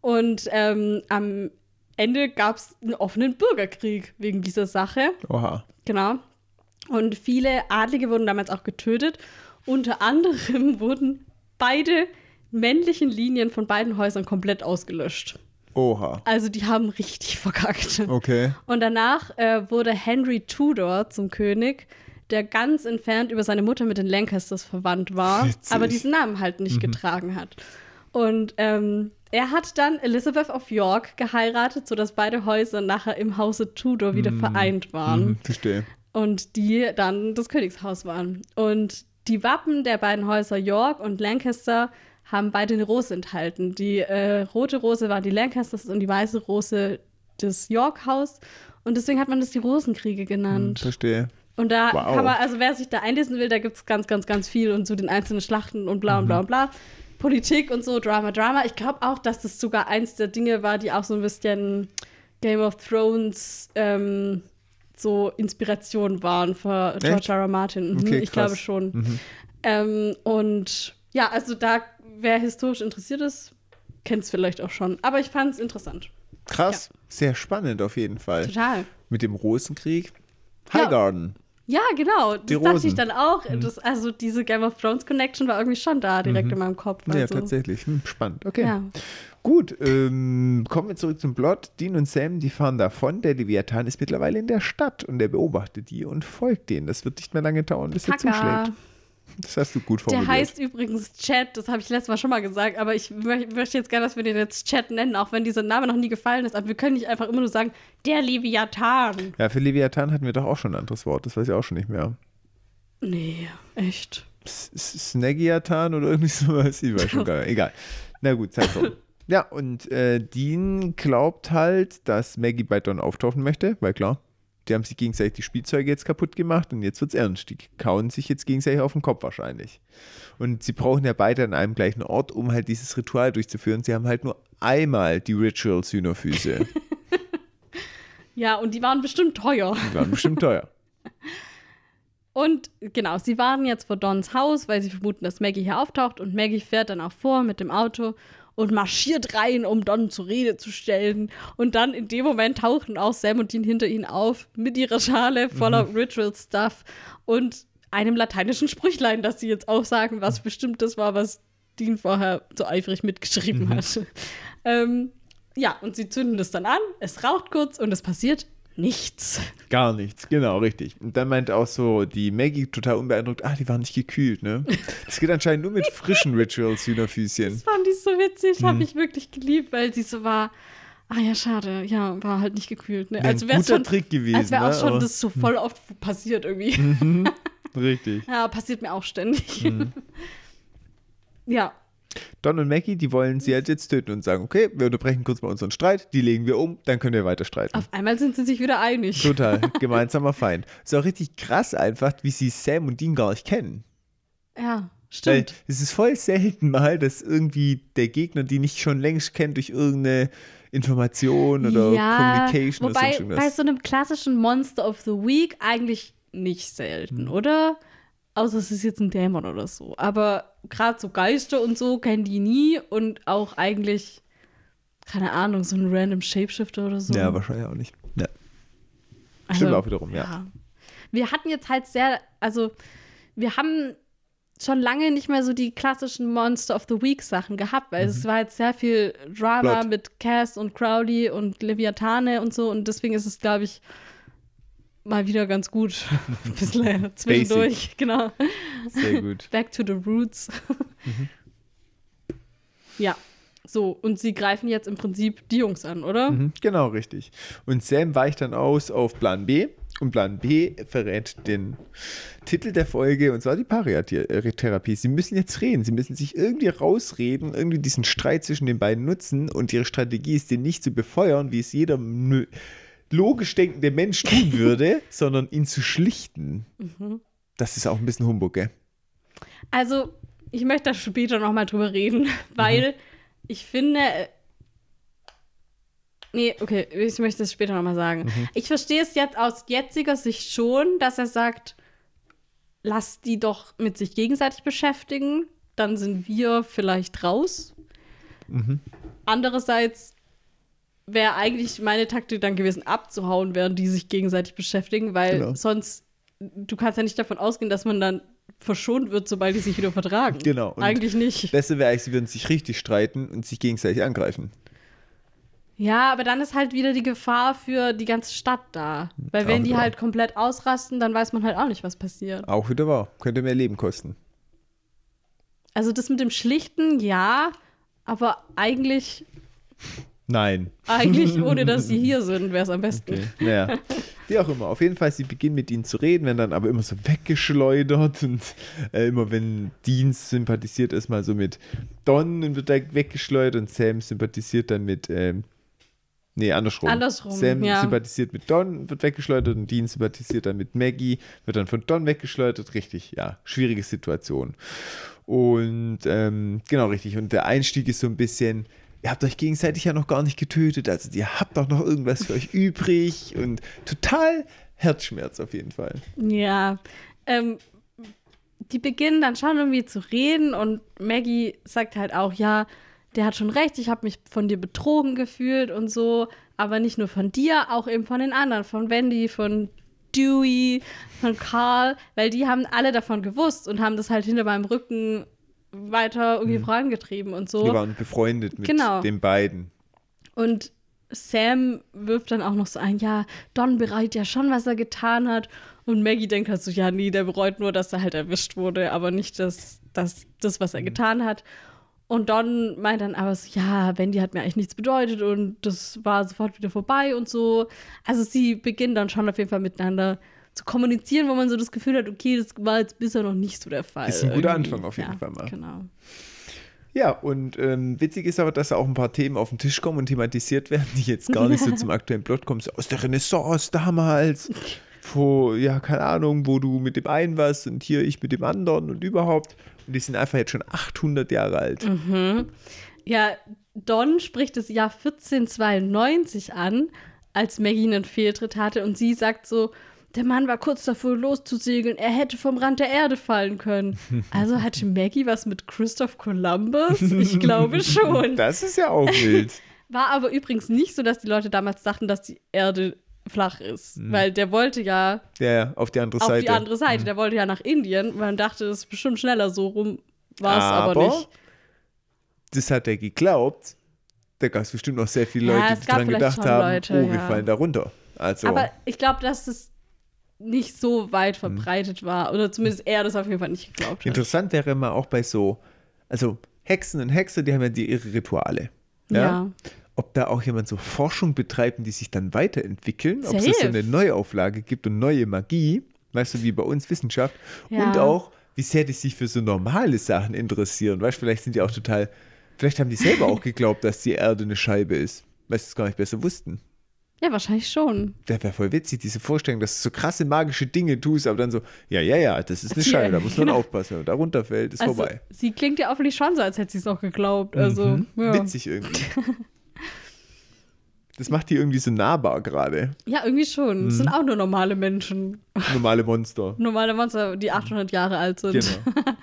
Und ähm, am Ende gab es einen offenen Bürgerkrieg wegen dieser Sache. Oha. Genau. Und viele Adlige wurden damals auch getötet. Unter anderem wurden beide männlichen Linien von beiden Häusern komplett ausgelöscht. Oha. Also die haben richtig verkackt. Okay. Und danach äh, wurde Henry Tudor zum König, der ganz entfernt über seine Mutter mit den Lancasters verwandt war, Witzig. aber diesen Namen halt nicht getragen hat. Und ähm, er hat dann Elizabeth of York geheiratet, sodass beide Häuser nachher im Hause Tudor wieder vereint waren Hm, verstehe. und die dann das Königshaus waren. Und die Wappen der beiden Häuser York und Lancaster haben beide eine Rose enthalten. Die äh, rote Rose war die Lancasters und die weiße Rose das York-Haus. Und deswegen hat man das die Rosenkriege Hm, genannt. verstehe. Und da Wow. kann man, also wer sich da einlesen will, da gibt es ganz, ganz, ganz viel und zu den einzelnen Schlachten und bla und bla und bla. Politik und so, Drama, Drama. Ich glaube auch, dass das sogar eins der Dinge war, die auch so ein bisschen Game of Thrones ähm, so Inspiration waren für George? R. R. Martin. Mhm, Okay, ich glaube schon. Mhm. Ähm, und ja, also da, wer historisch interessiert ist, kennt es vielleicht auch schon. Aber ich fand es interessant. Krass, sehr spannend auf jeden Fall. Total. Mit dem Rosenkrieg. Ja. Highgarden. Ja, genau. Das Die dachte Rosen. ich dann auch. Das, also diese Game of Thrones Connection war irgendwie schon da, direkt in meinem Kopf. Ja, Also, tatsächlich. Hm, spannend. Okay. Ja. Gut, ähm, kommen wir zurück zum Plot. Dean und Sam, die fahren davon. Der Leviathan ist mittlerweile in der Stadt und er beobachtet die und folgt denen. Das wird nicht mehr lange dauern, bis er Kaka. zuschlägt. Das hast du gut Der formuliert. heißt übrigens Chat, das habe ich letztes Mal schon mal gesagt, aber ich mö- möchte jetzt gerne, dass wir den jetzt Chat nennen, auch wenn dieser Name noch nie gefallen ist. Aber wir können nicht einfach immer nur sagen, der Leviathan. ja, für Leviathan hatten wir doch auch schon ein anderes Wort. Das weiß ich auch schon nicht mehr. Nee, echt. S- S- Snaggiathan oder irgendwie sowas. Ich weiß schon gar nicht. Egal. Na gut, Zeit rum. Ja, und äh, Dean glaubt halt, dass Maggie bei Don auftauchen möchte, weil klar, die haben sich gegenseitig die Spielzeuge jetzt kaputt gemacht und jetzt wird's ernst. Die kauen sich jetzt gegenseitig auf den Kopf wahrscheinlich. Und sie brauchen ja beide an einem gleichen Ort, um halt dieses Ritual durchzuführen. Sie haben halt nur einmal die Ritual-Synophüse. Ja, und die waren bestimmt teuer. Die waren bestimmt teuer. Und genau, sie waren jetzt vor Dons Haus, weil sie vermuten, dass Maggie hier auftaucht. Und Maggie fährt dann auch vor mit dem Auto und marschiert rein, um Don zur Rede zu stellen. Und dann in dem Moment tauchen auch Sam und Dean hinter ihnen auf mit ihrer Schale voller Ritual-Stuff und einem lateinischen Sprüchlein, das sie jetzt auch sagen, was bestimmt das war, was Dean vorher so eifrig mitgeschrieben hat. Ähm, ja, und sie zünden das dann an, es raucht kurz und es passiert nichts. Gar nichts, genau, richtig. Und dann meint auch so die Maggie total unbeeindruckt, ah, die waren nicht gekühlt, ne? Das geht anscheinend nur mit frischen Ritual-Synophysien. Das fand ich so witzig, habe ich wirklich geliebt, weil sie so war. Ah ja, schade, ja, war halt nicht gekühlt. Ne? Als wäre guter schon, Trick gewesen, als wäre auch ne? schon Aber- das so voll oft passiert irgendwie. Richtig. Ja, passiert mir auch ständig. Mhm. ja, Don und Maggie, die wollen sie halt jetzt töten und sagen, okay, wir unterbrechen kurz mal unseren Streit, die legen wir um, dann können wir weiter streiten. auf einmal sind sie sich wieder einig. Total, gemeinsamer Feind. Ist auch richtig krass einfach, wie sie Sam und Dean gar nicht kennen. Ja, Weil stimmt. es ist voll selten mal, dass irgendwie der Gegner die nicht schon längst kennt durch irgendeine Information oder ja, Communication oder wobei sonst bei so einem klassischen Monster of the Week eigentlich nicht selten, Mhm. oder? Außer es ist jetzt ein Dämon oder so. Aber gerade so Geister und so kennen die nie und auch eigentlich, keine Ahnung, so ein random Shapeshifter oder so. Ja, wahrscheinlich auch nicht. Ja. Also, Stimmt auch wiederum, ja. Wir hatten jetzt halt sehr, also wir haben schon lange nicht mehr so die klassischen Monster of the Week Sachen gehabt, weil es war jetzt sehr viel Drama Mhm. Plot. mit Cass und Crowley und Leviathane und so und deswegen ist es, glaube ich, mal wieder ganz gut. Ein bisschen zwischendurch, genau. Sehr gut. Back to the roots. Mhm. Ja, so, und sie greifen jetzt im Prinzip die Jungs an, oder? Mhm, genau, richtig. Und Sam weicht dann aus auf Plan B. Und Plan B verrät den Titel der Folge, und zwar die Paria-Therapie. Sie müssen jetzt reden. Sie müssen sich irgendwie rausreden, irgendwie diesen Streit zwischen den beiden nutzen. Und ihre Strategie ist, den nicht zu befeuern, wie es jeder logisch denkende Mensch tun würde, sondern ihn zu schlichten. Das ist auch ein bisschen Humbug, gell? Also, ich möchte da später noch mal drüber reden, weil ich finde. äh, Nee, okay, ich möchte es später noch mal sagen. Ich verstehe es jetzt aus jetziger Sicht schon, dass er sagt, lass die doch mit sich gegenseitig beschäftigen, dann sind wir vielleicht raus. Andererseits wäre eigentlich meine Taktik dann gewesen, abzuhauen, während die sich gegenseitig beschäftigen, weil Genau. sonst, du kannst ja nicht davon ausgehen, dass man dann verschont wird, sobald die sich wieder vertragen. Genau. Und Eigentlich nicht. Besser wäre eigentlich, sie würden sich richtig streiten und sich gegenseitig angreifen. Ja, aber dann ist halt wieder die Gefahr für die ganze Stadt da. Weil wenn Auch die halt komplett ausrasten, dann weiß man halt auch nicht, was passiert. Auch wieder wahr. Könnte mehr Leben kosten. Also das mit dem Schlichten, ja, aber eigentlich, Nein. eigentlich ohne dass sie hier sind, wäre es am besten. Okay. Naja, wie auch immer. Auf jeden Fall, sie beginnen mit ihnen zu reden, werden dann aber immer so weggeschleudert und äh, immer wenn Dean sympathisiert erstmal so mit Don und wird da weggeschleudert und Sam sympathisiert dann mit, ähm, Nee, andersrum. Andersrum, Sam ja. sympathisiert mit Don, wird weggeschleudert und Dean sympathisiert dann mit Maggie, wird dann von Don weggeschleudert. Richtig, ja, schwierige Situation. Und ähm, genau, richtig. Und der Einstieg ist so ein bisschen, ihr habt euch gegenseitig ja noch gar nicht getötet, also ihr habt doch noch irgendwas für euch übrig und total Herzschmerz auf jeden Fall. Ja. Ähm, die beginnen dann schon irgendwie zu reden und Maggie sagt halt auch, ja, der hat schon recht, ich habe mich von dir betrogen gefühlt und so, aber nicht nur von dir, auch eben von den anderen, von Wendy, von Dewey, von Carl, weil die haben alle davon gewusst und haben das halt hinter meinem Rücken weiter irgendwie vorangetrieben und so. Wir waren befreundet mit Genau. den beiden. Und Sam wirft dann auch noch so ein, ja, Don bereut ja schon, was er getan hat. Und Maggie denkt halt so, ja, nee, der bereut nur, dass er halt erwischt wurde, aber nicht das, das, das was er getan hat. Und Don meint dann aber so, ja, Wendy hat mir eigentlich nichts bedeutet und das war sofort wieder vorbei und so. Also sie beginnen dann schon auf jeden Fall miteinander zu kommunizieren, wo man so das Gefühl hat, okay, das war jetzt bisher noch nicht so der Fall. Ist ein guter irgendwie. Anfang auf jeden ja, Fall mal. Genau. Ja, und ähm, witzig ist aber, dass auch ein paar Themen auf den Tisch kommen und thematisiert werden, die jetzt gar nicht so zum aktuellen Plot kommen. So aus der Renaissance damals, wo, ja, keine Ahnung, wo du mit dem einen warst und hier ich mit dem anderen und überhaupt. Und die sind einfach jetzt schon 800 Jahre alt. Ja, Don spricht das Jahr 1492 an, als Maggie einen Fehltritt hatte und sie sagt so, der Mann war kurz davor loszusegeln, er hätte vom Rand der Erde fallen können. Also hatte Maggie was mit Christoph Columbus? Ich glaube schon. Das ist ja auch wild. War aber übrigens nicht so, dass die Leute damals dachten, dass die Erde flach ist, weil der wollte ja Ja, auf die andere auf Seite. die andere Seite, der wollte ja nach Indien, man dachte, das ist bestimmt schneller so rum, war es aber, Aber nicht. Das hat er geglaubt. Da gab es bestimmt noch sehr viele Ja, Leute, es die dran gedacht haben, Leute, oh, wir ja. fallen da runter. Also, Aber ich glaube, dass es nicht so weit Mhm. verbreitet war. Oder zumindest er das auf jeden Fall nicht geglaubt hat. Interessant wäre mal auch bei so, also Hexen und Hexer, die haben ja die, ihre Rituale. Ja? Ja. Ob da auch jemand so Forschung betreibt, die sich dann weiterentwickeln, ob es so Safe. eine Neuauflage gibt und neue Magie, weißt du, wie bei uns Wissenschaft. Ja. Und auch, wie sehr die sich für so normale Sachen interessieren. Weißt du, vielleicht sind die auch total, vielleicht haben die selber auch geglaubt, dass die Erde eine Scheibe ist, weil sie es gar nicht besser wussten. Ja, wahrscheinlich schon. Der wäre voll witzig, diese Vorstellung, dass du so krasse magische Dinge tust, aber dann so, ja, ja, ja, das ist eine Ja, Scheibe, da muss man genau. aufpassen. Wenn man da runterfällt, ist Also, vorbei. sie klingt ja offensichtlich schon so, als hätte sie es auch geglaubt. Also, Mhm. ja. Witzig irgendwie. Das macht die irgendwie so nahbar gerade. Ja, irgendwie schon. Mhm. Es sind auch nur normale Menschen. Normale Monster. Normale Monster, die 800 Jahre alt sind. Genau.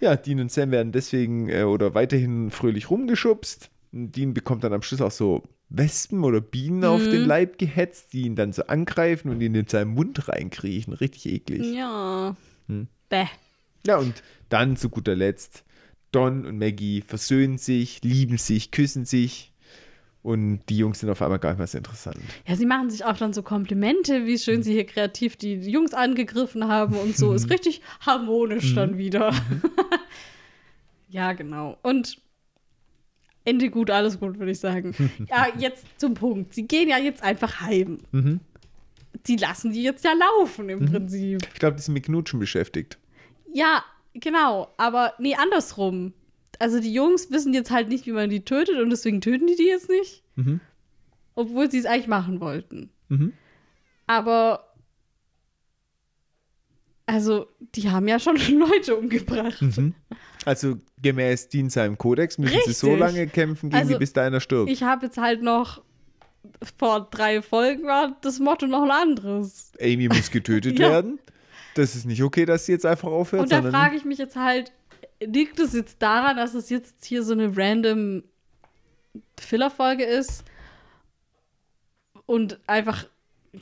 Ja, Dean und Sam werden deswegen äh, oder weiterhin fröhlich rumgeschubst. Und Dean bekommt dann am Schluss auch so Wespen oder Bienen auf Mhm. den Leib gehetzt, die ihn dann so angreifen und ihn in seinen Mund reinkriechen. Richtig eklig. Ja. Hm. Bäh. Ja, und dann zu guter Letzt, Don und Maggie versöhnen sich, lieben sich, küssen sich. Und die Jungs sind auf einmal gar nicht mehr so interessant. Ja, sie machen sich auch dann so Komplimente, wie schön sie hier kreativ die Jungs angegriffen haben und so. Ist richtig harmonisch Mhm. dann wieder. ja, genau. Und Ende gut, alles gut, würde ich sagen. ja, jetzt zum Punkt. Sie gehen ja jetzt einfach heim. Mhm. Sie lassen die jetzt ja laufen im Prinzip. Ich glaube, die sind mit Knutschen beschäftigt. Ja, genau. Aber nee, andersrum. Also die Jungs wissen jetzt halt nicht, wie man die tötet und deswegen töten die die jetzt nicht. Mhm. Obwohl sie es eigentlich machen wollten. Mhm. Aber also, die haben ja schon Leute umgebracht. Mhm. Also gemäß Dean seinem Kodex müssen sie so Richtig. lange kämpfen, gegen Also, die, bis da einer stirbt. Ich habe jetzt halt noch vor drei Folgen war das Motto noch ein anderes. Amy muss getötet Ja. werden. Das ist nicht okay, dass sie jetzt einfach aufhört, Und da frage ich mich jetzt halt, liegt es jetzt daran, dass es jetzt hier so eine random Filler-Folge ist und einfach,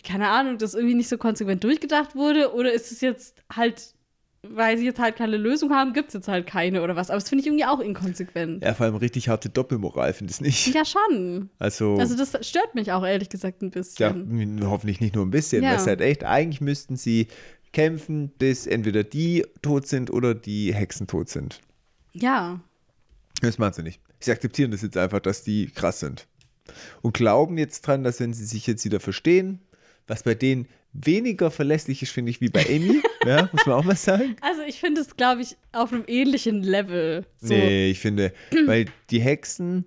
keine Ahnung, das irgendwie nicht so konsequent durchgedacht wurde? Oder ist es jetzt halt, weil sie jetzt halt keine Lösung haben, gibt es jetzt halt keine oder was? Aber das finde ich irgendwie auch inkonsequent. ja, vor allem richtig harte Doppelmoral, finde ich nicht. Ja, schon. Also, Also das stört mich auch ehrlich gesagt ein ja, bisschen. hoffentlich nicht nur ein bisschen, Ja. weil es halt echt, eigentlich müssten sie kämpfen, bis entweder die tot sind oder die Hexen tot sind. Ja. Das machen sie nicht. Sie akzeptieren das jetzt einfach, dass die krass sind. Und glauben jetzt dran, dass wenn sie sich jetzt wieder verstehen, was bei denen weniger verlässlich ist, finde ich, wie bei Amy, ja, muss man auch mal sagen. Also ich finde es, glaube ich, auf einem ähnlichen Level. So. Nee, ich finde, weil die Hexen,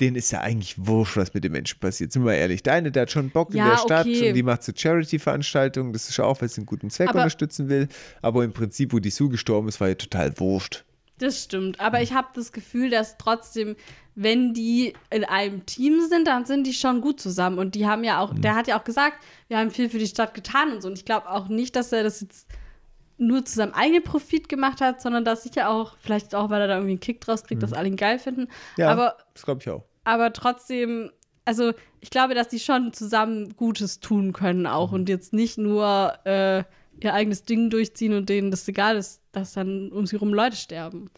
denen ist ja eigentlich wurscht, was mit den Menschen passiert. Sind wir ehrlich. Der eine, der hat schon Bock in Ja, der Stadt okay. und die macht so Charity-Veranstaltungen. Das ist auch, weil sie einen guten Zweck Aber- unterstützen will. Aber im Prinzip, wo die Sue gestorben ist, war ja total wurscht. Das stimmt. Aber ich habe das Gefühl, dass trotzdem, wenn die in einem Team sind, dann sind die schon gut zusammen. Und die haben ja auch, der hat ja auch gesagt, wir haben viel für die Stadt getan und so. Und ich glaube auch nicht, dass er das jetzt nur zu seinem eigenen Profit gemacht hat, sondern dass sicher auch, vielleicht auch, weil er da irgendwie einen Kick draus kriegt, dass alle ihn geil finden. Ja, Aber, das glaube ich auch. aber trotzdem, also ich glaube, dass die schon zusammen Gutes tun können auch und jetzt nicht nur äh, ihr eigenes Ding durchziehen und denen das egal ist, dass dann um sie rum Leute sterben.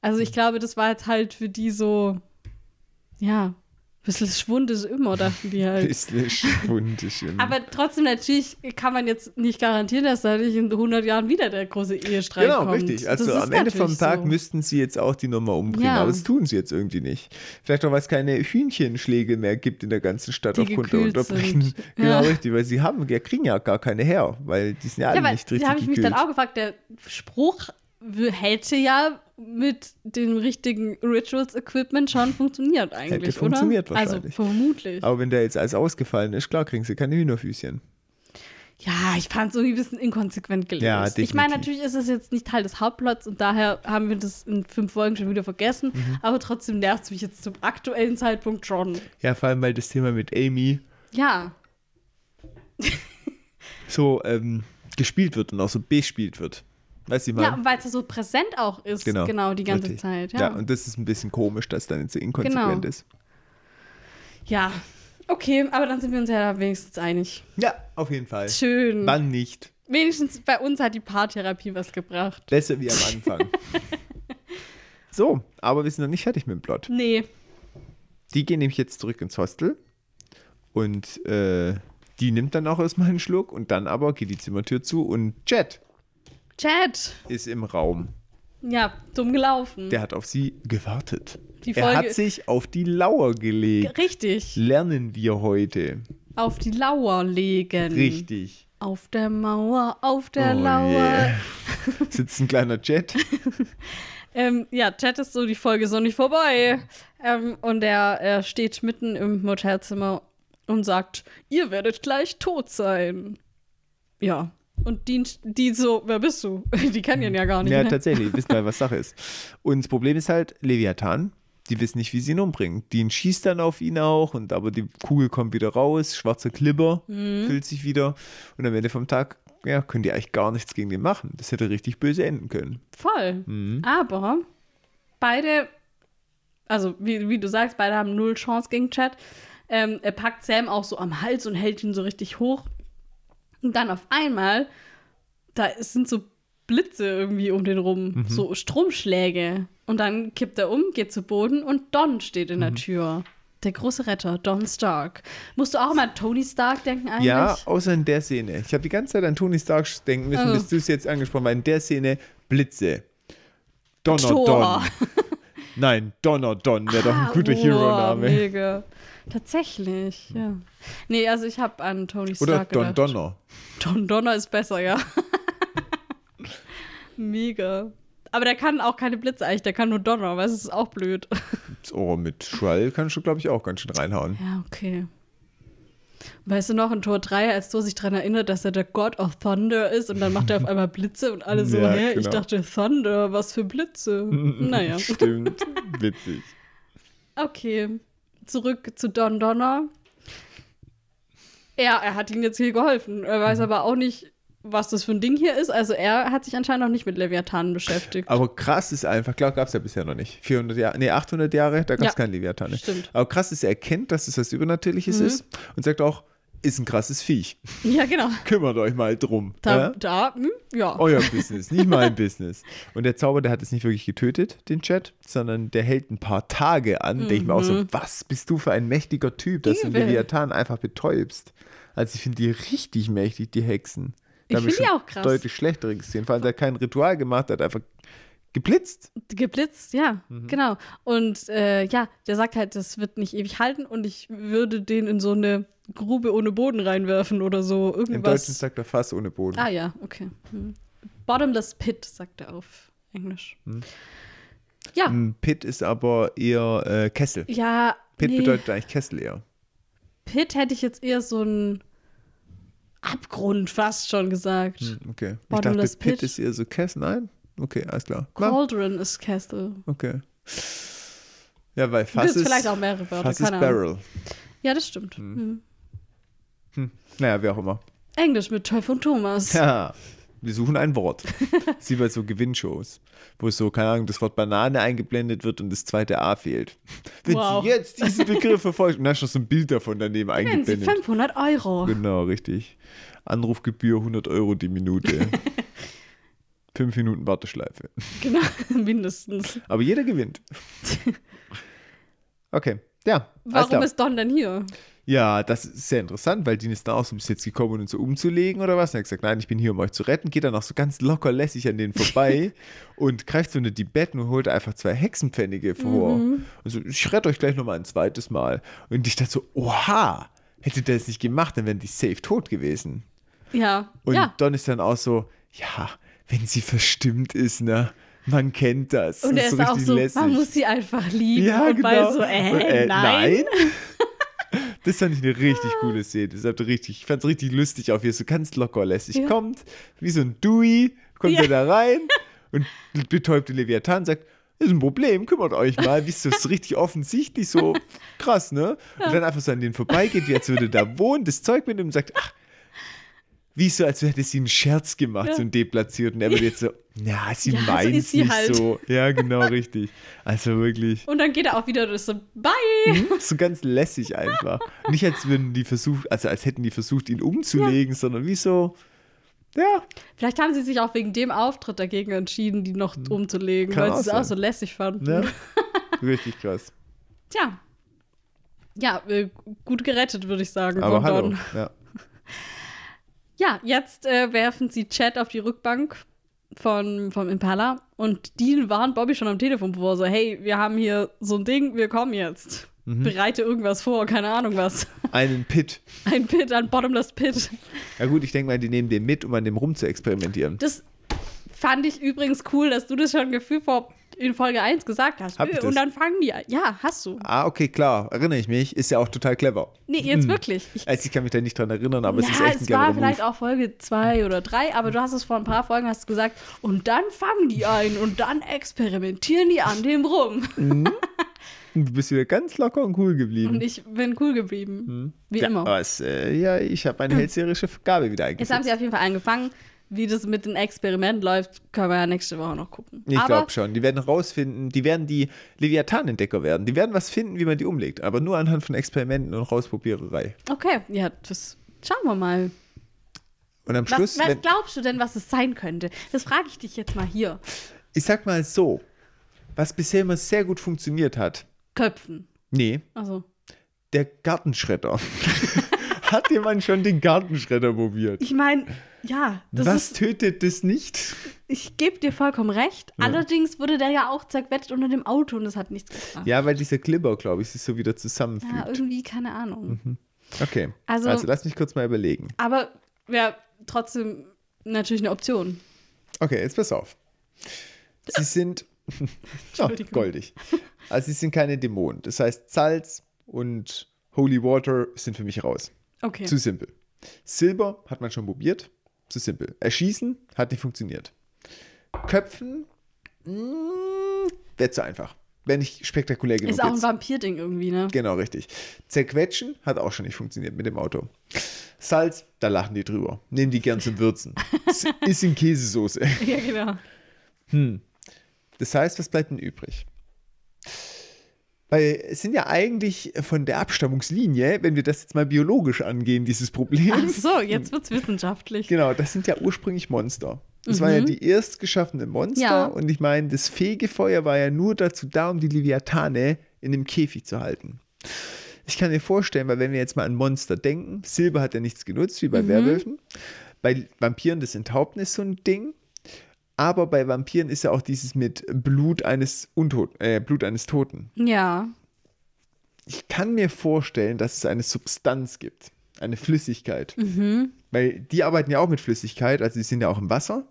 Also ich glaube, das war jetzt halt für die so, ja, bisschen Schwund ist immer, dachten die halt. Bisschen schwundig. Aber trotzdem, natürlich kann man jetzt nicht garantieren, dass da nicht in 100 Jahren wieder der große Ehestreit Genau, kommt. richtig. Also Das ist am Ende vom Tag so. müssten sie jetzt auch die Nummer umbringen, Ja. aber das tun sie jetzt irgendwie nicht. Vielleicht auch, weil es keine Hühnchenschläge mehr gibt in der ganzen Stadt Die aufgrund der Unterbrechung. sind. Genau, Ja. richtig, weil sie haben, ja, kriegen ja gar keine her, weil die sind ja alle Ja, weil nicht da richtig habe ich mich dann auch gefragt, der Spruch hätte ja mit dem richtigen Rituals-Equipment schon funktioniert eigentlich, Hätte funktioniert oder? Also wahrscheinlich. vermutlich. aber wenn der jetzt alles ausgefallen ist, klar kriegen sie keine Hühnerfüßchen. Ja, ich fand es irgendwie ein bisschen inkonsequent gelöst. Ja, ich meine, natürlich ist es jetzt nicht Teil des Hauptplots und daher haben wir das in fünf Folgen schon wieder vergessen. Mhm. Aber trotzdem nervt es mich jetzt zum aktuellen Zeitpunkt schon. Ja, vor allem, weil das Thema mit Amy Ja, so ähm, gespielt wird und auch so bespielt wird. Weißt du, ich ja, meine? und weil es so präsent auch ist, Genau, genau, die ganze richtig. Zeit. Ja. Ja. und das ist ein bisschen komisch, dass dann jetzt so inkonsequent Genau. ist. ja, okay, aber dann sind wir uns ja wenigstens einig. Ja, auf jeden Fall. Schön. Wann nicht? Wenigstens bei uns hat die Paartherapie was gebracht. Besser wie am Anfang. so, aber wir sind noch nicht fertig mit dem Plot. Nee. Die gehen nämlich jetzt zurück ins Hostel und äh, die nimmt dann auch erstmal einen Schluck und dann aber geht die Zimmertür zu und Jet Chat. ist im Raum. Ja, dumm gelaufen. Der hat auf sie gewartet. Die er hat sich auf die Lauer gelegt. Richtig. Lernen wir heute. Auf die Lauer legen. Richtig. Auf der Mauer, auf der Oh Lauer. yeah. Sitzt ein kleiner Jet. Ähm, ja, Chat ist so, die Folge ist noch nicht vorbei. Ähm, und er, er steht mitten im Motelzimmer und sagt, ihr werdet gleich tot sein. Ja. Und die, die so, wer bist du? Die kennen ihn ja gar nicht. Ja, ne? tatsächlich, wissen halt, was Sache ist. Und das Problem ist halt, Leviathan, die wissen nicht, wie sie ihn umbringen. Dean schießt dann auf ihn auch, und aber die Kugel kommt wieder raus, schwarzer Klibber Mhm. füllt sich wieder. Und am Ende vom Tag, ja, können die eigentlich gar nichts gegen den machen. Das hätte richtig böse enden können. Voll. Mhm. Aber beide, also wie, wie du sagst, beide haben null Chance gegen Chad. Ähm, er packt Sam auch so am Hals und hält ihn so richtig hoch. Und dann auf einmal, da sind so Blitze irgendwie um den rum, Mhm. so Stromschläge. Und dann kippt er um, geht zu Boden und Don steht in der Mhm. Tür. Der große Retter, Don Stark. Musst du auch mal an Tony Stark denken eigentlich? Ja, außer in der Szene. Ich habe die ganze Zeit an Tony Stark denken müssen, Oh. bis du es jetzt angesprochen hast. weil In der Szene Blitze. Donner Thor. Don. Nein, Donner Don wäre doch ein Ah, guter oh, Hero-Name. Mega. Tatsächlich, ja. Nee, also ich habe an Tony Oder Stark Don gedacht. Donner. Don Donner ist besser, ja. Mega. Aber der kann auch keine Blitze eigentlich, der kann nur Donner, weil es ist auch blöd. Oh, mit Schwall kannst du, glaube ich, auch ganz schön reinhauen. Ja, okay. Weißt du noch, in Tor 3, als Thor sich daran erinnert, dass er der God of Thunder ist und dann macht er auf einmal Blitze und alle so, Ja, hä, ich genau. dachte Thunder, was für Blitze? naja. Stimmt. Witzig. Okay, zurück zu Don Donner. Ja, er hat ihm jetzt hier geholfen. Er Mhm. weiß aber auch nicht, was das für ein Ding hier ist. Also er hat sich anscheinend noch nicht mit Leviathanen beschäftigt. Aber krass ist einfach, klar gab es ja bisher noch nicht. 400 Jahre, nee, 800 Jahre, da gab es Ja, kein Leviathan. stimmt. Aber krass ist, er erkennt, dass es was Übernatürliches Mhm. ist und sagt auch, ist ein krasses Viech. Ja, genau. Kümmert euch mal drum. Da, ja? da hm, ja. Euer Business, nicht mein Business. Und der Zauber, der hat es nicht wirklich getötet, den Chat, sondern der hält ein paar Tage an. Denke ich mir auch so, was bist du für ein mächtiger Typ, dass du Mhm. Übel. den Leviathan einfach betäubst. Also ich finde die richtig mächtig, die Hexen. Da Ich hab find die schon auch krass. Deutlich schlechtere gesehen. Vor allem, der hat kein Ritual gemacht, der hat einfach geblitzt. Geblitzt, ja, Mhm. genau. Und äh, ja, der sagt halt, das wird nicht ewig halten und ich würde den in so eine Grube ohne Boden reinwerfen oder so. Im Deutschen Irgendwas. sagt er Fass ohne Boden. Ah ja, okay. Hm. Bottomless Pit, sagt er auf Englisch. Hm. Ja, Pit ist aber eher äh, Kessel. ja, Pit Nee. bedeutet eigentlich Kessel eher. Pit hätte ich jetzt eher so ein Abgrund fast schon gesagt. Hm, okay. Boah, ich dachte, das Pit Pit. ist eher so Kessel. Nein? Okay, alles klar. Cauldron ist Castle. okay. Ja, weil Fass ist, vielleicht auch mehrere Wörter, Fass ist. Barrel. Ja, das stimmt. Hm. Naja, wie auch immer. Englisch mit Teufel und Thomas. Ja, wir suchen ein Wort. Das wie bei so Gewinnshows, wo so, keine Ahnung, das Wort Banane eingeblendet wird und das zweite A fehlt. Wenn Wow. Sie jetzt diesen Begriff verfolgen, dann ist noch so ein Bild davon daneben Kennen Sie eingeblendet. 500 Euro. Genau, richtig. Anrufgebühr 100 Euro die Minute. Fünf Minuten Warteschleife. Genau, mindestens. Aber jeder gewinnt. Okay, ja. Warum ist Don denn hier? Ja, das ist sehr interessant, weil Dean ist da auch so bis jetzt gekommen, um uns so umzulegen oder was. Und er hat gesagt, nein, ich bin hier, um euch zu retten. Geht dann auch so ganz locker lässig an denen vorbei und greift so unter die Betten und holt einfach zwei Hexenpfennige vor. Und so, ich rette euch gleich nochmal ein zweites Mal. Und ich dachte so, oha, hätte der es nicht gemacht, dann wären die safe tot gewesen. Ja, Und ja. Don ist dann auch so, ja, wenn sie verstimmt ist, ne, man kennt das. Und das er ist auch richtig so, lässig. man muss sie einfach lieben. Ja, und genau. bei so, äh, Und, äh, nein. Das fand ich eine richtig coole Szene. Das hat richtig, ich fand es richtig lustig auf, wie er so ganz locker lässig Ja. kommt, wie so ein Dewey, kommt Ja. er da rein und betäubte Leviathan sagt, ist ein Problem, kümmert euch mal. Wie ist das richtig offensichtlich so krass, ne? Und dann einfach so an den vorbeigeht, wie als würde da wohnen, das Zeug mit ihm und sagt, ach, wie so, als hätte sie einen Scherz gemacht, Ja. so ein deplatziert. Und er wird jetzt so, ja, sie Ja, so meint es sie nicht halt. so. Ja, genau, richtig. Also wirklich. Und dann geht er auch wieder durch so, bye. So ganz lässig einfach. Nicht als würden die versucht, also als hätten die versucht, ihn umzulegen, sondern wie so, ja, Vielleicht haben sie sich auch wegen dem Auftritt dagegen entschieden, die noch umzulegen, Hm. Kann weil sie es auch so lässig fanden. ne? Richtig krass. Tja. Ja, äh, gut gerettet, würde ich sagen. Aber hallo. Ja. Ja, jetzt äh, werfen sie Chat auf die Rückbank von, vom Impala und Dean warnt Bobby schon am Telefon vor, so, hey, wir haben hier so ein Ding, wir kommen jetzt. Mhm. Bereite irgendwas vor, keine Ahnung was. Einen Pit. Ein Pit, ein Bottomless Pit. Ja gut, ich denke mal, die nehmen den mit, um an dem rum zu experimentieren. Das fand ich übrigens cool, dass du das schon Gefühl vor in Folge 1 gesagt hast. Hab und dann fangen die an. Ja, hast du. Ah, okay, klar, erinnere ich mich. Ist ja auch total clever. Nee, jetzt wirklich. Ich, Also ich kann mich da nicht dran erinnern, aber es ist ja, echt ein es war vielleicht Move. auch Folge 2 oder 3, aber du hast es vor ein paar Folgen hast gesagt, und dann fangen die ein und dann experimentieren die an dem rum. Du bist wieder ganz locker und cool geblieben. Und ich bin cool geblieben. Wie Hm. ja, immer. Was, äh, ja, ich habe meine hellseherische Gabe wieder Jetzt haben eingesetzt. sie auf jeden Fall angefangen. Wie das mit dem Experiment läuft, können wir ja nächste Woche noch gucken. Ich glaube schon. Die werden rausfinden, die werden die Leviathan-Entdecker werden. Die werden was finden, wie man die umlegt. Aber nur anhand von Experimenten und Rausprobiererei. okay, ja, das schauen wir mal. Und am Was, Schluss, was wenn, glaubst du denn, was es sein könnte? Das frage ich dich jetzt mal hier. ich sag mal so, was bisher immer sehr gut funktioniert hat. Köpfen. Nee, Also, der Gartenschredder. hat jemand schon den Gartenschredder probiert? ich meine, ja, das was ist, tötet das nicht? ich gebe dir vollkommen recht. Allerdings wurde der ja auch zerquetscht unter dem Auto und das hat nichts gebracht. Ja, weil dieser Glibber, glaube ich, sich so wieder zusammenfügt. Ja, irgendwie, keine Ahnung. okay, Also- also, lass mich kurz mal überlegen. Aber wäre trotzdem natürlich eine Option. Okay, jetzt pass auf. Sie sind oh, goldig. Also sie sind keine Dämonen. Das heißt, Salz und Holy Water sind für mich raus. Okay. Zu simpel. Silber hat man schon probiert. Zu simpel. Erschießen hat nicht funktioniert. Köpfen wäre zu einfach. Wäre nicht spektakulär genug. Ist auch ein jetzt. Vampir-Ding irgendwie, ne? Genau, richtig. Zerquetschen hat auch schon nicht funktioniert mit dem Auto. Salz, da lachen die drüber. Nehmen die gern zum Würzen. Ist in Käsesoße. Ja, genau. Das heißt, was bleibt denn übrig? Weil es sind ja eigentlich von der Abstammungslinie, wenn wir das jetzt mal biologisch angehen, dieses Problem. Ach so, jetzt wird's wissenschaftlich. Genau, das sind ja ursprünglich Monster. Das waren ja die erst geschaffenen Monster. Mhm. Ja. Und ich meine, das Fegefeuer war ja nur dazu da, um die Leviathane in dem Käfig zu halten. Ich kann mir vorstellen, weil wenn wir jetzt mal an Monster denken, Silber hat ja nichts genutzt, wie bei Mhm. Werwölfen. Bei Vampiren das Enthaupten ist so ein Ding. Aber bei Vampiren ist ja auch dieses mit Blut eines, Untot äh, Blut eines Toten. Ja. Ich kann mir vorstellen, dass es eine Substanz gibt, eine Flüssigkeit. Mhm. Weil die arbeiten ja auch mit Flüssigkeit, also die sind ja auch im Wasser.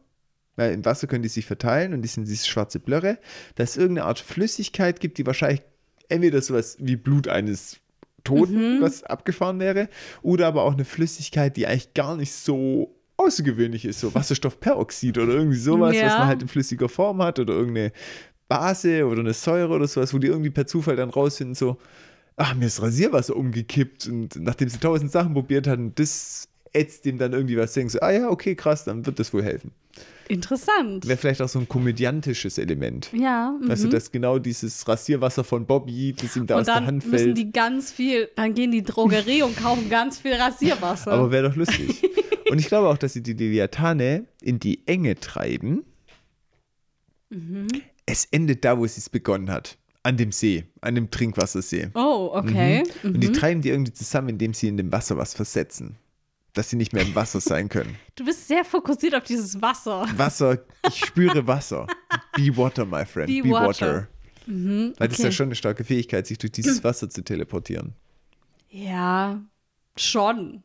Weil im Wasser können die sich verteilen und die sind diese schwarze Blöre. Dass es irgendeine Art Flüssigkeit gibt, die wahrscheinlich entweder sowas wie Blut eines Toten, Mhm. was abgefahren wäre, oder aber auch eine Flüssigkeit, die eigentlich gar nicht so außergewöhnlich ist, so Wasserstoffperoxid oder irgendwie sowas, was Ja. man halt in flüssiger Form hat oder irgendeine Base oder eine Säure oder sowas, wo die irgendwie per Zufall dann rausfinden, so, ach, mir ist Rasierwasser umgekippt und nachdem sie tausend Sachen probiert hatten, das ätzt dem dann irgendwie was, denken so, ah ja, okay, krass, dann wird das wohl helfen. Interessant. Wäre vielleicht auch so ein komödiantisches Element. Ja. Weißt du, mhm. dass genau dieses Rasierwasser von Bobby, das ihm da aus und der dann Hand müssen fällt. die ganz viel, dann gehen die Drogerie und kaufen ganz viel Rasierwasser. Aber wäre doch lustig. Und ich glaube auch, dass sie die Leviathane in die Enge treiben. Mhm. Es endet da, wo sie es begonnen hat. An dem See, an dem Trinkwassersee. oh, okay. Und die Mhm. treiben die irgendwie zusammen, indem sie in dem Wasser was versetzen. Dass sie nicht mehr im Wasser sein können. Du bist sehr fokussiert auf dieses Wasser. Wasser, ich spüre Wasser. Be water, my friend. Be Be, water. water. Mhm, Weil das ist ja schon eine starke Fähigkeit, sich durch dieses Wasser zu teleportieren. Ja, schon.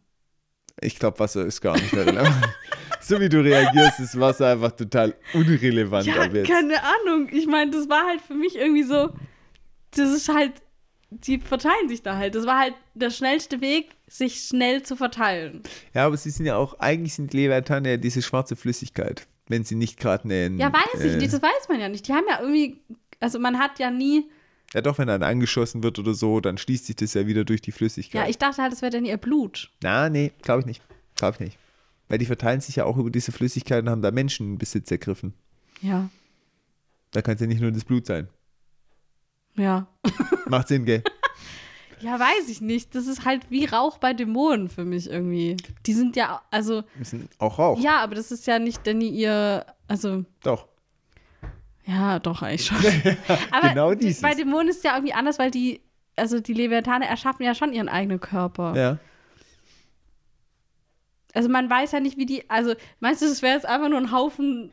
Ich glaube, Wasser ist gar nicht mehr relevant. so wie du reagierst, ist Wasser einfach total unrelevant. Ja, keine Ahnung. Ich meine, das war halt für mich irgendwie so, das ist halt, die verteilen sich da halt. Das war halt der schnellste Weg, sich schnell zu verteilen. Ja, aber sie sind ja auch, eigentlich sind Leviathan ja diese schwarze Flüssigkeit, wenn sie nicht gerade einen. Ja, weiß ich äh, nicht, das weiß man ja nicht. Die haben ja irgendwie, also man hat ja nie, Ja, doch, wenn dann angeschossen wird oder so, dann schließt sich das ja wieder durch die Flüssigkeit. ja, ich dachte halt, das wäre dann ihr Blut. Na, nee, glaube ich nicht. Glaube ich nicht. Weil die verteilen sich ja auch über diese Flüssigkeit und haben da Menschen in Besitz ergriffen. Ja, Da kann es ja nicht nur das Blut sein. ja. Macht Sinn, gell? Ja, weiß ich nicht. Das ist halt wie Rauch bei Dämonen für mich irgendwie. Die sind ja, also, Müssen auch Rauch. ja, aber das ist ja nicht denn ihr, also, Doch. Ja, doch, eigentlich schon. aber Genau die- dieses. bei Dämonen ist ja irgendwie anders, weil die, also die Leviathane erschaffen ja schon ihren eigenen Körper. Ja. Also man weiß ja nicht, wie die, also meinst du, das wäre jetzt einfach nur ein Haufen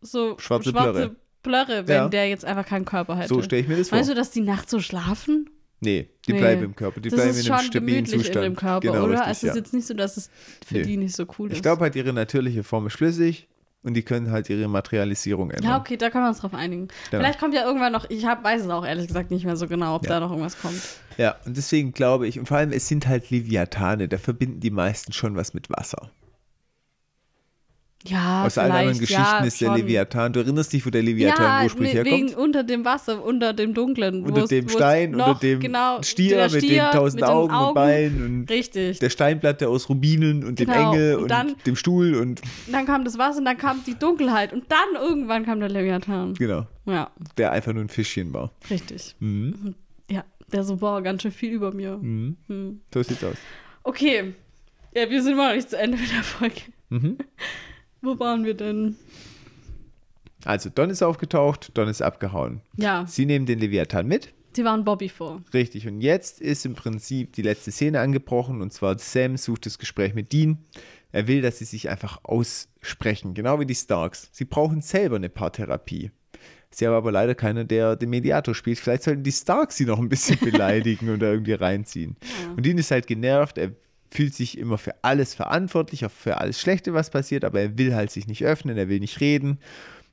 so Schwarze Blöre. Blöre, wenn Ja. der jetzt einfach keinen Körper hätte? So stelle ich mir das vor. Meinst du, dass die nachts so schlafen? nee, die Nee. bleiben im Körper. Die das bleiben ist in einem schon stabilen gemütlich Zustand. in dem Körper, genau, oder? Richtig, also es ja. ist jetzt nicht so, dass es für Nee. die nicht so cool ist. Ich glaube halt, ihre natürliche Form ist schlüssig und die können halt ihre Materialisierung ändern. ja, okay, da können wir uns drauf einigen. Genau. Vielleicht kommt ja irgendwann noch, ich hab, weiß es auch ehrlich gesagt nicht mehr so genau, ob Ja. da noch irgendwas kommt. Ja, und deswegen glaube ich, und vor allem, es sind halt Leviathane, da verbinden die meisten schon was mit Wasser. Ja, Aus allen anderen Geschichten ja, ist der schon. Leviathan, du erinnerst dich, wo der Leviathan ja, ursprünglich ne- wegen herkommt? unter dem Wasser, unter dem Dunklen. Unter dem Stein, noch, unter dem genau, Stier der mit den Stier tausend mit den Augen, und Beinen und Richtig. der Steinplatte aus Rubinen und dem Genau, Engel und und, dann- dem Stuhl und Dann kam das Wasser und dann kam die Dunkelheit und dann irgendwann kam der Leviathan. genau, Ja, der einfach nur ein Fischchen war. richtig. Mhm. Ja, der so, boah, ganz schön viel über mir. Mhm. Hm. So sieht's aus. Okay. Ja, wir sind immer noch nicht zu Ende mit der Folge. Mhm. Wo waren wir denn? Also, Don ist aufgetaucht, Don ist abgehauen. Ja, Sie nehmen den Leviathan mit. sie waren Bobby vor. Richtig, und jetzt ist im Prinzip die letzte Szene angebrochen und zwar Sam sucht das Gespräch mit Dean. Er will, dass sie sich einfach aussprechen, genau wie die Starks. Sie brauchen selber eine Paartherapie. Sie haben aber leider keiner, der den Mediator spielt. Vielleicht sollten die Starks sie noch ein bisschen beleidigen und da irgendwie reinziehen. Und Dean ist halt genervt, er fühlt sich immer für alles verantwortlich, auch für alles Schlechte, was passiert, aber er will halt sich nicht öffnen, er will nicht reden.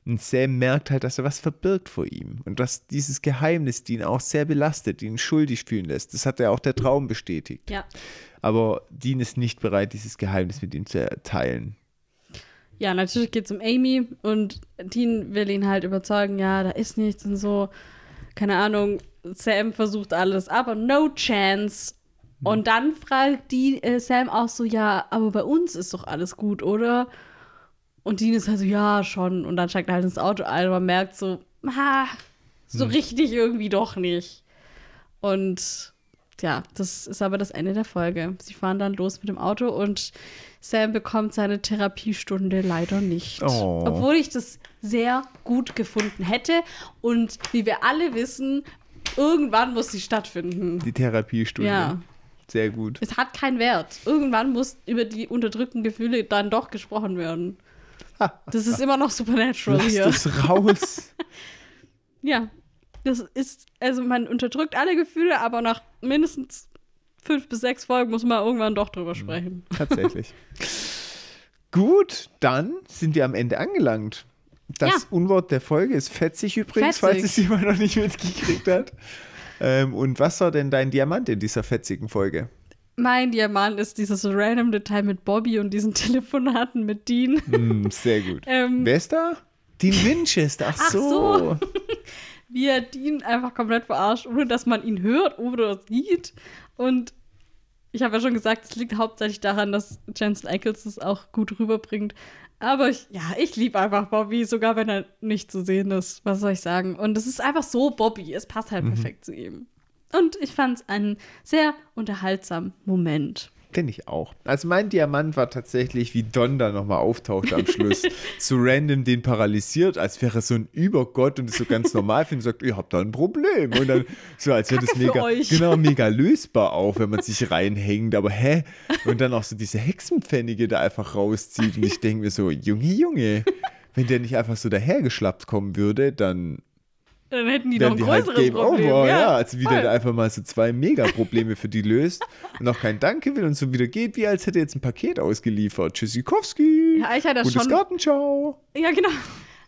Und Sam merkt halt, dass er was verbirgt vor ihm. Und dass dieses Geheimnis, die ihn auch sehr belastet, ihn schuldig fühlen lässt. Das hat ja auch der Traum bestätigt. Ja. Aber Dean ist nicht bereit, dieses Geheimnis mit ihm zu teilen. Ja, natürlich geht es um Amy und Dean will ihn halt überzeugen, ja, da ist nichts und so. Keine Ahnung, Sam versucht alles, aber no chance. Und dann fragt die, äh, Sam auch so, ja, aber bei uns ist doch alles gut, oder? Und Dean ist halt so, ja, schon. Und dann steigt er halt ins Auto ein und man merkt so, ah, so richtig irgendwie doch nicht. Und ja, das ist aber das Ende der Folge. Sie fahren dann los mit dem Auto und Sam bekommt seine Therapiestunde leider nicht. Oh. Obwohl ich das sehr gut gefunden hätte. Und wie wir alle wissen, irgendwann muss sie stattfinden. Die Therapiestunde. Ja. Sehr gut. Es hat keinen Wert. Irgendwann muss über die unterdrückten Gefühle dann doch gesprochen werden. Das ist immer noch Supernatural Lass hier. das raus. Ja. Das ist, also man unterdrückt alle Gefühle, aber nach mindestens fünf bis sechs Folgen muss man irgendwann doch drüber sprechen. Tatsächlich. Gut, dann sind wir am Ende angelangt. Das Ja. Unwort der Folge ist fetzig übrigens, Fetzig. falls es jemand noch nicht mitgekriegt hat. Ähm, und was war denn dein Diamant in dieser fetzigen Folge? Mein Diamant ist dieses random Detail mit Bobby und diesen Telefonaten mit Dean. Hm, sehr gut. Ähm, Wer ist da? Dean Winchester. Ach, Ach so. so. Wie er Dean einfach komplett verarscht, ohne dass man ihn hört oder sieht. Und ich habe ja schon gesagt, es liegt hauptsächlich daran, dass Jensen Ackles es auch gut rüberbringt. Aber ich, ja, ich liebe einfach Bobby, sogar wenn er nicht zu sehen ist. Was soll ich sagen? Und es ist einfach so Bobby. Es passt halt perfekt zu ihm. Und ich fand es einen sehr unterhaltsamen Moment. Finde ich auch. Also mein Diamant war tatsächlich, wie Don da nochmal auftaucht am Schluss. so random den paralysiert, als wäre er so ein Übergott und es so ganz normal findet und sagt, ihr habt da ein Problem. Und dann so, als wäre das mega, genau, mega lösbar auch, wenn man sich reinhängt. Aber hä? Und dann auch so diese Hexenpfennige da einfach rauszieht. Und ich denke mir so, Junge, Junge, wenn der nicht einfach so dahergeschlappt kommen würde, dann Dann hätten die noch wären ein die halt größeres Game Problem. Over. Ja, also wie voll. der einfach mal so zwei Mega-Probleme für die löst und auch kein Danke will und so wieder geht, wie als hätte er jetzt ein Paket ausgeliefert. Tschüssikowski. Ja, eigentlich hat er Gutes schon- Gartenschau. Ja, genau.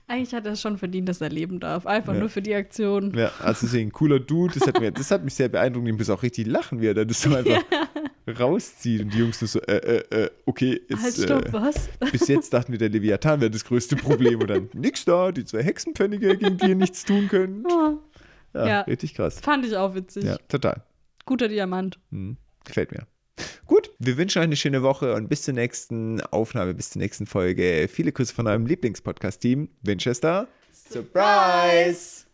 Eigentlich hat er es schon verdient, dass er leben darf. Einfach Ja. nur für die Aktion. Ja, also deswegen cooler Dude. Das hat, mir, das hat mich sehr beeindruckt. Ich muss auch richtig lachen, wie er da das so einfach rauszieht. Und die Jungs nur so, äh, äh, äh, okay, Halt, jetzt, stopp, äh, was? bis jetzt dachten wir, der Leviathan wäre das größte Problem. Und dann nix da, die zwei Hexenpfennige, gegen die ihr nichts tun könnt. Oh, Ja, Ja. richtig krass. fand ich auch witzig. Ja, total. Guter Diamant. Hm, gefällt mir. Gut, wir wünschen euch eine schöne Woche und bis zur nächsten Aufnahme, bis zur nächsten Folge. Viele Grüße von eurem Lieblingspodcast-Team, Winchester. Surprise!